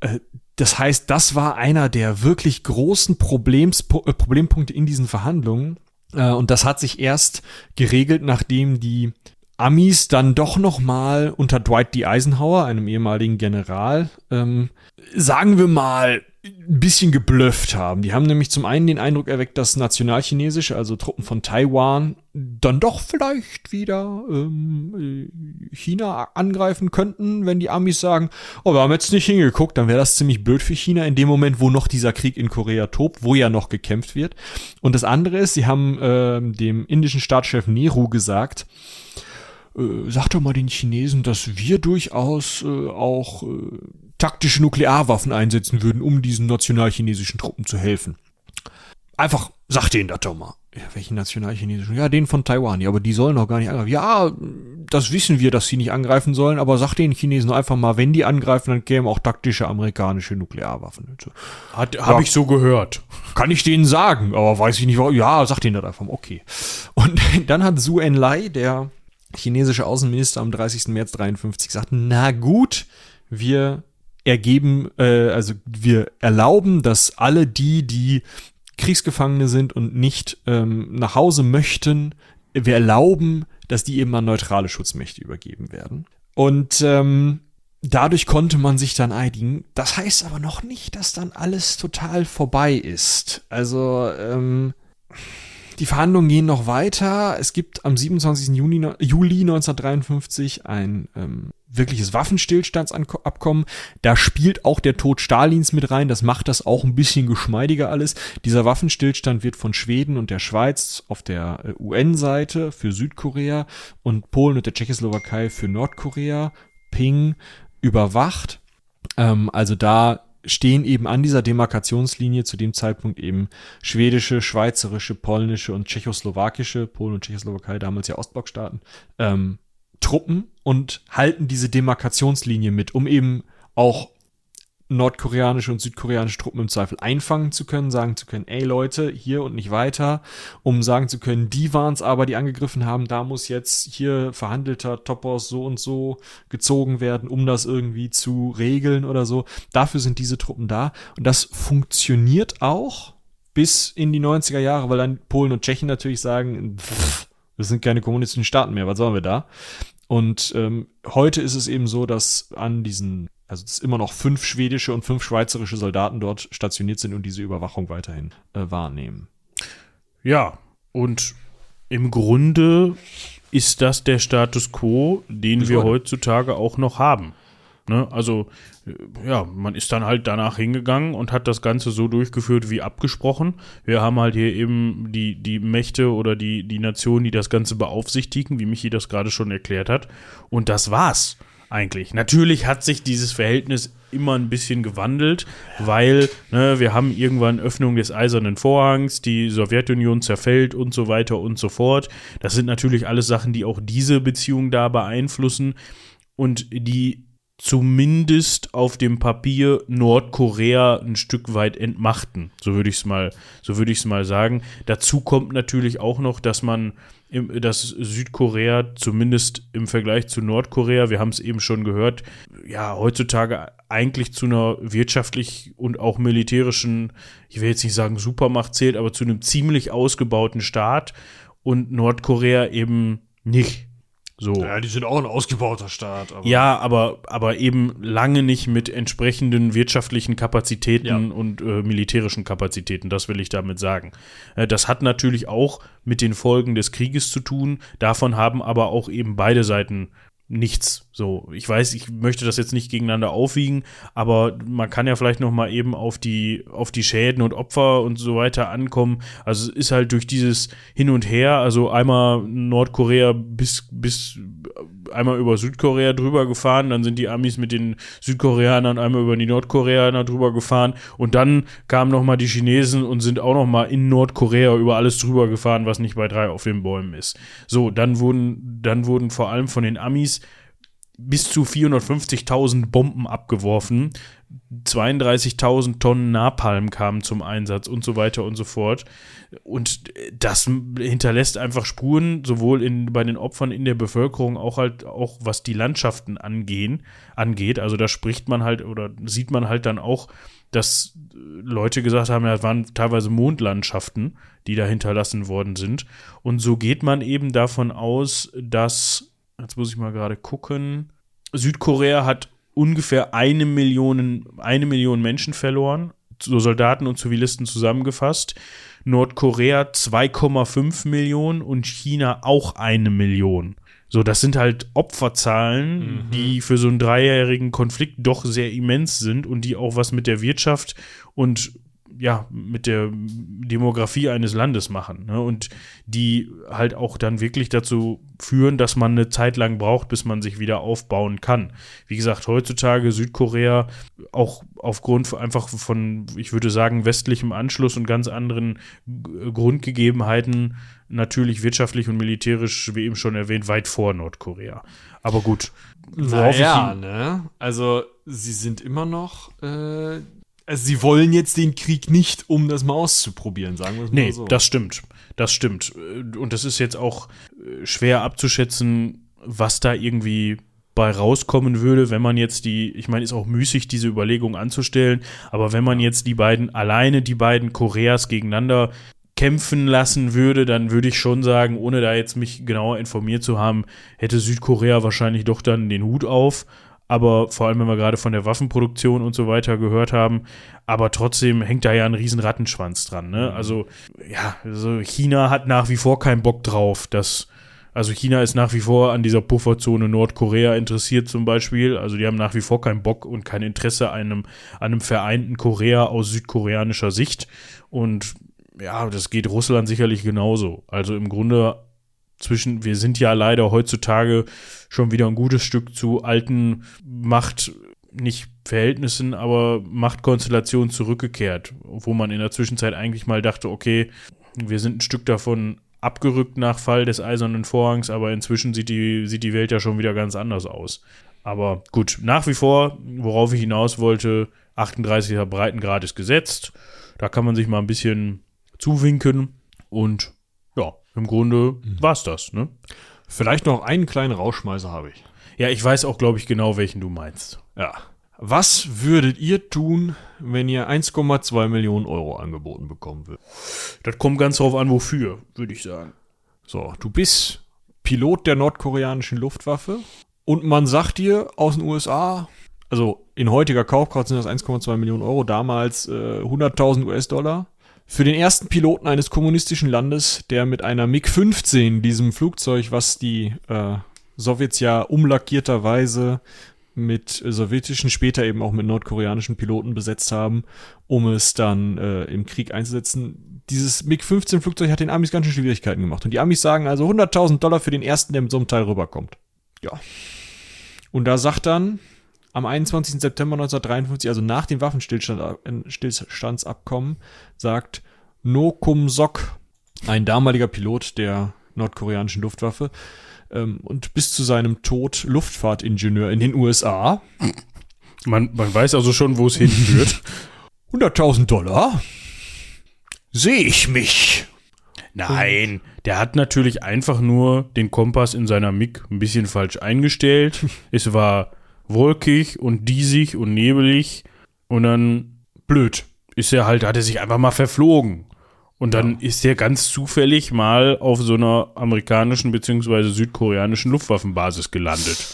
Äh, das heißt, das war einer der wirklich großen Problems, äh, Problempunkte in diesen Verhandlungen, und das hat sich erst geregelt, nachdem die Amis dann doch noch mal unter Dwight D. Eisenhower, einem ehemaligen General, ähm, sagen wir mal, ein bisschen geblufft haben. Die haben nämlich zum einen den Eindruck erweckt, dass Nationalchinesische, also Truppen von Taiwan, dann doch vielleicht wieder ähm, China angreifen könnten, wenn die Amis sagen, oh, wir haben jetzt nicht hingeguckt, dann wäre das ziemlich blöd für China in dem Moment, wo noch dieser Krieg in Korea tobt, wo ja noch gekämpft wird. Und das andere ist, sie haben äh, dem indischen Staatschef Nehru gesagt, äh, sag doch mal den Chinesen, dass wir durchaus äh, auch äh, taktische Nuklearwaffen einsetzen würden, um diesen nationalchinesischen Truppen zu helfen. Einfach sag denen das doch mal. Ja, welchen nationalchinesischen? Ja, den von Taiwan. Ja, aber die sollen doch gar nicht angreifen. Ja, das wissen wir, dass sie nicht angreifen sollen, aber sag den Chinesen einfach mal, wenn die angreifen, dann kämen auch taktische amerikanische Nuklearwaffen. Hat, ja, hab ich so gehört. Kann ich denen sagen, aber weiß ich nicht, warum. Ja, sag denen das einfach mal. Okay. Und (laughs) dann hat Su Enlai, der chinesische Außenminister am 30. März 53 gesagt, na gut, wir ergeben, äh, also wir erlauben, dass alle die, die Kriegsgefangene sind und nicht ähm, nach Hause möchten, wir erlauben, dass die eben an neutrale Schutzmächte übergeben werden. Und ähm, dadurch konnte man sich dann einigen. Das heißt aber noch nicht, dass dann alles total vorbei ist. Also ähm, die Verhandlungen gehen noch weiter. Es gibt am 27. Juni, Juli 1953 ein ähm, wirkliches Waffenstillstandsabkommen. Da spielt auch der Tod Stalins mit rein. Das macht das auch ein bisschen geschmeidiger alles. Dieser Waffenstillstand wird von Schweden und der Schweiz auf der äh, UN-Seite für Südkorea und Polen und der Tschechoslowakei für Nordkorea, Ping, überwacht. Ähm, also da stehen eben an dieser Demarkationslinie zu dem Zeitpunkt eben schwedische, schweizerische, polnische und tschechoslowakische, Polen und Tschechoslowakei, damals ja Ostblockstaaten, ähm, Truppen und halten diese Demarkationslinie mit, um eben auch nordkoreanische und südkoreanische Truppen im Zweifel einfangen zu können, sagen zu können, ey Leute, hier und nicht weiter, um sagen zu können, die waren es aber, die angegriffen haben, da muss jetzt hier verhandelter Topos so und so gezogen werden, um das irgendwie zu regeln oder so. Dafür sind diese Truppen da und das funktioniert auch bis in die 90er Jahre, weil dann Polen und Tschechien natürlich sagen, pff, wir sind keine kommunistischen Staaten mehr, was sollen wir da? Und ähm, heute ist es eben so, dass an diesen also dass immer noch fünf schwedische und fünf schweizerische Soldaten dort stationiert sind und diese Überwachung weiterhin äh, wahrnehmen. Ja, und im Grunde ist das der Status quo, den Bis wir heute. heutzutage auch noch haben. Ne? Also, äh, ja, man ist dann halt danach hingegangen und hat das Ganze so durchgeführt wie abgesprochen. Wir haben halt hier eben die, die Mächte oder die, die Nationen, die das Ganze beaufsichtigen, wie Michi das gerade schon erklärt hat. Und das war's eigentlich. Natürlich hat sich dieses Verhältnis immer ein bisschen gewandelt, weil ne, wir haben irgendwann Öffnung des eisernen Vorhangs, die Sowjetunion zerfällt und so weiter und so fort. Das sind natürlich alles Sachen, die auch diese Beziehung da beeinflussen und die zumindest auf dem Papier Nordkorea ein Stück weit entmachten. So würde ich es mal, so würde ich es mal sagen. Dazu kommt natürlich auch noch, dass man dass Südkorea zumindest im Vergleich zu Nordkorea, wir haben es eben schon gehört, ja, heutzutage eigentlich zu einer wirtschaftlich und auch militärischen, ich will jetzt nicht sagen Supermacht zählt, aber zu einem ziemlich ausgebauten Staat und Nordkorea eben nicht. So. Ja, die sind auch ein ausgebauter Staat. Aber ja, aber, aber eben lange nicht mit entsprechenden wirtschaftlichen Kapazitäten ja. und äh, militärischen Kapazitäten, das will ich damit sagen. Äh, das hat natürlich auch mit den Folgen des Krieges zu tun. Davon haben aber auch eben beide Seiten nichts. So, ich weiß, ich möchte das jetzt nicht gegeneinander aufwiegen, aber man kann ja vielleicht noch mal eben auf die auf die Schäden und Opfer und so weiter ankommen. Also es ist halt durch dieses hin und her, also einmal Nordkorea bis bis einmal über Südkorea drüber gefahren, dann sind die Amis mit den Südkoreanern einmal über die Nordkoreaner drüber gefahren und dann kamen noch mal die Chinesen und sind auch noch mal in Nordkorea über alles drüber gefahren, was nicht bei drei auf den Bäumen ist. So, dann wurden dann wurden vor allem von den Amis bis zu 450.000 Bomben abgeworfen, 32.000 Tonnen Napalm kamen zum Einsatz und so weiter und so fort. Und das hinterlässt einfach Spuren, sowohl in, bei den Opfern in der Bevölkerung, auch halt, auch was die Landschaften angehen, angeht. Also da spricht man halt oder sieht man halt dann auch, dass Leute gesagt haben, ja, es waren teilweise Mondlandschaften, die da hinterlassen worden sind. Und so geht man eben davon aus, dass jetzt muss ich mal gerade gucken. Südkorea hat ungefähr eine Million, eine Million Menschen verloren, so Soldaten und Zivilisten zusammengefasst. Nordkorea 2,5 Millionen und China auch eine Million. So, das sind halt Opferzahlen, mhm. die für so einen dreijährigen Konflikt doch sehr immens sind und die auch was mit der Wirtschaft und ja, mit der Demografie eines Landes machen. Ne? Und die halt auch dann wirklich dazu führen, dass man eine Zeit lang braucht, bis man sich wieder aufbauen kann. Wie gesagt, heutzutage Südkorea auch aufgrund einfach von, ich würde sagen, westlichem Anschluss und ganz anderen Grundgegebenheiten natürlich wirtschaftlich und militärisch, wie eben schon erwähnt, weit vor Nordkorea. Aber gut. Worauf naja, ne? Also sie sind immer noch äh, also sie wollen jetzt den Krieg nicht, um das mal auszuprobieren, sagen wir es mal nee, so. Nee, das stimmt. Das stimmt. Und das ist jetzt auch äh, schwer abzuschätzen, was da irgendwie bei rauskommen würde, wenn man jetzt die, ich meine, ist auch müßig, diese Überlegung anzustellen, aber wenn man jetzt die beiden, alleine die beiden Koreas gegeneinander kämpfen lassen würde, dann würde ich schon sagen, ohne da jetzt mich genauer informiert zu haben, hätte Südkorea wahrscheinlich doch dann den Hut auf. Aber vor allem, wenn wir gerade von der Waffenproduktion und so weiter gehört haben, aber trotzdem hängt da ja ein riesen Rattenschwanz dran. Ne? Mhm. Also ja, also China hat nach wie vor keinen Bock drauf, dass also China ist nach wie vor an dieser Pufferzone Nordkorea interessiert zum Beispiel. Also die haben nach wie vor keinen Bock und kein Interesse an einem, an einem vereinten Korea aus südkoreanischer Sicht. Und ja, das geht Russland sicherlich genauso. Also im Grunde zwischen, wir sind ja leider heutzutage schon wieder ein gutes Stück zu alten Macht, nicht Verhältnissen, aber Machtkonstellationen zurückgekehrt, wo man in der Zwischenzeit eigentlich mal dachte, okay, wir sind ein Stück davon abgerückt nach Fall des Eisernen Vorhangs, aber inzwischen sieht die, sieht die Welt ja schon wieder ganz anders aus. Aber gut, nach wie vor, worauf ich hinaus wollte, 38er Breitengrad ist gesetzt. Da kann man sich mal ein bisschen zuwinken und im Grunde mhm. war's das, ne? Vielleicht noch einen kleinen Rauschmeißer habe ich. Ja, ich weiß auch, glaube ich, genau, welchen du meinst. Ja. Was würdet ihr tun, wenn ihr 1,2 Millionen Euro angeboten bekommen würdet? Das kommt ganz drauf an, wofür, würde ich sagen. So, du bist Pilot der nordkoreanischen Luftwaffe und man sagt dir aus den USA, also in heutiger Kaufkraft sind das 1,2 Millionen Euro, damals äh, 100.000 US-Dollar. Für den ersten Piloten eines kommunistischen Landes, der mit einer MiG-15, diesem Flugzeug, was die äh, Sowjets ja umlackierterweise mit sowjetischen, später eben auch mit nordkoreanischen Piloten besetzt haben, um es dann äh, im Krieg einzusetzen. Dieses MiG-15-Flugzeug hat den Amis ganz schön Schwierigkeiten gemacht. Und die Amis sagen also 100.000 Dollar für den ersten, der mit so einem Teil rüberkommt. Ja. Und da sagt dann am 21. September 1953, also nach dem Waffenstillstandsabkommen, sagt No Kum Sok, ein damaliger Pilot der nordkoreanischen Luftwaffe, ähm, und bis zu seinem Tod Luftfahrtingenieur in den USA. Man, man weiß also schon, wo es hinführt. (laughs) 100.000 Dollar? Sehe ich mich. Nein, der hat natürlich einfach nur den Kompass in seiner MIG ein bisschen falsch eingestellt. (laughs) es war wolkig und diesig und nebelig und dann blöd. Ist er halt, hat er sich einfach mal verflogen. Und dann ja. ist er ganz zufällig mal auf so einer amerikanischen bzw. südkoreanischen Luftwaffenbasis gelandet.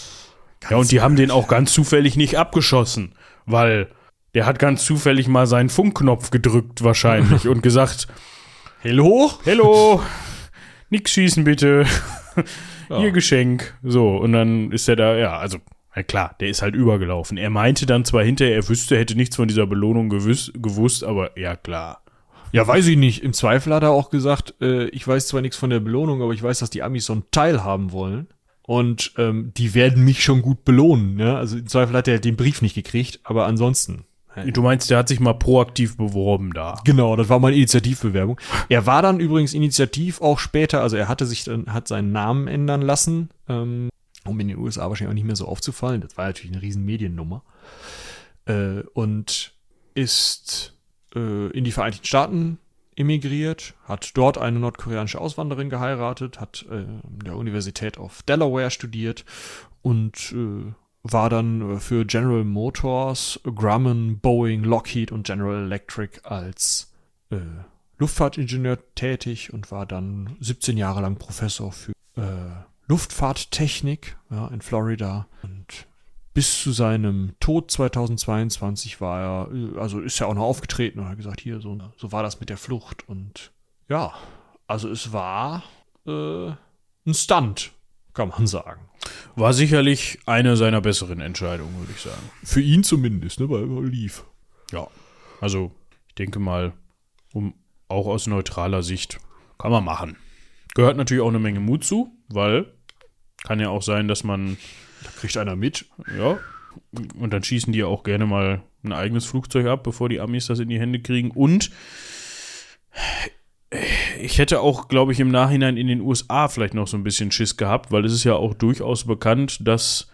Ganz ja, und die haben den auch ganz zufällig nicht abgeschossen, weil der hat ganz zufällig mal seinen Funkknopf gedrückt wahrscheinlich (laughs) und gesagt, Hello? Hello? (laughs) Nix schießen bitte. Ja. Ihr Geschenk. So, und dann ist er da, ja, also na klar, der ist halt übergelaufen. Er meinte dann zwar hinterher, er wüsste, hätte nichts von dieser Belohnung gewusst, gewusst aber ja, klar. Ja, weiß ich nicht. Im Zweifel hat er auch gesagt, äh, ich weiß zwar nichts von der Belohnung, aber ich weiß, dass die Amis so einen Teil haben wollen. Und ähm, die werden mich schon gut belohnen. Ja? Also im Zweifel hat er den Brief nicht gekriegt, aber ansonsten. Du meinst, der hat sich mal proaktiv beworben da. Genau, das war mal eine Initiativbewerbung. Er war dann übrigens initiativ auch später, also er hatte sich dann, hat seinen Namen ändern lassen, ähm, um in den USA wahrscheinlich auch nicht mehr so aufzufallen. Das war natürlich eine riesen Mediennummer. Äh, und ist äh, in die Vereinigten Staaten emigriert, hat dort eine nordkoreanische Auswanderin geheiratet, hat äh, an der Universität of Delaware studiert und äh, war dann für General Motors, Grumman, Boeing, Lockheed und General Electric als äh, Luftfahrtingenieur tätig und war dann 17 Jahre lang Professor für äh, Luftfahrttechnik ja, in Florida und bis zu seinem Tod 2022 war er, also ist er auch noch aufgetreten und hat gesagt, hier, so, so war das mit der Flucht. Und ja, also es war äh, ein Stunt, kann man sagen. War sicherlich eine seiner besseren Entscheidungen, würde ich sagen. Für ihn zumindest, ne, weil er lief. Ja, also ich denke mal, um auch aus neutraler Sicht kann man machen. Gehört natürlich auch eine Menge Mut zu, weil kann ja auch sein, dass man da kriegt einer mit. Ja. Und dann schießen die ja auch gerne mal ein eigenes Flugzeug ab, bevor die Amis das in die Hände kriegen. Und ich hätte auch, glaube ich, im Nachhinein in den USA vielleicht noch so ein bisschen Schiss gehabt, weil es ist ja auch durchaus bekannt, dass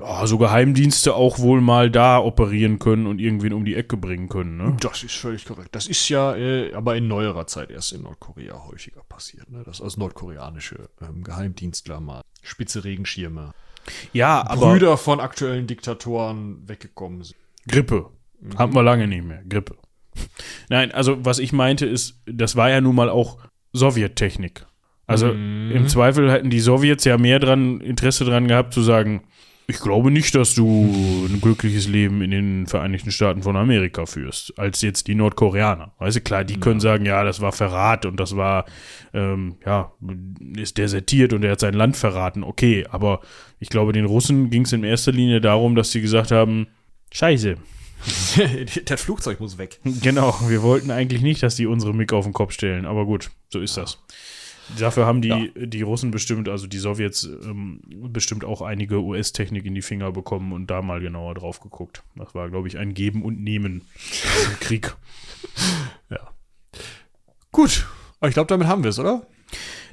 ja, so Geheimdienste auch wohl mal da operieren können und irgendwen um die Ecke bringen können. Ne? Das ist völlig korrekt. Das ist ja äh, aber in neuerer Zeit erst in Nordkorea häufiger passiert, ne? dass als nordkoreanische ähm, Geheimdienstler mal spitze Regenschirme ja, aber Brüder von aktuellen Diktatoren weggekommen sind. Grippe. Mhm. Haben wir lange nicht mehr. Grippe. Nein, also was ich meinte ist, das war ja nun mal auch Sowjettechnik. Also mhm. im Zweifel hätten die Sowjets ja mehr dran Interesse dran gehabt zu sagen, ich glaube nicht, dass du ein glückliches Leben in den Vereinigten Staaten von Amerika führst, als jetzt die Nordkoreaner. Weißt du, klar, die ja. können sagen, ja, das war Verrat und das war, ähm, ja, ist desertiert und er hat sein Land verraten. Okay, aber ich glaube, den Russen ging es in erster Linie darum, dass sie gesagt haben, Scheiße. (laughs) das Flugzeug muss weg. Genau, wir wollten eigentlich nicht, dass die unsere Mick auf den Kopf stellen, aber gut, so ist das. Dafür haben die, ja. die Russen bestimmt, also die Sowjets, ähm, bestimmt auch einige US-Technik in die Finger bekommen und da mal genauer drauf geguckt. Das war, glaube ich, ein Geben und Nehmen im Krieg. (laughs) Ja. Gut, ich glaube, damit haben wir es, oder?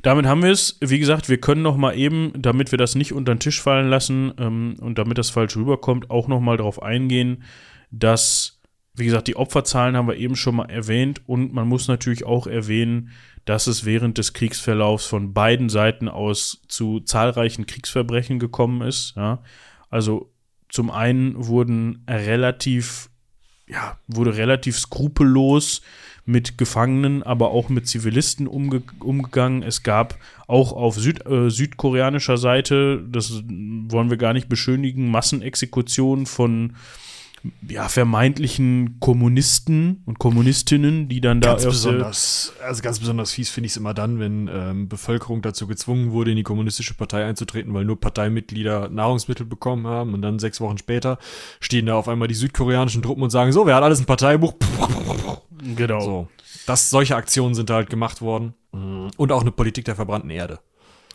Damit haben wir es. Wie gesagt, wir können noch mal eben, damit wir das nicht unter den Tisch fallen lassen ähm, und damit das falsch rüberkommt, auch noch mal darauf eingehen, dass, wie gesagt, die Opferzahlen haben wir eben schon mal erwähnt und man muss natürlich auch erwähnen, dass es während des Kriegsverlaufs von beiden Seiten aus zu zahlreichen Kriegsverbrechen gekommen ist. Ja. Also zum einen wurden relativ, ja, wurde relativ skrupellos mit Gefangenen, aber auch mit Zivilisten umge umgegangen. Es gab auch auf Süd äh, südkoreanischer Seite, das wollen wir gar nicht beschönigen, Massenexekutionen von ja, vermeintlichen Kommunisten und Kommunistinnen, die dann ganz da. Besonders, also ganz besonders fies finde ich es immer dann, wenn ähm, Bevölkerung dazu gezwungen wurde, in die kommunistische Partei einzutreten, weil nur Parteimitglieder Nahrungsmittel bekommen haben und dann sechs Wochen später stehen da auf einmal die südkoreanischen Truppen und sagen, so, wer hat alles ein Parteibuch? Genau. So. Das, solche Aktionen sind da halt gemacht worden. Und auch eine Politik der verbrannten Erde.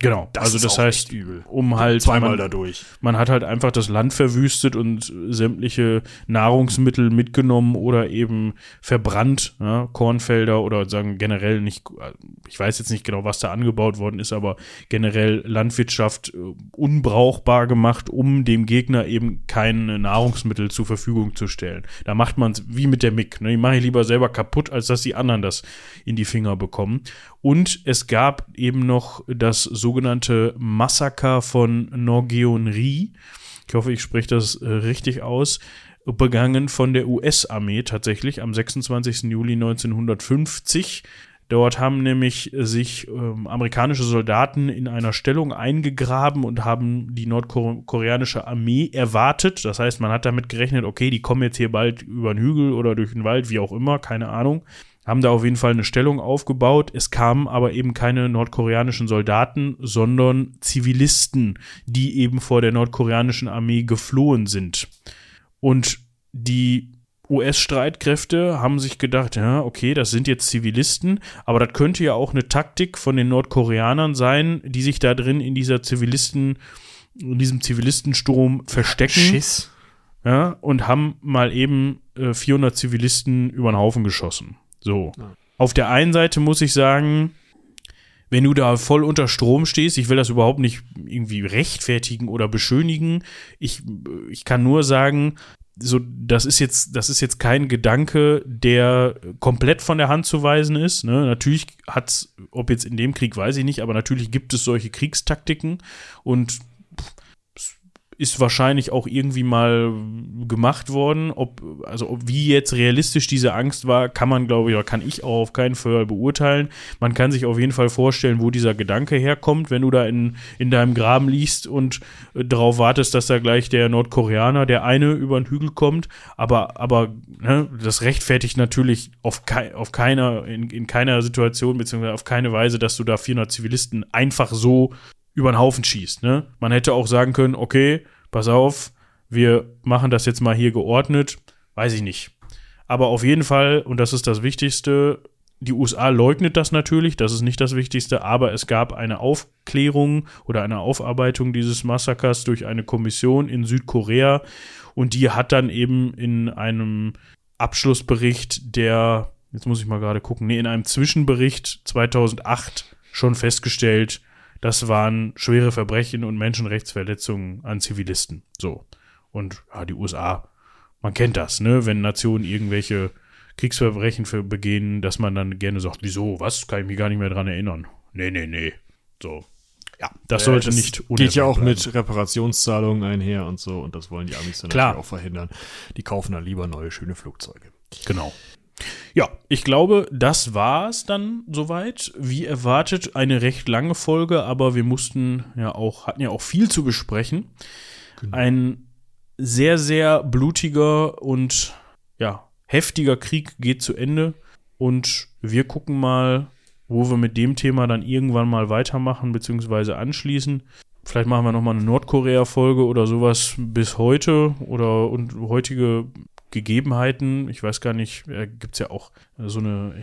Genau, das also das heißt, um halt zweimal man, dadurch. Man hat halt einfach das Land verwüstet und sämtliche Nahrungsmittel mitgenommen oder eben verbrannt, ja, Kornfelder oder sagen generell nicht, ich weiß jetzt nicht genau, was da angebaut worden ist, aber generell Landwirtschaft äh, unbrauchbar gemacht, um dem Gegner eben keine Nahrungsmittel zur Verfügung zu stellen. Da macht man es wie mit der MIG. Ne? Die mache ich lieber selber kaputt, als dass die anderen das in die Finger bekommen. Und es gab eben noch das sogenannte Massaker von Norgeonri. Ich hoffe, ich spreche das äh, richtig aus. Begangen von der US-Armee tatsächlich am 26. Juli 1950. Dort haben nämlich sich ähm, amerikanische Soldaten in einer Stellung eingegraben und haben die nordkoreanische Armee erwartet. Das heißt, man hat damit gerechnet, okay, die kommen jetzt hier bald über den Hügel oder durch den Wald, wie auch immer, keine Ahnung haben da auf jeden Fall eine Stellung aufgebaut. Es kamen aber eben keine nordkoreanischen Soldaten, sondern Zivilisten, die eben vor der nordkoreanischen Armee geflohen sind. Und die US-Streitkräfte haben sich gedacht, ja, okay, das sind jetzt Zivilisten, aber das könnte ja auch eine Taktik von den Nordkoreanern sein, die sich da drin in dieser Zivilisten, in diesem Zivilistensturm verstecken. Schiss. Ja, und haben mal eben äh, 400 Zivilisten über den Haufen geschossen. So. Ja. Auf der einen Seite muss ich sagen, wenn du da voll unter Strom stehst, ich will das überhaupt nicht irgendwie rechtfertigen oder beschönigen. Ich, ich kann nur sagen, so, das ist jetzt, das ist jetzt kein Gedanke, der komplett von der Hand zu weisen ist. Ne? Natürlich hat's, ob jetzt in dem Krieg, weiß ich nicht, aber natürlich gibt es solche Kriegstaktiken und ist wahrscheinlich auch irgendwie mal gemacht worden. Ob, also ob, wie jetzt realistisch diese Angst war, kann man, glaube ich, oder kann ich auch auf keinen Fall beurteilen. Man kann sich auf jeden Fall vorstellen, wo dieser Gedanke herkommt, wenn du da in, in deinem Graben liegst und äh, darauf wartest, dass da gleich der Nordkoreaner, der eine über den Hügel kommt. Aber, aber ne, das rechtfertigt natürlich auf, kei auf keiner, in, in keiner Situation, beziehungsweise auf keine Weise, dass du da 400 Zivilisten einfach so über den Haufen schießt. Ne? Man hätte auch sagen können, okay, pass auf, wir machen das jetzt mal hier geordnet. Weiß ich nicht. Aber auf jeden Fall, und das ist das Wichtigste, die USA leugnet das natürlich, das ist nicht das Wichtigste, aber es gab eine Aufklärung oder eine Aufarbeitung dieses Massakers durch eine Kommission in Südkorea und die hat dann eben in einem Abschlussbericht, der, jetzt muss ich mal gerade gucken, nee, in einem Zwischenbericht 2008 schon festgestellt, das waren schwere Verbrechen und Menschenrechtsverletzungen an Zivilisten. So. Und ja, die USA, man kennt das, ne? Wenn Nationen irgendwelche Kriegsverbrechen für begehen, dass man dann gerne sagt, wieso, was? Kann ich mich gar nicht mehr dran erinnern. Nee, nee, nee. So. ja, das sollte das nicht Geht ja auch bleiben. mit Reparationszahlungen einher und so und das wollen die Amis dann Klar. auch verhindern. Die kaufen dann lieber neue, schöne Flugzeuge. Genau. Ja, ich glaube, das war es dann soweit. Wie erwartet, eine recht lange Folge, aber wir mussten ja auch, hatten ja auch viel zu besprechen. Genau. Ein sehr, sehr blutiger und ja, heftiger Krieg geht zu Ende. Und wir gucken mal, wo wir mit dem Thema dann irgendwann mal weitermachen, beziehungsweise anschließen. Vielleicht machen wir nochmal eine Nordkorea-Folge oder sowas bis heute oder und heutige Gegebenheiten. Ich weiß gar nicht, äh, gibt es ja auch so eine,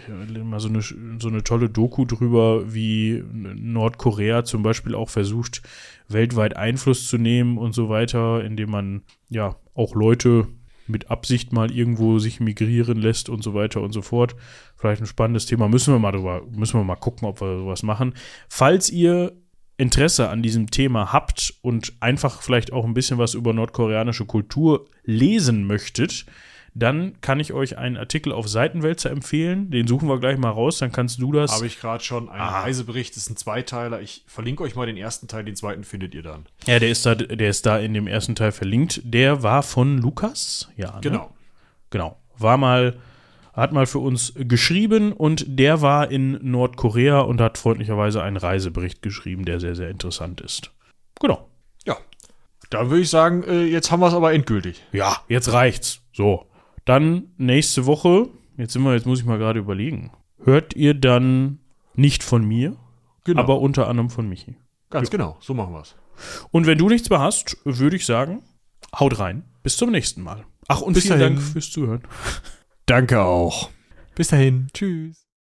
mal so eine, so eine tolle Doku drüber, wie Nordkorea zum Beispiel auch versucht, weltweit Einfluss zu nehmen und so weiter, indem man ja auch Leute mit Absicht mal irgendwo sich migrieren lässt und so weiter und so fort. Vielleicht ein spannendes Thema. Müssen wir mal drüber, müssen wir mal gucken, ob wir sowas machen. Falls ihr Interesse an diesem Thema habt und einfach vielleicht auch ein bisschen was über nordkoreanische Kultur lesen möchtet, dann kann ich euch einen Artikel auf Seitenwälzer empfehlen. Den suchen wir gleich mal raus, dann kannst du das. Habe ich gerade schon. Ein ah. Reisebericht ist ein Zweiteiler. Ich verlinke euch mal den ersten Teil, den zweiten findet ihr dann. Ja, der ist da, der ist da in dem ersten Teil verlinkt. Der war von Lukas. Ja. Ne? Genau. Genau. War mal hat mal für uns geschrieben und der war in Nordkorea und hat freundlicherweise einen Reisebericht geschrieben, der sehr, sehr interessant ist. Genau. Ja. Dann würde ich sagen, äh, jetzt haben wir es aber endgültig. Ja, jetzt reicht's. So. Dann nächste Woche, jetzt sind wir, jetzt muss ich mal gerade überlegen. Hört ihr dann nicht von mir, genau. aber unter anderem von Michi. Ganz ja. genau, so machen wir es. Und wenn du nichts mehr hast, würde ich sagen, haut rein. Bis zum nächsten Mal. Ach, und Bis vielen dahin. Dank fürs Zuhören. Danke auch. Bis dahin. Tschüss.